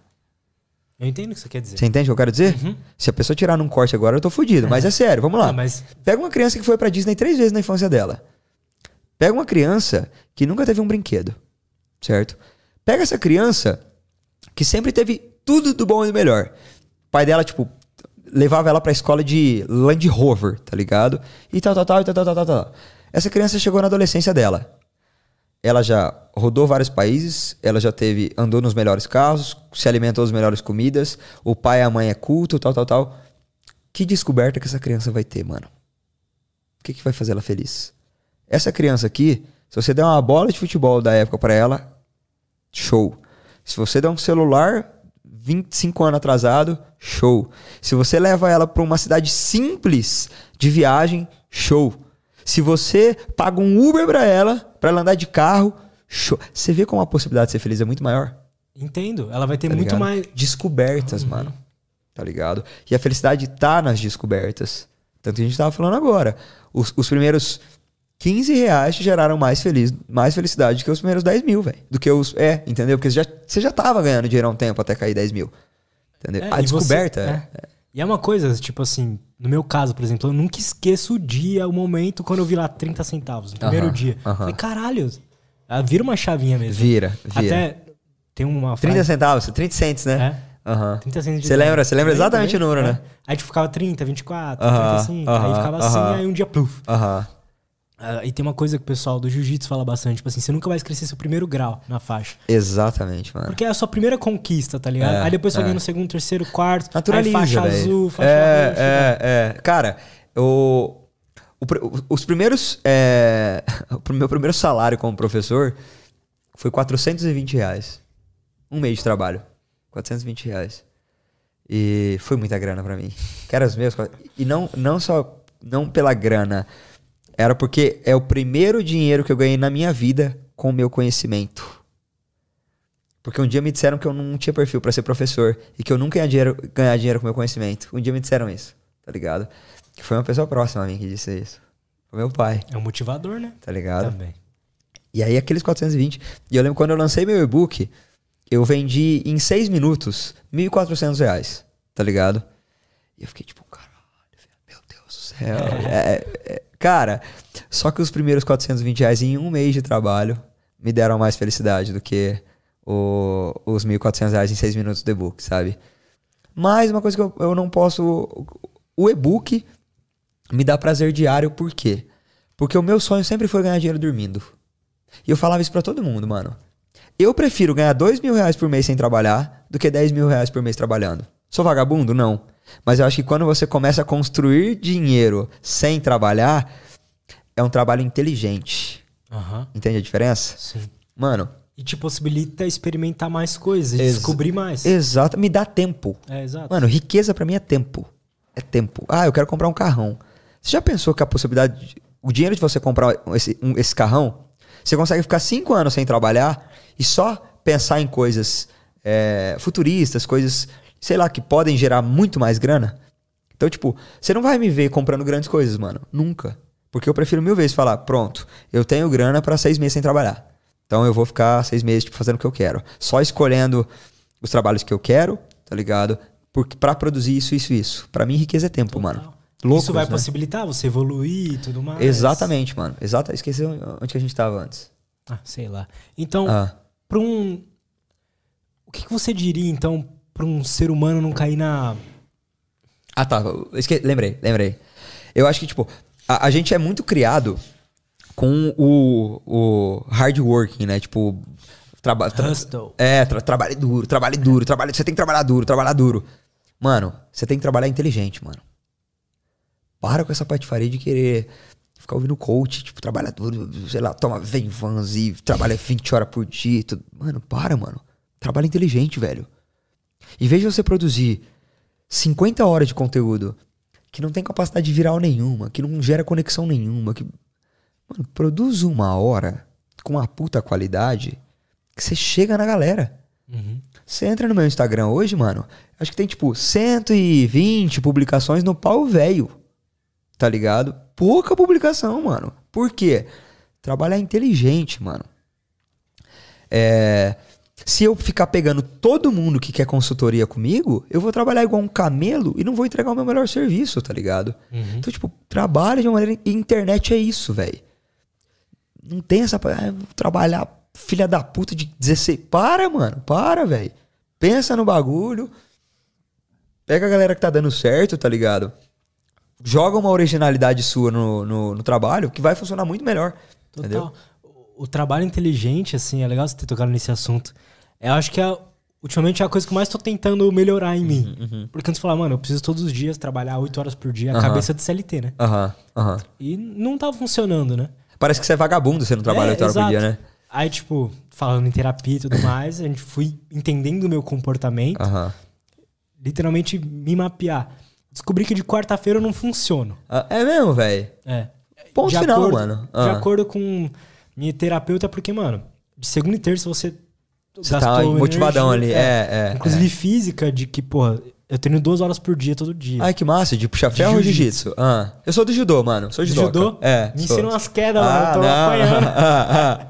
Eu entendo o que você quer dizer. Você entende o que eu quero dizer? Uhum. Se a pessoa tirar num corte agora, eu tô fudido. Mas é sério, vamos lá. Ah, mas Pega uma criança que foi pra Disney três vezes na infância dela. Pega uma criança que nunca teve um brinquedo, certo? Pega essa criança que sempre teve tudo do bom e do melhor. O pai dela, tipo, levava ela pra escola de Land Rover, tá ligado? E tal, tal, tal, tal, tal, tal, tal. Essa criança chegou na adolescência dela. Ela já rodou vários países, ela já teve, andou nos melhores carros, se alimentou das melhores comidas, o pai e a mãe é culto, tal, tal, tal. Que descoberta que essa criança vai ter, mano? O que, que vai fazer ela feliz? Essa criança aqui, se você der uma bola de futebol da época pra ela, show. Se você der um celular 25 anos atrasado, show. Se você leva ela pra uma cidade simples de viagem, show. Se você paga um Uber pra ela, pra ela andar de carro, show. Você vê como a possibilidade de ser feliz é muito maior? entendo. Ela vai ter tá muito ligado? mais. Descobertas, mano. Tá ligado? E a felicidade tá nas descobertas. Tanto que a gente tava falando agora. Os, os primeiros 15 reais te geraram mais, feliz, mais felicidade que os primeiros 10 mil, velho. Do que os. É, entendeu? Porque você já, você já tava ganhando dinheiro há um tempo até cair 10 mil. Entendeu? É, a e você- descoberta. é. E é uma coisa, tipo assim, no meu caso, por exemplo, eu nunca esqueço o dia, o momento quando eu vi lá 30 centavos, no primeiro Aham, dia. aham. Falei, caralho, ah, vira uma chavinha mesmo. Vira, vira. Até tem uma 30 frase- centavos, 30 cents, né? É. Aham. 30 centavos de Você lembra? Você lembra exatamente o número, é. né? Aí tipo, ficava 30, 24, Aham, 35, aí aham, ficava assim, aí um dia pluf. Aham. Ah, e tem uma coisa que o pessoal do jiu-jitsu fala bastante, tipo assim, você nunca vai esquecer seu primeiro grau na faixa. Exatamente, mano. Porque é a sua primeira conquista, tá ligado? É, aí depois você é. ganha no segundo, terceiro, quarto, Naturaliza, aí faixa velho. azul, faixa é, roxa, é, é. Cara, o, o os primeiros. É, o meu primeiro salário como professor foi 420 reais. Um mês de trabalho. 420 reais. E foi muita grana pra mim. Que era os meus. E não, não só. Não pela grana. Era porque é o primeiro dinheiro que eu ganhei na minha vida com o meu conhecimento. Porque um dia me disseram que eu não tinha perfil pra ser professor e que eu nunca ia dinheiro, ganhar dinheiro com meu conhecimento. Um dia me disseram isso, tá ligado? Que foi uma pessoa próxima a mim que disse isso. Foi meu pai, É um motivador, né? tá ligado? Também. E aí aqueles 420. E eu lembro quando eu lancei meu e-book, eu vendi em seis minutos 1.400 reais, tá ligado? E eu fiquei tipo, caralho, meu Deus do céu. É, é, cara, só que os primeiros 420 reais em um mês de trabalho me deram mais felicidade do que o- os 1.400 reais em seis minutos do e-book, sabe? Mas uma coisa que eu, eu não posso. O e-book me dá prazer diário, por quê? Porque o meu sonho sempre foi ganhar dinheiro dormindo. E eu falava isso pra todo mundo, mano. Eu prefiro ganhar dois mil reais por mês sem trabalhar do que 10 mil reais por mês trabalhando. Sou vagabundo? Não. Mas eu acho que quando você começa a construir dinheiro sem trabalhar, é um trabalho inteligente. Aham. Entende a diferença? Sim. Mano, E te possibilita experimentar mais coisas, descobrir mais. exato. Me dá tempo. É, exato. Mano, riqueza pra mim é tempo. É tempo. Ah, eu quero comprar um carrão. Você já pensou que a possibilidade. de- o dinheiro de você comprar esse, um- esse carrão, você consegue ficar cinco anos sem trabalhar e só pensar em coisas é, futuristas, coisas, sei lá, que podem gerar muito mais grana? Então, tipo, você não vai me ver comprando grandes coisas, mano. Nunca. Porque eu prefiro mil vezes falar, pronto, eu tenho grana pra seis meses sem trabalhar. Então eu vou ficar seis meses, tipo, fazendo o que eu quero. Só escolhendo os trabalhos que eu quero, tá ligado? Porque para produzir isso, isso, isso. Pra mim, riqueza é tempo, mano. Loucos, Isso vai né? possibilitar você evoluir e tudo mais. Exatamente, mano. Exato. Esqueci onde que a gente tava antes. Ah, sei lá. Então, Ah, pra um. O que, que você diria, então, pra um ser humano não cair na. Ah, tá. Esque... Lembrei, lembrei. Eu acho que, tipo, a, a gente é muito criado com o, o hard working, né? Tipo, traba, tra, Hustle. é, tra, trabalhe duro, trabalhe duro, trabalhe, você tem que trabalhar duro, trabalhar duro. Mano, você tem que trabalhar inteligente, mano. Para com essa patifaria de querer ficar ouvindo coach, tipo, trabalha duro, sei lá, toma vem vans e trabalha 20 horas por dia. e Tudo. Mano, para, mano. Trabalha inteligente, velho. Em vez de você produzir 50 horas de conteúdo que não tem capacidade viral nenhuma, que não gera conexão nenhuma, que. Mano, produz uma hora com uma puta qualidade que você chega na galera. Uhum. Você entra no meu Instagram hoje, mano, acho que tem tipo 120 publicações no pau velho. Tá ligado? Pouca publicação, mano. Por quê? Trabalhar inteligente, mano. É, se eu ficar pegando todo mundo que quer consultoria comigo, eu vou trabalhar igual um camelo e não vou entregar o meu melhor serviço, tá ligado? Uhum. Então, tipo, trabalha de uma maneira. Internet é isso, velho. Não tem essa. Ah, vou trabalhar, filha da puta de 16. Para, mano. Para, velho. Pensa no bagulho. Pega a galera que tá dando certo, tá ligado? Joga uma originalidade sua no, no, no trabalho que vai funcionar muito melhor. Total. Entendeu? O trabalho inteligente, assim, é legal você ter tocado nesse assunto. Eu acho que é, ultimamente é a coisa que eu mais tô tentando melhorar em mim. Porque antes eu falava, mano, eu preciso todos os dias trabalhar 8 horas por dia, a cabeça de CLT, né? Aham, aham. E não tava funcionando, né? Parece que você é vagabundo, você não trabalha É, 8 horas por exato. dia, né? Aí, tipo, falando em terapia e tudo mais, a gente fui entendendo o meu comportamento, literalmente me mapear. Descobri que de quarta-feira eu não funciono. Ah, É mesmo, velho? É. Ponto De final, acordo- mano. De Ah. acordo com minha terapeuta, porque, mano, de segunda e terça você. Você tá motivadão ali. É, é. Inclusive física, de que, porra, eu treino duas horas por dia todo dia. Ai, que massa, de puxar ferro ou jiu-jitsu. Ah, eu sou do judô, mano. Sou judoca. judô? É. Me sou. ensina umas quedas, mano. Ah, Eu tô não. apanhando. Ah, ah.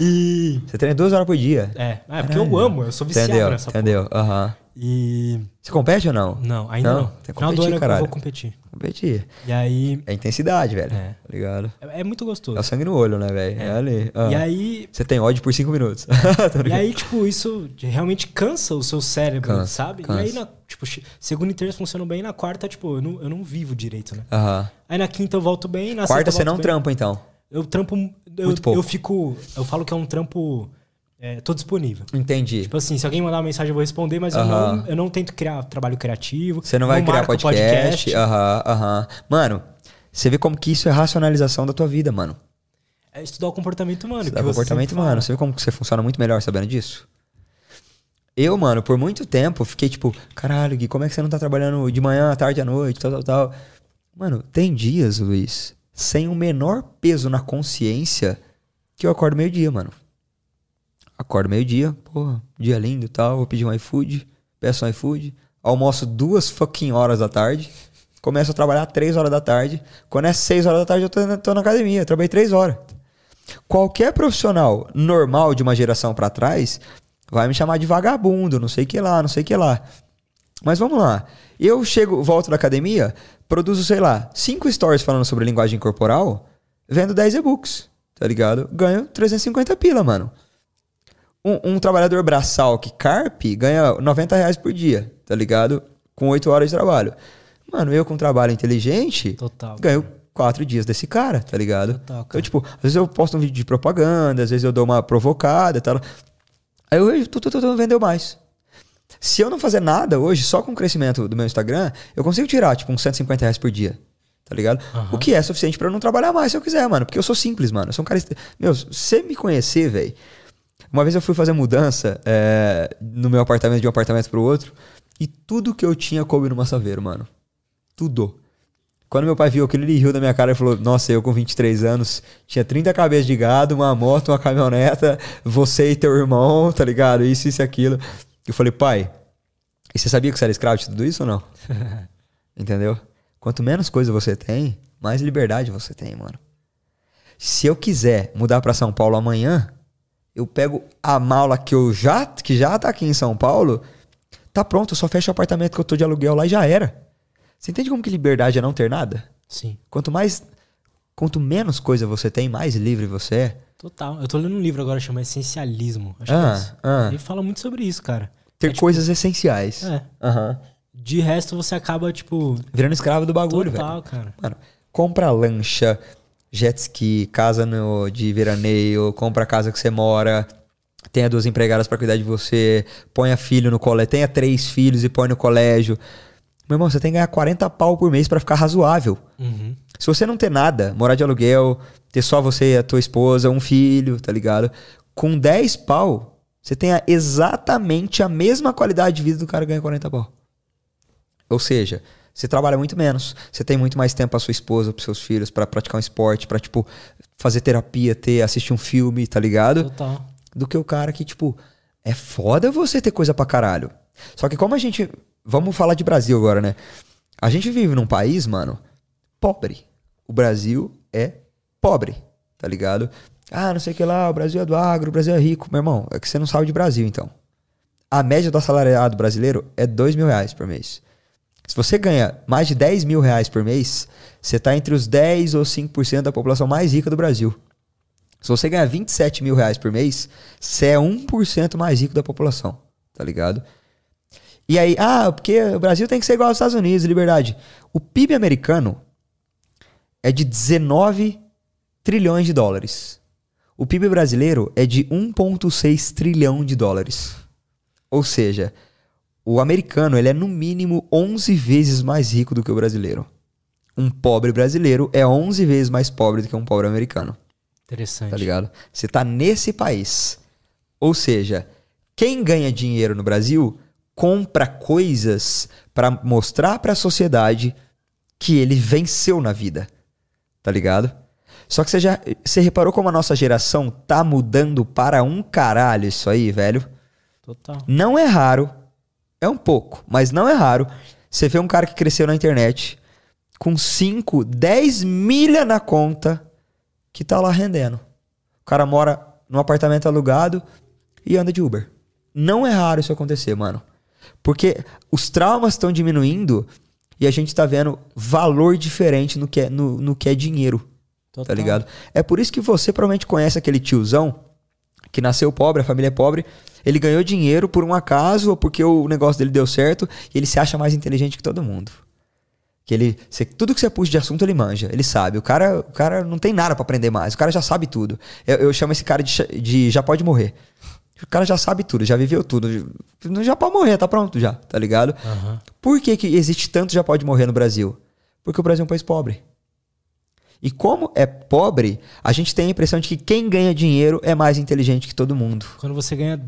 E. Você treina duas horas por dia. É, é porque eu amo, eu sou viciado Entendeu? nessa Entendeu? Aham. E. Você compete ou não? Não, ainda não. Não? Tem que Final do competir, ano eu caralho. vou competir. Competir. E aí. É intensidade, velho. É. Tá ligado? É, é muito gostoso. É o sangue no olho, né, velho? É. ali. Ah. E aí. Você tem ódio por cinco minutos. Tô E aí, tipo, isso realmente cansa o seu cérebro, Cansa, sabe? cansa. E aí, na, tipo, segunda e terça funcionam bem, na quarta, tipo, eu não, eu não vivo direito, né? Aham. Aí na quinta eu volto bem, na Quarta sexta você eu não bem. trampa, então. Eu trampo. Eu, Muito pouco. eu fico. Eu falo que é um trampo. É, tô disponível. Entendi. Tipo assim, se alguém mandar uma mensagem, eu vou responder, mas eu, não, eu não tento criar trabalho criativo. Você não vai criar marco podcast. Aham, aham. Mano, você vê como que isso é racionalização da tua vida, mano. É estudar o comportamento humano. Estudar você comportamento humano. Você vê como que você funciona muito melhor sabendo disso? Eu, mano, por muito tempo fiquei tipo, caralho, Gui, como é que você não tá trabalhando de manhã, à tarde, à noite, tal, tal, tal. Mano, tem dias, Luiz, sem o menor peso na consciência que eu acordo meio-dia, mano. Acordo meio-dia, porra, dia lindo e tal, vou pedir um iFood, peço um iFood, almoço duas fucking horas da tarde, começo a trabalhar três horas da tarde. Quando é seis horas da tarde, eu tô na, tô na academia, trabalhei três horas. Qualquer profissional normal de uma geração pra trás vai me chamar de vagabundo, não sei que lá, não sei que lá. Mas vamos lá. Eu chego, volto da academia, produzo, sei lá, cinco stories falando sobre linguagem corporal, vendo 10 e-books, tá ligado? Ganho 350 pila, mano. Um, um trabalhador braçal que carpe ganha 90 reais por dia, tá ligado? Com 8 horas de trabalho. Mano, eu com trabalho inteligente, Total. ganho quatro dias desse cara, tá ligado? Total, cara. Então, tipo, às vezes eu posto um vídeo de propaganda, às vezes eu dou uma provocada e tal. Aí eu vejo, tu, tu, tu, tu, vendeu mais. Se eu não fazer nada hoje, só com o crescimento do meu Instagram, eu consigo tirar, tipo, uns 150 reais por dia. Tá ligado? O que é suficiente pra eu não trabalhar mais se eu quiser, mano. Porque eu sou simples, mano. Eu sou um cara. Meu, você me conhecer, velho. Uma vez eu fui fazer mudança é, no meu apartamento, de um apartamento pro outro, e tudo que eu tinha coube no massaveiro, mano. Tudo. Quando meu pai viu aquilo, ele riu da minha cara e falou: Nossa, eu com 23 anos tinha 30 cabeças de gado, uma moto, uma caminhoneta, você e teu irmão, tá ligado? Isso, isso e aquilo. Eu falei: Pai, e você sabia que você era escravo de tudo isso ou não? Entendeu? Quanto menos coisa você tem, mais liberdade você tem, mano. Se eu quiser mudar pra São Paulo amanhã, eu pego a mala que eu já que já tá aqui em São Paulo, tá pronto, eu só fecho o apartamento que eu tô de aluguel lá e já era. Você entende como que liberdade é não ter nada? Sim. Quanto mais quanto menos coisa você tem, mais livre você é. Total. Eu tô lendo um livro agora chama Essencialismo. Acho que Ah, é isso. ah. Ele fala muito sobre isso, cara. ter coisas essenciais. É. Aham. De resto, você acaba, tipo. Virando escravo do bagulho, velho. Total, cara. Mano, compra lancha, jet ski, casa no, de veraneio, compra a casa que você mora, tenha duas empregadas pra cuidar de você, ponha filho no colégio, tenha três filhos e põe no colégio. Meu irmão, você tem que ganhar 40 pau por mês pra ficar razoável. Uhum. Se você não ter nada, morar de aluguel, ter só você e a tua esposa, um filho, tá ligado? Com 10 pau, você tem a- exatamente a mesma qualidade de vida do cara que ganha 40 pau. Ou seja, você trabalha muito menos, você tem muito mais tempo pra sua esposa, pros seus filhos, pra praticar um esporte, pra, tipo, fazer terapia, ter, assistir um filme, tá ligado? Total. do que o cara que, tipo, é foda você ter coisa pra caralho. Só que como a gente. Vamos falar de Brasil agora, né? A gente vive num país, mano, pobre. O Brasil é pobre, tá ligado? Ah, não sei o que lá, o Brasil é do agro, o Brasil é rico. Meu irmão, é que você não sabe de Brasil, então. A média do assalariado brasileiro é 2 mil reais por mês. Se você ganha mais de 10 mil reais por mês, você tá entre os 10 ou 5% da população mais rica do Brasil. Se você ganhar 27 mil reais por mês, você é 1% mais rico da população, tá ligado? E aí, ah, porque o Brasil tem que ser igual aos Estados Unidos, liberdade. O PIB americano é de 19 trilhões de dólares. O PIB brasileiro é de 1,6 trilhão de dólares. Ou seja, o americano ele é no mínimo 11 vezes mais rico do que o brasileiro. Um pobre brasileiro é 11 vezes mais pobre do que um pobre americano. Interessante. Tá ligado? Você tá nesse país. Ou seja, quem ganha dinheiro no Brasil compra coisas pra mostrar pra sociedade que ele venceu na vida. Tá ligado? Só que você já você reparou como a nossa geração tá mudando para um caralho isso aí, velho? Total. Não é raro, é um pouco, mas não é raro. Você vê um cara que cresceu na internet com 5, 10 milha na conta que tá lá rendendo. O cara mora num apartamento alugado e anda de Uber. Não é raro isso acontecer, mano. Porque os traumas estão diminuindo e a gente tá vendo valor diferente no que é, no, no que é dinheiro. Total. Tá ligado? É por isso que você provavelmente conhece aquele tiozão que nasceu pobre, a família é pobre. Ele ganhou dinheiro por um acaso ou porque o negócio dele deu certo e ele se acha mais inteligente que todo mundo. Que ele, você- tudo que você puxa de assunto ele manja, ele sabe. O cara, o cara não tem nada pra aprender mais, o cara já sabe tudo. Eu, eu chamo esse cara de, de já pode morrer. O cara já sabe tudo, já viveu tudo. Já pode morrer, tá pronto já, tá ligado? Aham. Por que, que existe tanto já pode morrer no Brasil? Porque o Brasil é um país pobre. E como é pobre, a gente tem a impressão de que quem ganha dinheiro é mais inteligente que todo mundo. Quando você ganha.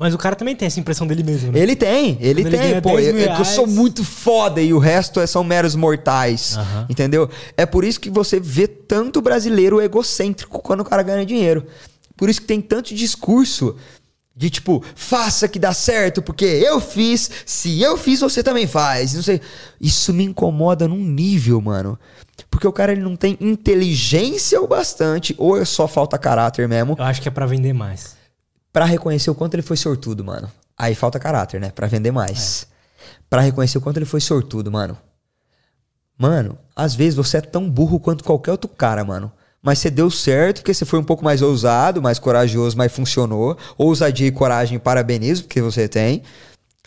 Mas o cara também tem essa impressão dele mesmo, né? Ele tem, ele Quando tem. Pô, 10 eu, é eu sou muito foda e o resto é- são meros mortais. Aham. Entendeu? É por isso que você vê tanto brasileiro egocêntrico quando o cara ganha dinheiro. Por isso que tem tanto discurso de tipo, faça que dá certo, porque eu fiz, se eu fiz, você também faz. Não sei. Isso me incomoda num nível, mano. Porque o cara ele não tem inteligência o bastante, ou só falta caráter mesmo, Eu acho que é pra vender mais. Pra reconhecer o quanto ele foi sortudo, mano. Aí falta caráter, né? Pra vender mais. Pra reconhecer o quanto ele foi sortudo, mano. Mano, às vezes você é tão burro quanto qualquer outro cara, mano. Mas você deu certo porque você foi um pouco mais ousado, mais corajoso, mas funcionou. Ousadia e coragem, parabenizo, porque você tem.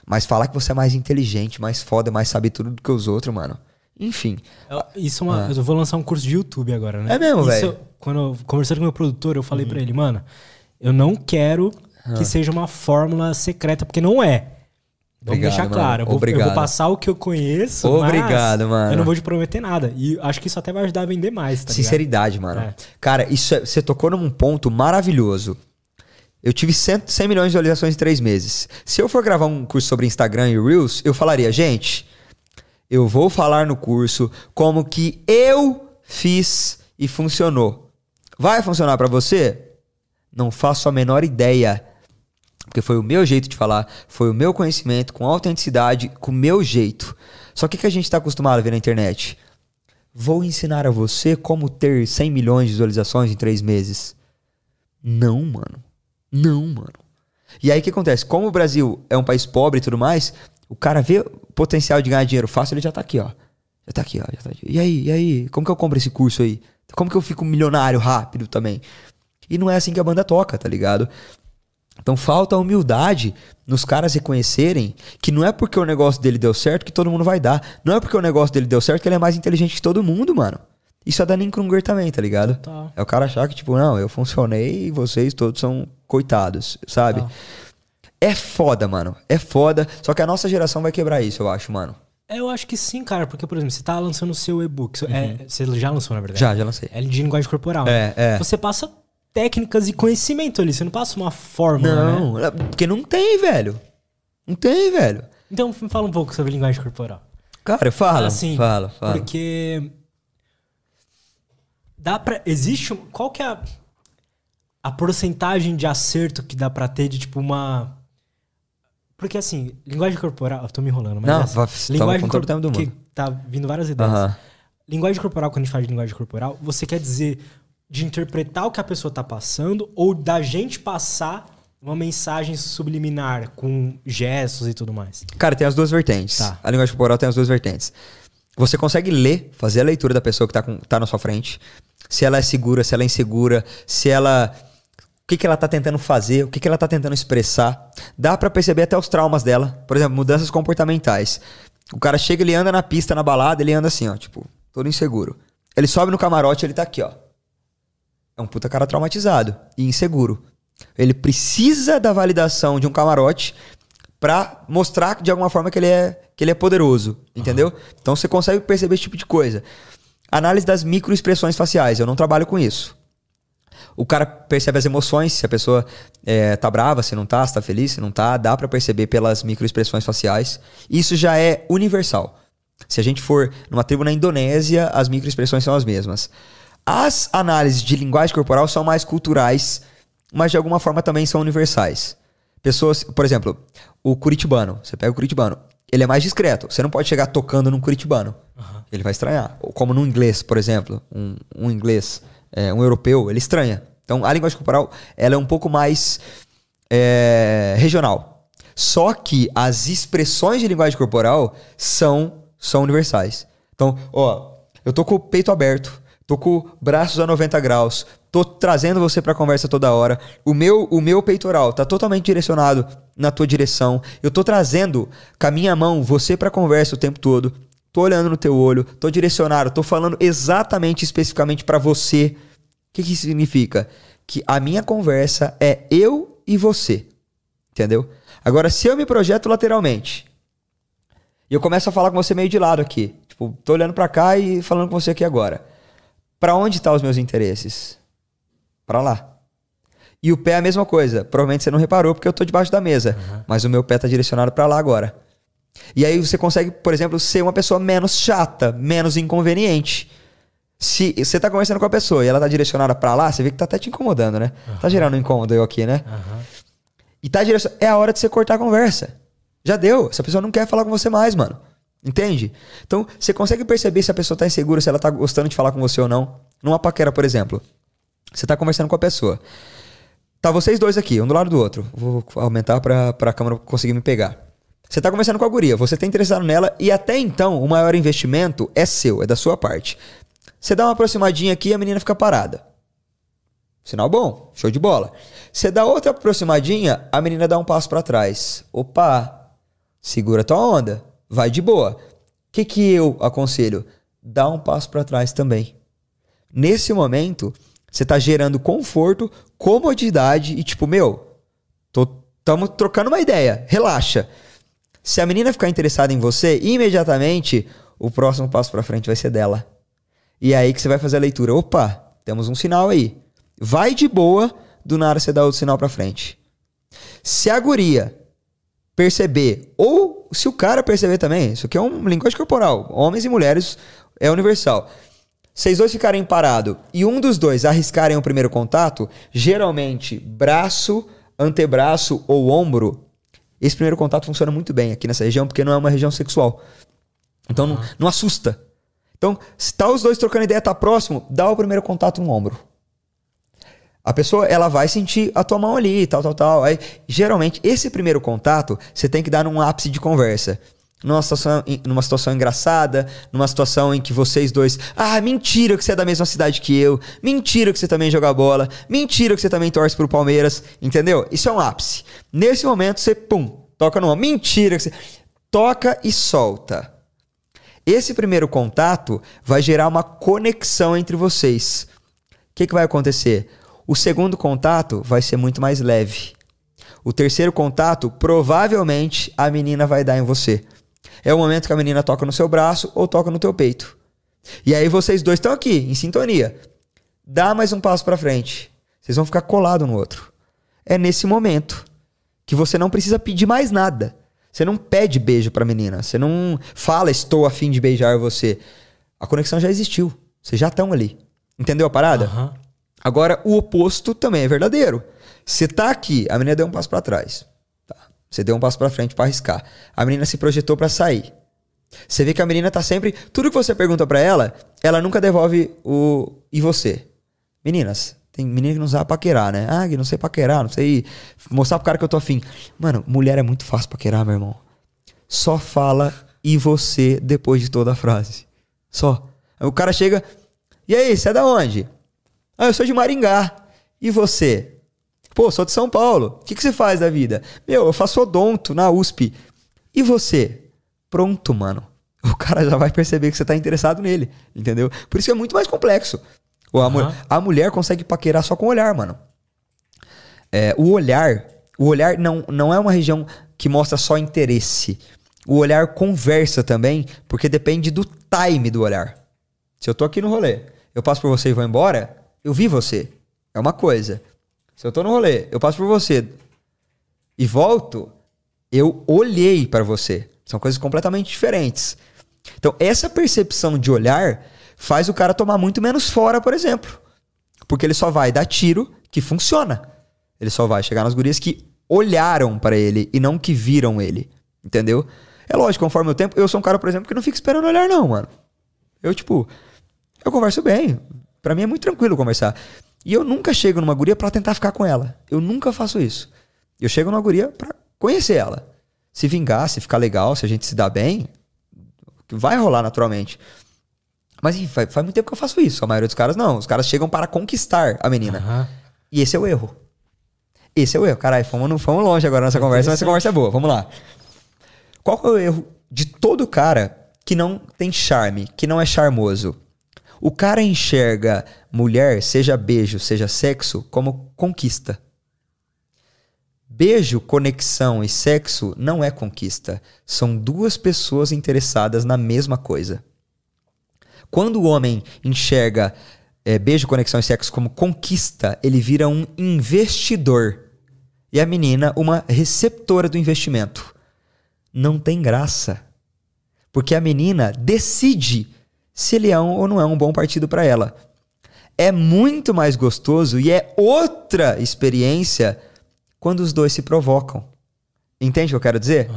Mas falar que você é mais inteligente, mais foda, mais sabe tudo do que os outros, mano. Enfim. Eu- Isso é uma, Eu vou lançar um curso de YouTube agora, né? Ah. É mesmo, velho? Quando eu conversando com o meu produtor, eu falei pra ele, mano, eu não quero Ah. que seja uma fórmula secreta, porque não é. Vamos Obrigado, deixar claro. Eu vou, eu vou passar o que eu conheço. Obrigado, mano. Eu não vou te prometer nada. E acho que isso até vai ajudar a vender mais, tá ligado? Sinceridade, mano. É. Cara, isso é- você tocou num ponto maravilhoso. Eu tive 100, 100 milhões de visualizações em três meses. Se eu for gravar um curso sobre Instagram e Reels, eu falaria, gente, eu vou falar no curso como que eu fiz e funcionou. Vai funcionar pra você? Não faço a menor ideia. Porque foi o meu jeito de falar, foi o meu conhecimento, com autenticidade, com o meu jeito. Só que o que a gente tá acostumado a ver na internet? Vou ensinar a você como ter 100 milhões de visualizações em três meses. Não, mano. Não, mano. E aí o que acontece? Como o Brasil é um país pobre e tudo mais, o cara vê o potencial de ganhar dinheiro fácil, ele já tá aqui, ó. Já tá aqui, ó. Já tá aqui. E aí, e aí? Como que eu compro esse curso aí? Como que eu fico milionário rápido também? E não é assim que a banda toca, tá ligado? Então falta humildade nos caras reconhecerem que não é porque o negócio dele deu certo que todo mundo vai dar. Não é porque o negócio dele deu certo que ele é mais inteligente que todo mundo, mano. Isso é Danin Krunger também, tá ligado? Total. É o cara achar que, tipo, não, eu funcionei e vocês todos são coitados, sabe? Total. É foda, mano. É foda. Só que a nossa geração vai quebrar isso, eu acho, mano. É, Eu acho que sim, cara, porque, por exemplo, você tá lançando o seu e-book. seu- é, você já lançou, na verdade? Já, já lancei. É de linguagem corporal. É, é. Você passa técnicas e conhecimento ali, você não passa uma fórmula, né? Não, é porque não tem, velho. Não tem, velho. Então me fala um pouco sobre linguagem corporal. Cara, fala. Assim, fala, fala. Porque dá para existe qual que é a, a porcentagem de acerto que dá pra ter de tipo uma porque assim, linguagem corporal, eu tô me enrolando, mas Não, é assim, vai- linguagem do que tá vindo várias ideias. Aham. Linguagem corporal, quando a gente fala de linguagem corporal, você quer dizer de interpretar o que a pessoa tá passando ou da gente passar uma mensagem subliminar com gestos e tudo mais. Cara, tem as duas vertentes. Tá. A linguagem corporal tem as duas vertentes. Você consegue ler, fazer a leitura da pessoa que tá, com, tá na sua frente. Se ela é segura, se ela é insegura, se ela. O que, que ela tá tentando fazer, o que, que ela tá tentando expressar. Dá pra perceber até os traumas dela. Por exemplo, mudanças comportamentais. O cara chega, ele anda na pista, na balada, ele anda assim, ó, tipo, todo inseguro. Ele sobe no camarote, ele tá aqui, ó. É um puta cara traumatizado e inseguro. Ele precisa da validação de um camarote pra mostrar de alguma forma que ele é, que ele é poderoso, entendeu? Então você consegue perceber esse tipo de coisa. Análise das microexpressões faciais, eu não trabalho com isso. O cara percebe as emoções, se a pessoa é, tá brava, se não tá, se tá feliz, se não tá, dá pra perceber pelas microexpressões faciais. Isso já é universal. Se a gente for numa tribo na Indonésia, as microexpressões são as mesmas. As análises de linguagem corporal são mais culturais, mas de alguma forma também são universais. Pessoas, por exemplo, o curitibano, você pega o curitibano, ele é mais discreto. Você não pode chegar tocando num curitibano. Ele vai estranhar. Ou Como no inglês, por exemplo, um, um inglês, é, um europeu, ele estranha. Então a linguagem corporal ela é um pouco mais é, regional. Só que as expressões de linguagem corporal são, são universais. Então, ó, eu tô com o peito aberto, tô com braços a 90 graus, tô trazendo você pra conversa toda hora. O meu, o meu peitoral tá totalmente direcionado na tua direção. Eu tô trazendo com a minha mão você pra conversa o tempo todo. Tô olhando no teu olho, tô direcionado, tô falando exatamente, especificamente pra você. O que, que isso significa? Que a minha conversa é eu e você. Entendeu? Agora, se eu me projeto lateralmente e eu começo a falar com você meio de lado aqui, tipo, tô olhando pra cá e falando com você aqui agora. Pra onde tá os meus interesses? Pra lá. E o pé é a mesma coisa. Provavelmente você não reparou porque eu tô debaixo da mesa, mas o meu pé tá direcionado pra lá agora. E aí você consegue, por exemplo, ser uma pessoa menos chata, menos inconveniente. Se você tá conversando com a pessoa e ela tá direcionada pra lá, você vê que tá até te incomodando, né? Tá gerando um incômodo eu aqui, né? E tá direcionado. É a hora de você cortar a conversa. Já deu. Essa pessoa não quer falar com você mais, mano. Entende? Então, você consegue perceber se a pessoa tá insegura, se ela tá gostando de falar com você ou não. Numa paquera, por exemplo. Você tá conversando com a pessoa. Tá vocês dois aqui, um do lado do outro. Vou aumentar pra, pra câmera conseguir me pegar. Você tá conversando com a guria, você tá interessado nela e até então o maior investimento é seu, é da sua parte. Você dá uma aproximadinha aqui e a menina fica parada. Sinal bom, show de bola. Você dá outra aproximadinha, a menina dá um passo pra trás. Opa, segura tua onda, vai de boa. O que, que eu aconselho? Dá um passo pra trás também. Nesse momento, você tá gerando conforto, comodidade e tipo, meu, tô, tamo trocando uma ideia, relaxa. Se a menina ficar interessada em você, imediatamente o próximo passo pra frente vai ser dela. E é aí que você vai fazer a leitura. Opa, temos um sinal aí. Vai de boa, do nada você dá outro sinal pra frente. Se a guria perceber, ou se o cara perceber também, isso aqui é um linguagem corporal, homens e mulheres é universal. Vocês dois ficarem parados e um dos dois arriscarem o primeiro contato, geralmente braço, antebraço ou ombro, esse primeiro contato funciona muito bem aqui nessa região, porque não é uma região sexual. Então não, não assusta. Então, se tá os dois trocando ideia, tá próximo, dá o primeiro contato no ombro. A pessoa, ela vai sentir a tua mão ali, tal, tal, tal. Aí, geralmente, esse primeiro contato, você tem que dar num ápice de conversa. numa situação, numa situação engraçada, numa situação em que vocês dois. Ah, mentira que você é da mesma cidade que eu. Mentira que você também joga bola. Mentira que você também torce pro Palmeiras. Entendeu? Isso é um ápice. Nesse momento, você, pum, toca numa. Mentira que você. Toca e solta. Esse primeiro contato vai gerar uma conexão entre vocês. O que, que vai acontecer? O segundo contato vai ser muito mais leve. O terceiro contato, provavelmente, a menina vai dar em você. É o momento que a menina toca no seu braço ou toca no teu peito. E aí vocês dois estão aqui, em sintonia. Dá mais um passo para frente. Vocês vão ficar colado no outro. É nesse momento que você não precisa pedir mais nada. Você não pede beijo pra menina. Você não fala, estou afim de beijar você. A conexão já existiu. Vocês já estão ali. Entendeu a parada? Aham. Agora, o oposto também é verdadeiro. Você tá aqui, a menina deu um passo para trás. Tá. Você deu um passo para frente para arriscar. A menina se projetou para sair. Você vê que a menina tá sempre. Tudo que você pergunta para ela, ela nunca devolve o. E você? Meninas, tem menina que não sabe paquerar, né? Ah, que não sei paquerar, não sei mostrar pro cara que eu tô afim. Mano, mulher é muito fácil paquerar, meu irmão. Só fala e você depois de toda a frase. Só. O cara chega. E aí, você é da onde? Ah, eu sou de Maringá. E você? Pô, sou de São Paulo. O que, que você faz da vida? Meu, eu faço odonto na USP. E você? Pronto, mano. O cara já vai perceber que você tá interessado nele, entendeu? Por isso que é muito mais complexo. O a, mu- Aham. a mulher consegue paquerar só com o olhar, mano. É, o olhar, o olhar não, não é uma região que mostra só interesse. O olhar conversa também, porque depende do time do olhar. Se eu tô aqui no rolê, eu passo por você e vou embora, eu vi você. É uma coisa. Se eu tô no rolê, eu passo por você e volto, eu olhei para você. São coisas completamente diferentes. Então, essa percepção de olhar faz o cara tomar muito menos fora, por exemplo. Porque ele só vai dar tiro que funciona. Ele só vai chegar nas gurias que olharam para ele e não que viram ele. Entendeu? É lógico, conforme o tempo, eu sou um cara, por exemplo, que não fica esperando olhar, não, mano. Eu, tipo, eu converso bem. Pra mim é muito tranquilo conversar. E eu nunca chego numa guria pra tentar ficar com ela. Eu nunca faço isso. Eu chego numa guria pra conhecer ela. Se vingar, se ficar legal, se a gente se dá bem, vai rolar naturalmente. Mas enfim, faz, faz muito tempo que eu faço isso. A maioria dos caras não. Os caras chegam para conquistar a menina. Aham. E esse é o erro. Esse é o erro. Caralho, fomos, fomos longe agora nessa conversa, mas essa conversa é boa. Vamos lá. Qual é o erro de todo cara que não tem charme, que não é charmoso? O cara enxerga mulher, seja beijo, seja sexo, como conquista. Beijo, conexão e sexo não é conquista. São duas pessoas interessadas na mesma coisa. Quando o homem enxerga é, beijo, conexão e sexo como conquista, ele vira um investidor. E a menina, uma receptora do investimento. Não tem graça. Porque a menina decide se ele é um ou não é um bom partido para ela. É muito mais gostoso e é outra experiência quando os dois se provocam. Entende o que eu quero dizer?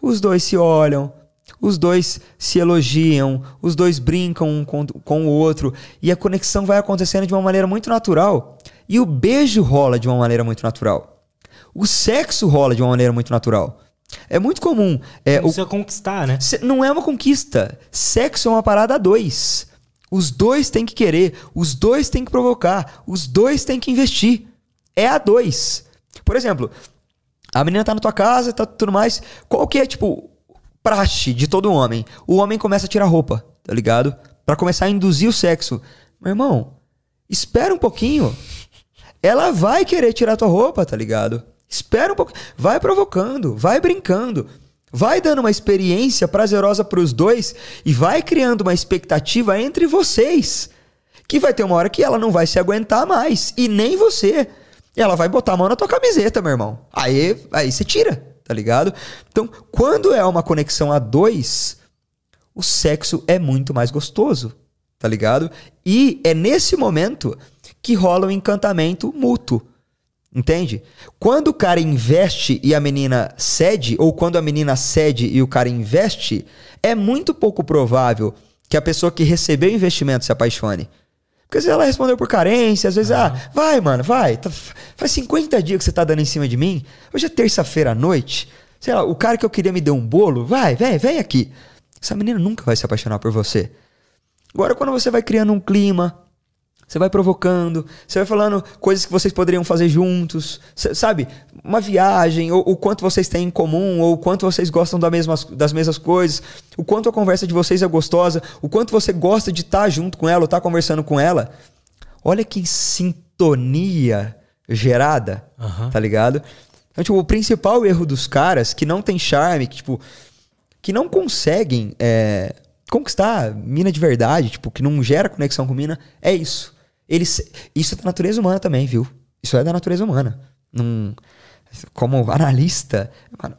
Os dois se olham, os dois se elogiam, os dois brincam um com, com o outro e a conexão vai acontecendo de uma maneira muito natural. E o beijo rola de uma maneira muito natural. O sexo rola de uma maneira muito natural. É muito comum. É, Não o, conquistar, né? Não é uma conquista. Sexo é uma parada a dois. Os dois têm que querer, os dois têm que provocar, os dois têm que investir. É a dois. Por exemplo, a menina tá na tua casa, tá tudo mais. Qual que é, tipo, praxe de todo homem? O homem começa a tirar roupa, tá ligado? Pra começar a induzir o sexo. Meu irmão, espera um pouquinho. Ela vai querer tirar tua roupa, tá ligado? Espera um pouco. Vai provocando, vai brincando. Vai dando uma experiência prazerosa pros dois e vai criando uma expectativa entre vocês. Que vai ter uma hora que ela não vai se aguentar mais. E nem você. Ela vai botar a mão na tua camiseta, meu irmão. Aí, aí você tira, tá ligado? Então, quando é uma conexão a dois, o sexo é muito mais gostoso, tá ligado? E é nesse momento que rola um encantamento mútuo. Entende? Quando o cara investe e a menina cede, ou quando a menina cede e o cara investe, é muito pouco provável que a pessoa que recebeu o investimento se apaixone. Porque às vezes ela respondeu por carência, às vezes, ah, vai, mano, vai. tá- faz 50 dias que você tá dando em cima de mim. Hoje é terça-feira à noite. Sei lá, o cara que eu queria me deu um bolo, vai, vem, vem aqui. Essa menina nunca vai se apaixonar por você. Agora, quando você vai criando um clima, você vai provocando, você vai falando coisas que vocês poderiam fazer juntos, sabe? Uma viagem, ou o quanto vocês têm em comum, ou o quanto vocês gostam da mesmas, das mesmas coisas, o quanto a conversa de vocês é gostosa, o quanto você gosta de estar junto com ela ou estar conversando com ela. Olha que sintonia gerada, Aham. tá ligado? Então, tipo, o principal erro dos caras que não tem charme, que, tipo, que não conseguem é, conquistar mina de verdade, tipo, que não gera conexão com mina, é isso. Eles, isso é da natureza humana também, viu? Isso é da natureza humana. Não, como analista,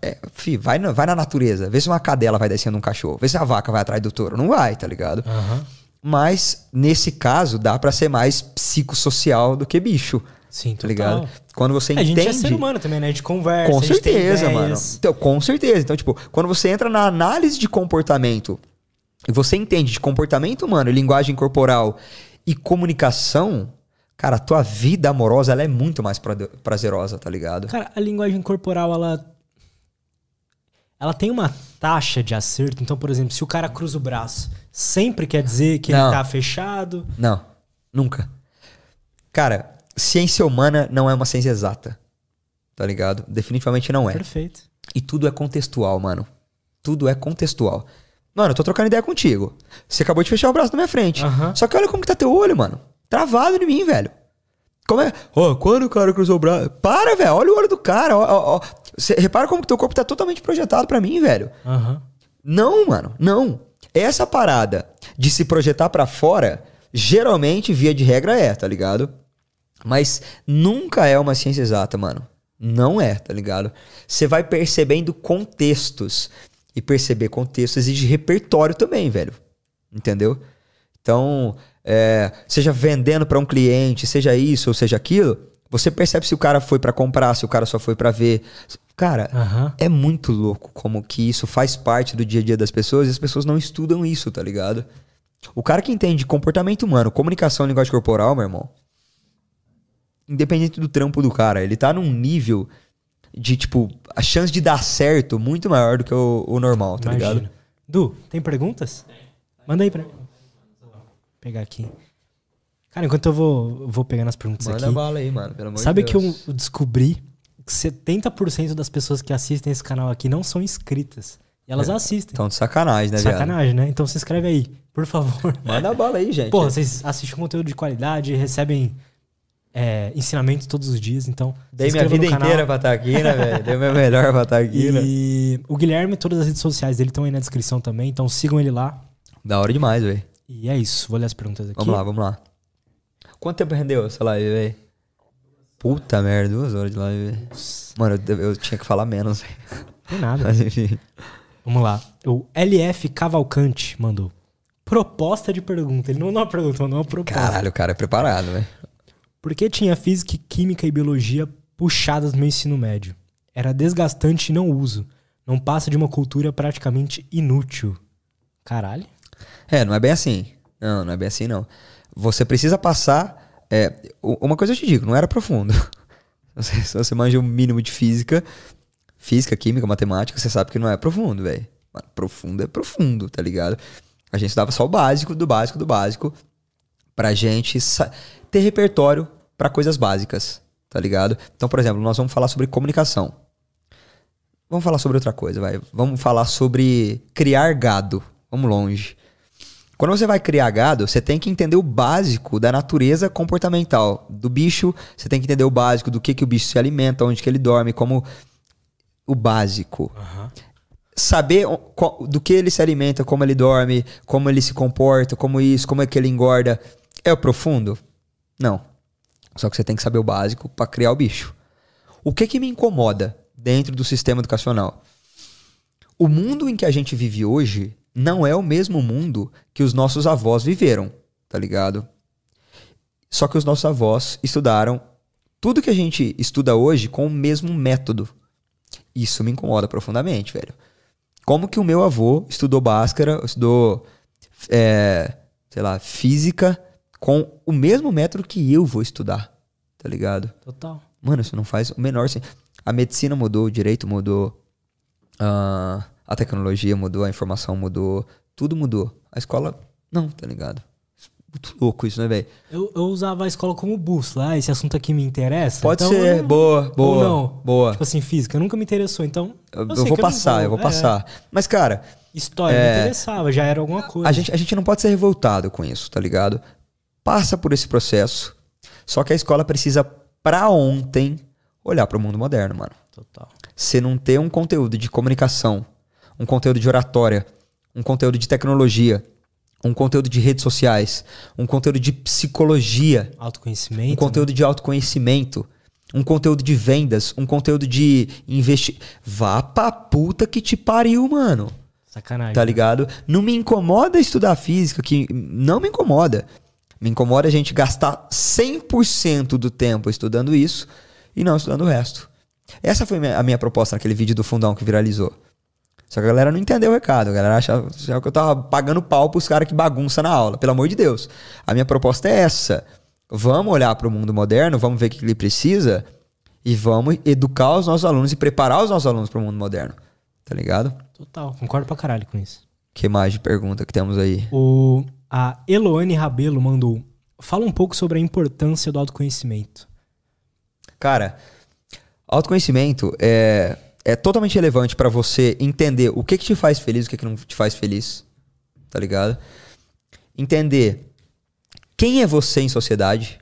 é, fi, vai, na, vai na natureza, vê se uma cadela vai descendo um cachorro, vê se a vaca vai atrás do touro. Não vai, tá ligado? Aham. Mas, nesse caso, dá pra ser mais psicossocial do que bicho. Sim, Tá total. ligado? Quando você É, a gente entende. é ser humano também, né? A gente conversa, Com certeza, mano. Então, com certeza. Então, tipo, quando você entra na análise de comportamento e você entende de comportamento humano, linguagem corporal e comunicação, cara, a tua vida amorosa ela é muito mais pra- prazerosa, tá ligado? Cara, a linguagem corporal, ela. Ela tem uma taxa de acerto. Então, por exemplo, se o cara cruza o braço, sempre quer dizer que Não. ele tá fechado. Não, nunca. Cara, ciência humana não é uma ciência exata. Tá ligado? Definitivamente não é. Perfeito. E tudo é contextual, mano. Tudo é contextual. Mano, eu tô trocando ideia contigo. Você acabou de fechar o braço na minha frente. Aham. Só que olha como que tá teu olho, mano. Travado em mim, velho. Como é? Ó, quando o cara cruzou o braço. Para, velho. Olha o olho do cara. Ó, ó, ó. Cê repara como que teu corpo tá totalmente projetado pra mim, velho. Aham. Não, mano. Não. Essa parada de se projetar pra fora, geralmente, via de regra, é, tá ligado? Mas nunca é uma ciência exata, mano. Não é, tá ligado? Você vai percebendo contextos. E perceber contexto exige repertório também, velho. Entendeu? Então, é, seja vendendo pra um cliente, seja isso ou seja aquilo, você percebe se o cara foi pra comprar, se o cara só foi pra ver. Cara, Aham. é muito louco como que isso faz parte do dia a dia das pessoas e as pessoas não estudam isso, tá ligado? O cara que entende comportamento humano, comunicação e linguagem corporal, meu irmão, independente do trampo do cara, ele tá num nível de, tipo, a chance de dar certo muito maior do que o, o normal, tá Imagina. ligado? Du, tem perguntas? Manda aí pra mim. Vou pegar aqui. Cara, enquanto eu vou, vou pegando as perguntas Manda aqui. bala aí, mano, pelo amor Sabe de que eu descobri que 70% das pessoas que assistem esse canal aqui não são inscritas. E elas assistem. Então, de sacanagem, né, viado? Sacanagem, né? Então se inscreve aí, por favor. Manda bala aí, gente. Porra, vocês assistem conteúdo de qualidade, recebem é, ensinamentos todos os dias, então. Dei minha vida inteira pra estar aqui, né, velho? Dei o meu melhor pra estar aqui, né? E o Guilherme, todas as redes sociais dele estão aí na descrição também, então sigam ele lá. Da hora demais, velho. E é isso, vou ler as perguntas aqui. Vamos lá, vamos lá. Quanto tempo rendeu essa live, velho? Puta merda, duas horas de live, velho. Mano, eu, eu tinha que falar menos, velho. Tem nada. Mas enfim. Vamos lá. O LF Cavalcante mandou. Proposta de pergunta. Ele não mandou uma pergunta, mandou uma proposta. Caralho, o cara é preparado, velho. Por que tinha física, química e biologia puxadas no meu ensino médio? Era desgastante e não uso. Não passa de uma cultura praticamente inútil. Caralho. É, não é bem assim. Não, não é bem assim, não. Você precisa passar. é, uma coisa eu te digo, não era profundo. Você- se você manja o mínimo de física, física, química, matemática, você sabe que não é profundo, velho. Profundo é profundo, tá ligado? A gente estudava só o básico, do básico, do básico, pra gente ter repertório pra coisas básicas, tá ligado? Então, por exemplo, nós vamos falar sobre comunicação. Vamos falar sobre outra coisa, vai. Vamos falar sobre criar gado. Vamos longe. Quando você vai criar gado, você tem que entender o básico da natureza comportamental do bicho. Você tem que entender o básico do que, que o bicho se alimenta, onde que ele dorme, como o básico. Saber o- qual- do que ele se alimenta, como ele dorme, como ele se comporta, como isso, como é que ele engorda. É o profundo? Não. Só que você tem que saber o básico para criar o bicho. O que que me incomoda dentro do sistema educacional? O mundo em que a gente vive hoje não é o mesmo mundo que os nossos avós viveram, tá ligado? Só que os nossos avós estudaram tudo que a gente estuda hoje com o mesmo método. Isso me incomoda profundamente, velho. Como que o meu avô estudou Bhaskara, estudou, é, sei lá, física com o mesmo método que eu vou estudar, tá ligado? Total. Mano, isso não faz o menor sentido. A medicina mudou, o direito mudou, ah, a tecnologia mudou, a informação mudou, tudo mudou. A escola, não, tá ligado? Muito louco isso, né, velho? Eu, eu usava a escola como bússola. Ah, esse assunto aqui me interessa. Pode então ser, eu- boa, boa, Ou não. boa. Tipo assim, física. Nunca me interessou. Então. Eu, eu vou não passar, eu vou É, passar. Mas, cara, história me interessava, já era alguma coisa. a gente, a gente não pode ser revoltado com isso, tá ligado? Passa por esse processo. Só que a escola precisa, pra ontem, olhar pro mundo moderno, mano. Total. Você não ter um conteúdo de comunicação, um conteúdo de oratória, um conteúdo de tecnologia, um conteúdo de redes sociais, um conteúdo de psicologia, um Autoconhecimento. conteúdo de autoconhecimento, um conteúdo de vendas, um conteúdo de investir. Vá pra puta que te pariu, mano. né? Sacanagem. Tá ligado? Não me incomoda estudar física, que não me incomoda. Me incomoda a gente gastar 100% do tempo estudando isso e não estudando o resto. Essa foi a minha proposta naquele vídeo do fundão que viralizou. Só que a galera não entendeu o recado. A galera achava, achava que eu tava pagando pau pros caras que bagunça na aula. Pelo amor de Deus. A minha proposta é essa. Vamos olhar para o mundo moderno, vamos ver o que ele precisa e vamos educar os nossos alunos e preparar os nossos alunos para o mundo moderno. Tá ligado? Total. Concordo pra caralho com isso. que mais de pergunta que temos aí? O, a Eloane Rabelo mandou. Fala um pouco sobre a importância do autoconhecimento. Cara, autoconhecimento é, é totalmente relevante pra você entender o que, que te faz feliz o que, que não te faz feliz. Tá ligado? Entender quem é você em sociedade.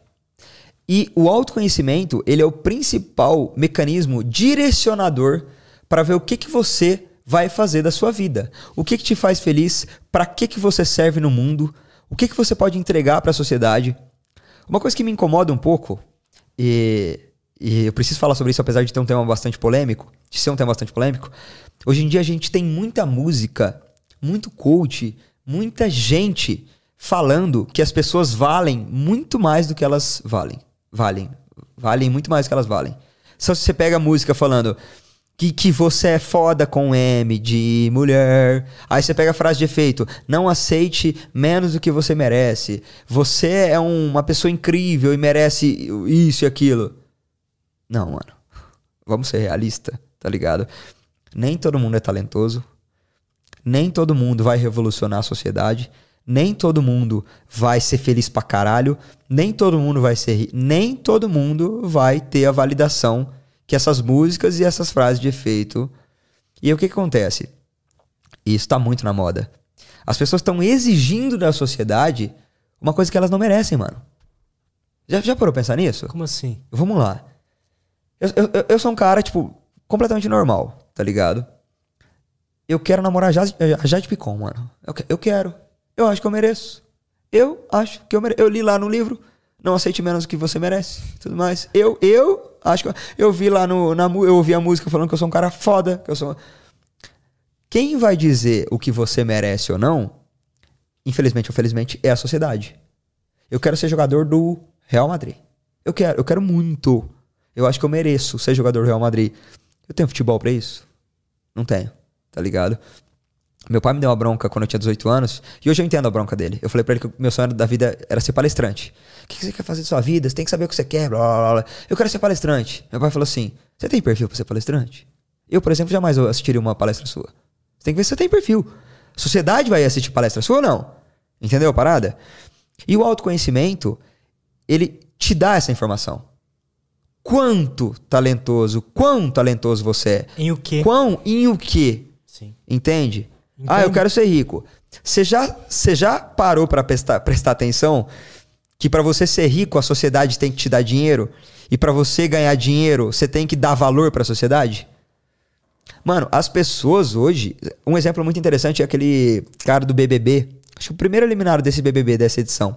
E o autoconhecimento, ele é o principal mecanismo direcionador para ver o que, que você vai fazer da sua vida. O que, que te faz feliz, para que, que você serve no mundo, o que, que você pode entregar para a sociedade. Uma coisa que me incomoda um pouco, e, e eu preciso falar sobre isso apesar de ter um tema bastante polêmico, de ser um tema bastante polêmico, hoje em dia a gente tem muita música, muito coach, muita gente falando que as pessoas valem muito mais do que elas valem. Valem. Valem muito mais do que elas valem. Só se você pega a música falando que, que você é foda com M de mulher. Aí você pega a frase de efeito: não aceite menos do que você merece. Você é um- uma pessoa incrível e merece isso e aquilo. Não, mano. Vamos ser realista, tá ligado? Nem todo mundo é talentoso. Nem todo mundo vai revolucionar a sociedade. Nem todo mundo vai ser feliz pra caralho. Nem todo mundo vai ser. Nem todo mundo vai ter a validação que essas músicas e essas frases de efeito. E aí o que, que acontece? Isso tá muito na moda. As pessoas estão exigindo da sociedade uma coisa que elas não merecem, mano. Já, já parou pensar nisso? Como assim? Vamos lá. Eu, eu, eu- sou um cara, tipo, completamente normal, tá ligado? Eu quero namorar a Jade, a Jade Picon, mano. Eu, eu quero. Eu acho que eu mereço. Eu acho que eu mereço. Eu li lá no livro, não aceite menos do que você merece. Tudo mais. Eu, eu acho que. Eu, vi lá no. Na, eu ouvi a música falando que eu sou um cara foda, que eu sou. Quem vai dizer o que você merece ou não, infelizmente ou felizmente, é a sociedade. Eu quero ser jogador do Real Madrid. Eu quero, eu quero muito. Eu acho que eu mereço ser jogador do Real Madrid. Eu tenho futebol pra isso? Não tenho, tá ligado? Meu pai me deu uma bronca quando eu tinha 18 anos, e hoje eu entendo a bronca dele. Eu falei pra ele que o meu sonho da vida era ser palestrante. O que você quer fazer de sua vida? Você tem que saber o que você quer, blá, blá, blá. Eu quero ser palestrante. Meu pai falou assim: Você tem perfil pra ser palestrante? Eu, por exemplo, jamais assistiria uma palestra sua. Você tem que ver se você tem perfil. Sociedade vai assistir palestra sua ou não? Entendeu a parada? E o autoconhecimento, ele te dá essa informação. Quanto talentoso, quão talentoso você é. Em o quê? Quão em o quê? Sim. Entende? Ah, eu quero ser rico. Você já, você já parou pra prestar, prestar atenção que pra você ser rico a sociedade tem que te dar dinheiro e pra você ganhar dinheiro você tem que dar valor pra sociedade? Mano, as pessoas hoje, um exemplo muito interessante é aquele cara do BBB, acho que o primeiro eliminado desse BBB dessa edição.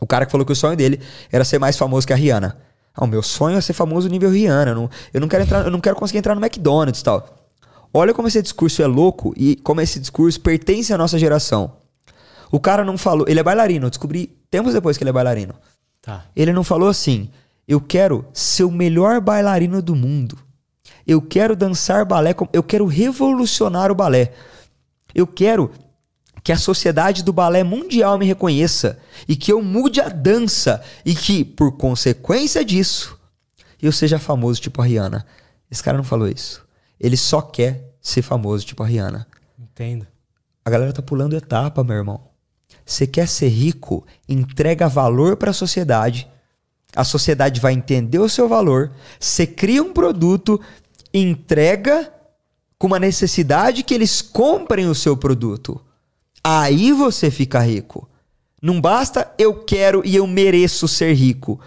O cara que falou que o sonho dele era ser mais famoso que a Rihanna. Ah, o meu sonho é ser famoso nível Rihanna. Eu não, eu não quero entrar, eu não quero conseguir entrar no McDonald's e tal. Olha como esse discurso é louco e como esse discurso pertence à nossa geração. O cara não falou, ele é bailarino, eu descobri tempos depois que ele é bailarino. Tá. Ele não falou assim: eu quero ser o melhor bailarino do mundo. Eu quero dançar balé, eu quero revolucionar o balé. Eu quero que a sociedade do balé mundial me reconheça e que eu mude a dança e que, por consequência disso, eu seja famoso tipo a Rihanna. Esse cara não falou isso. Ele só quer ser famoso, tipo a Rihanna. Entendo. A galera tá pulando etapa, meu irmão. Você quer ser rico? Entrega valor para a sociedade. A sociedade vai entender o seu valor. Você cria um produto, entrega com uma necessidade que eles comprem o seu produto. Aí você fica rico. Não basta eu quero e eu mereço ser rico.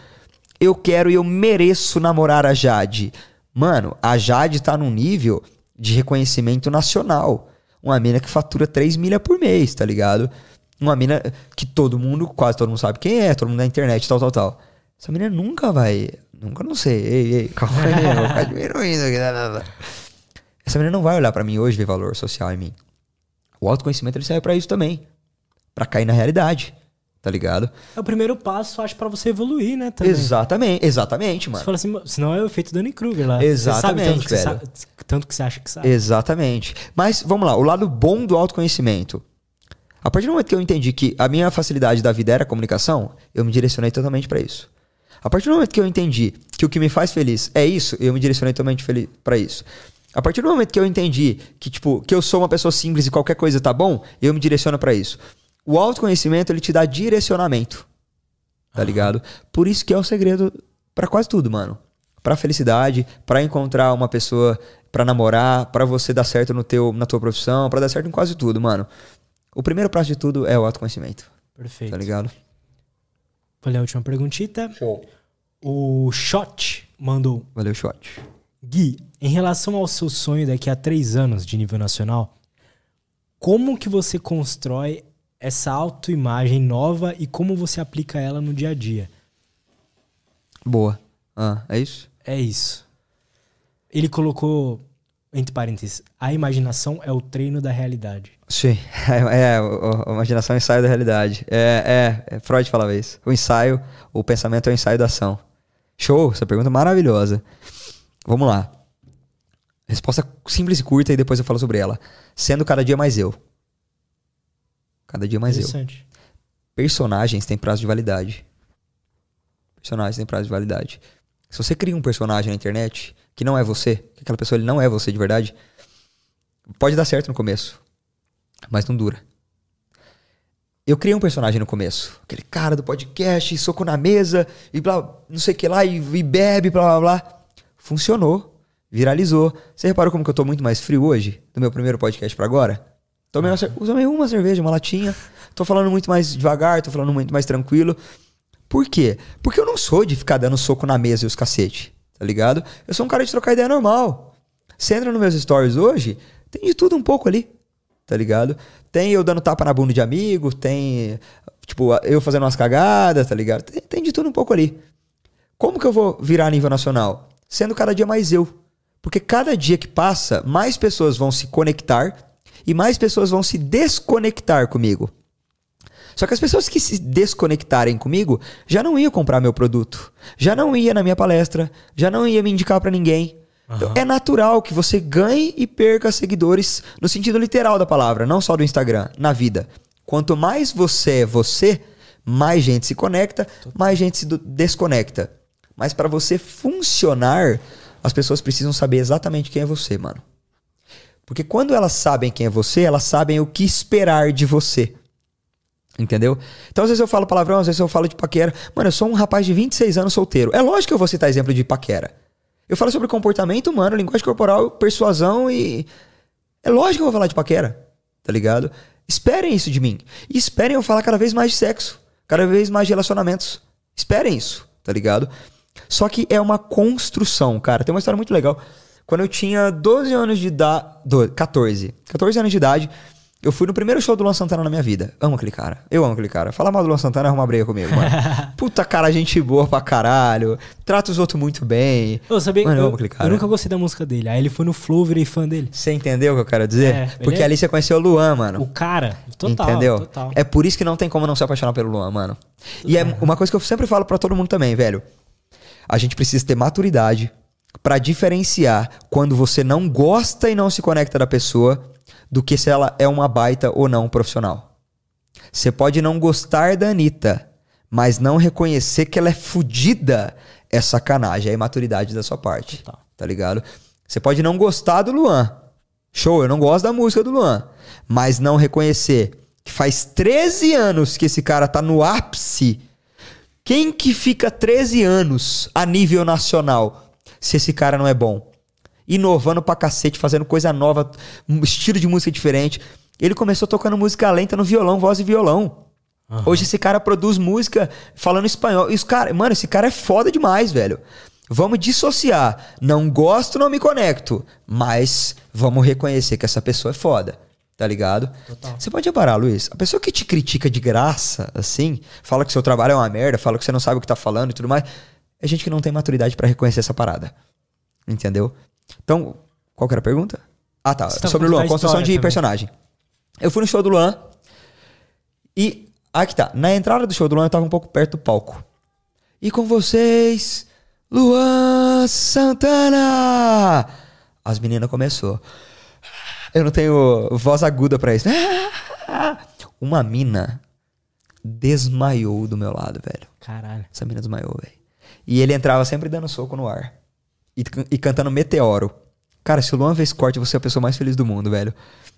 Eu quero e eu mereço namorar a Jade. Mano, a Jade tá num nível de reconhecimento nacional. Uma mina que fatura 3 milha por mês, tá ligado? Uma mina que todo mundo, quase todo mundo sabe quem é, todo mundo na internet, tal, tal, tal. Essa menina nunca vai. Nunca não sei. Ei, ei, calma aí, eu vou ficar diminuindo aqui. Essa menina não vai olhar para mim hoje ver valor social em mim. O autoconhecimento ele serve para isso também. para cair na realidade. Tá ligado? É o primeiro passo, acho, para você evoluir, né? Também. Exatamente, exatamente, mano. Você fala assim, senão é o efeito Danny Kruger lá. Exatamente, você sabe tanto, que você sabe, tanto que você acha que sabe. Exatamente. Mas vamos lá, o lado bom do autoconhecimento. A partir do momento que eu entendi que a minha facilidade da vida era comunicação, eu me direcionei totalmente para isso. A partir do momento que eu entendi que o que me faz feliz é isso, eu me direcionei totalmente para isso. A partir do momento que eu entendi que, tipo, que eu sou uma pessoa simples e qualquer coisa tá bom, eu me direciono para isso. O autoconhecimento, ele te dá direcionamento. Tá ligado? Por isso que é o segredo para quase tudo, mano. Pra felicidade, para encontrar uma pessoa para namorar, para você dar certo no teu, na tua profissão, para dar certo em quase tudo, mano. O primeiro passo de tudo é o autoconhecimento. Perfeito. Tá ligado? Vou ler a última perguntita. Show. O Shot mandou. Valeu, shot. Gui, em relação ao seu sonho daqui a três anos de nível nacional, como que você constrói essa autoimagem nova e como você aplica ela no dia a dia? Boa. Ah, é isso? É isso. Ele colocou, entre parênteses, a imaginação é o treino da realidade. Sim, é, é a imaginação é o ensaio da realidade. É, é, é, Freud falava isso. O ensaio, o pensamento é o ensaio da ação. Show, essa pergunta é maravilhosa. Vamos lá. Resposta simples e curta e depois eu falo sobre ela. Sendo cada dia mais eu. Cada dia mais eu. Personagens têm prazo de validade. Personagens têm prazo de validade. Se você cria um personagem na internet que não é você, que aquela pessoa ele não é você de verdade, pode dar certo no começo, mas não dura. Eu criei um personagem no começo, aquele cara do podcast, soco na mesa e blá, não sei o que lá, e, e bebe, blá blá blá. Funcionou, viralizou. Você reparou como que eu tô muito mais frio hoje, do meu primeiro podcast para agora? Tomei, uma, tomei uma cerveja, uma latinha, tô falando muito mais devagar, tô falando muito mais tranquilo. Por quê? Porque eu não sou de ficar dando soco na mesa e os cacete, tá ligado? Eu sou um cara de trocar ideia normal. Você entra nos meus stories hoje, tem de tudo um pouco ali, tá ligado? Tem eu dando tapa na bunda de amigo, tem, tipo, eu fazendo umas cagadas, tá ligado? Tem, tem de tudo um pouco ali. Como que eu vou virar a nível nacional? Sendo cada dia mais eu. Porque cada dia que passa, mais pessoas vão se conectar e mais pessoas vão se desconectar comigo. Só que as pessoas que se desconectarem comigo já não iam comprar meu produto, já não ia na minha palestra, já não ia me indicar pra ninguém. Então, é natural que você ganhe e perca seguidores no sentido literal da palavra, não só do Instagram, na vida. Quanto mais você é você, mais gente se conecta, mais gente se desconecta. Mas para você funcionar, as pessoas precisam saber exatamente quem é você, mano. Porque quando elas sabem quem é você, elas sabem o que esperar de você. Entendeu? Então, às vezes eu falo palavrão, às vezes eu falo de paquera. Mano, eu sou um rapaz de 26 anos solteiro. É lógico que eu vou citar exemplo de paquera. Eu falo sobre comportamento humano, linguagem corporal, persuasão e. É lógico que eu vou falar de paquera. Tá ligado? Esperem isso de mim. E esperem eu falar cada vez mais de sexo. Cada vez mais de relacionamentos. Esperem isso, tá ligado? Só que é uma construção, cara. Tem uma história muito legal. Quando eu tinha 12 anos de idade. 14. 14 anos de idade. Eu fui no primeiro show do Luan Santana na minha vida. Amo aquele cara. Eu amo aquele cara. Falar mal do Luan Santana é arrumar briga comigo, mano. Puta cara, gente boa pra caralho. Trata os outros muito bem. Eu, sabia, Mano, eu eu, amo aquele cara. eu nunca gostei da música dele. Aí ele foi no Flow, virei fã dele. Você entendeu o que eu quero dizer? É, Porque é- ali você conheceu o Luan, mano. O cara, total, Entendeu? total. É por isso que não tem como não se apaixonar pelo Luan, mano. E é uma coisa que eu sempre falo pra todo mundo também, velho. A gente precisa ter maturidade pra diferenciar quando você não gosta e não se conecta da pessoa do que se ela é uma baita ou não profissional. Você pode não gostar da Anitta, mas não reconhecer que ela é fodida é sacanagem, é imaturidade da sua parte. Total. Tá ligado? Você pode não gostar do Luan. Show, eu não gosto da música do Luan. Mas não reconhecer que faz 13 anos que esse cara tá no ápice. Quem que fica 13 anos a nível nacional se esse cara não é bom? Inovando pra cacete, fazendo coisa nova, um estilo de música diferente. Ele começou tocando música lenta no violão, voz e violão. Uhum. Hoje esse cara produz música falando espanhol. E os cara, mano, esse cara é foda demais, velho. Vamos dissociar. Não gosto, não me conecto. Mas vamos reconhecer que essa pessoa é foda. Tá ligado? Total. Você pode reparar, Luiz. A pessoa que te critica de graça, assim, fala que seu trabalho é uma merda, fala que você não sabe o que tá falando e tudo mais, é gente que não tem maturidade para reconhecer essa parada. Entendeu? Então, qual que era a pergunta? Ah, tá. tá Sobre o Luan, construção de também. personagem. Eu fui no show do Luan e. Aqui tá. Na entrada do show do Luan eu tava um pouco perto do palco. E com vocês, Luan Santana! As meninas começou. Eu não tenho voz aguda para isso. Uma mina desmaiou do meu lado, velho. Caralho. Essa mina desmaiou, velho. E ele entrava sempre dando soco no ar. E, e cantando Meteoro. Cara, se o Luan fez corte, você é a pessoa mais feliz do mundo, velho.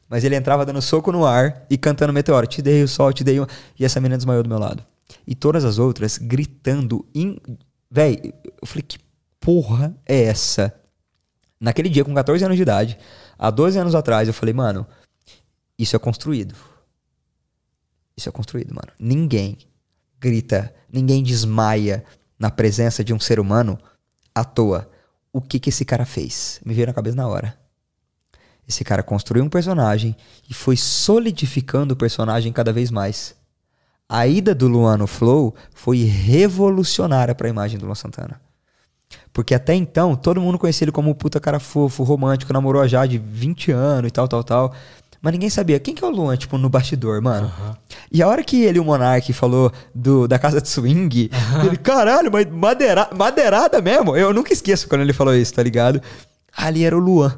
Mas ele entrava dando soco no ar e cantando Meteoro. Te dei o sol, te dei o... E essa menina desmaiou do meu lado. E todas as outras gritando. In... Véi, eu falei, que porra é essa? Naquele dia, com 14 anos de idade, há 12 anos atrás, eu falei, mano, isso é construído. Isso é construído, mano. Ninguém grita, ninguém desmaia na presença de um ser humano à toa. O que que esse cara fez? Me veio na cabeça na hora. Esse cara construiu um personagem e foi solidificando o personagem cada vez mais. A ida do Luan no Flow foi revolucionária para a imagem do Luan Santana. Porque até então, todo mundo conhecia ele como um puta cara fofo, romântico, namorou já de 20 anos e tal, tal, tal. Mas ninguém sabia quem que é o Luan, tipo, no bastidor, mano. Uhum. E a hora que ele, o Monark, falou do, da casa de swing, uhum. ele, caralho, mas madeira, madeirada mesmo? Eu nunca esqueço quando ele falou isso, tá ligado? Ali era o Luan.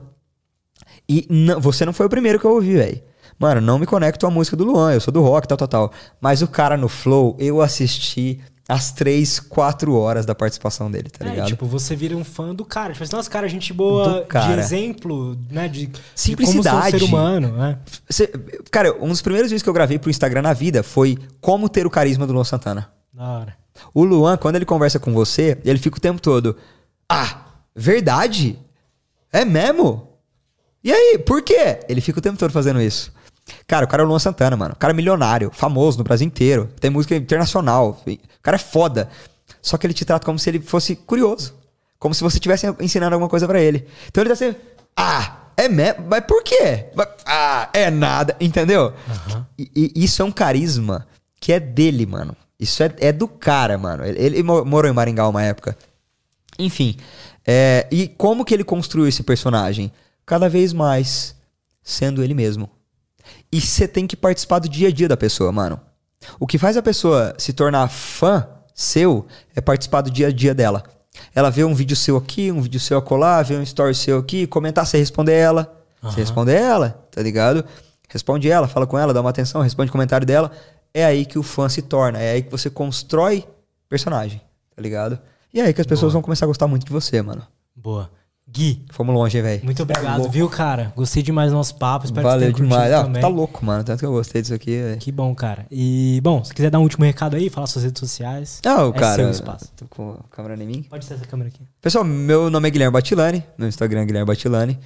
E não, você não foi o primeiro que eu ouvi, velho. Mano, não me conecto à música do Luan, eu sou do rock, tal, tal, tal. Mas o cara no Flow, eu assisti as três, quatro horas da participação dele, tá é, ligado? Tipo, você vira um fã do cara. Tipo assim, nossa, cara, gente boa de exemplo, né? De simplicidade. De ser humano, né? Você, cara, um dos primeiros vídeos que eu gravei pro Instagram na vida foi como ter o carisma do Luan Santana. Da hora. O Luan, quando ele conversa com você, ele fica o tempo todo. Ah, verdade? É mesmo? E aí, por quê? Ele fica o tempo todo fazendo isso. Cara, o cara é o Luan Santana, mano. O cara é milionário, famoso no Brasil inteiro. Tem música internacional. O cara é foda. Só que ele te trata como se ele fosse curioso. Como se você estivesse ensinando alguma coisa para ele. Então ele tá assim, ah, é mesmo? Mas por quê? Ah, é nada, entendeu? Uhum. E, e, isso é um carisma que é dele, mano. Isso é, é do cara, mano. Ele, ele, morou em Maringá uma época. Enfim. É, e como que ele construiu esse personagem? Cada vez mais sendo ele mesmo. E você tem que participar do dia a dia da pessoa, mano. O que faz a pessoa se tornar fã seu é participar do dia a dia dela. Ela vê um vídeo seu aqui, um vídeo seu acolá, vê um story seu aqui, comentar, você responder ela. Uhum. Você responde ela, tá ligado? Responde ela, fala com ela, dá uma atenção, responde o comentário dela. É aí que o fã se torna, é aí que você constrói personagem, tá ligado? E é aí que as pessoas Boa. vão começar a gostar muito de você, mano. Boa. Gui. Fomos longe, velho. Muito obrigado, é viu, cara? Gostei demais do nosso papo. Espero Valeu que demais. Ah, tá louco, mano. Tanto que eu gostei disso aqui. Véio. Que bom, cara. E, bom, se quiser dar um último recado aí, falar suas redes sociais. Não, é cara. Seu espaço. Tô com a câmera em mim. Pode ser essa câmera aqui. Pessoal, meu nome é Guilherme Batilani. Meu Instagram é Guilherme Batilani.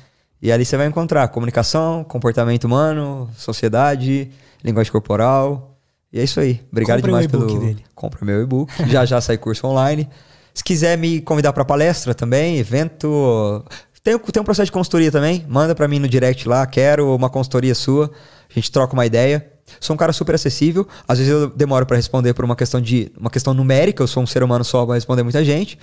E ali você vai encontrar comunicação, comportamento humano, sociedade, linguagem corporal. E é isso aí. Obrigado Compre demais pelo. Dele. Compra meu e-book. já já sai curso online. Se quiser me convidar para palestra também, evento, tem, tem um processo de consultoria também. Manda para mim no direct lá. Quero uma consultoria sua. A gente troca uma ideia. Sou um cara super acessível. Às vezes eu demoro para responder por uma questão de uma questão numérica. Eu sou um ser humano só para responder muita gente.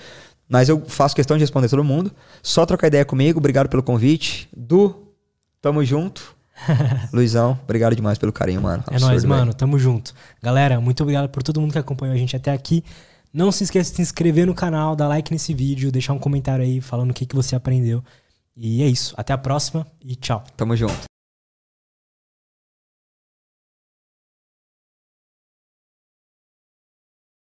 Mas eu faço questão de responder todo mundo. Só trocar ideia comigo. Obrigado pelo convite. Du, tamo junto. Luizão, obrigado demais pelo carinho, mano. Absurdo, é nóis, mano. Tamo junto. Galera, muito obrigado por todo mundo que acompanhou a gente até aqui. Não se esqueça de se inscrever no canal, dar like nesse vídeo, deixar um comentário aí falando o que, que você aprendeu. E é isso. Até a próxima e tchau. Tamo junto.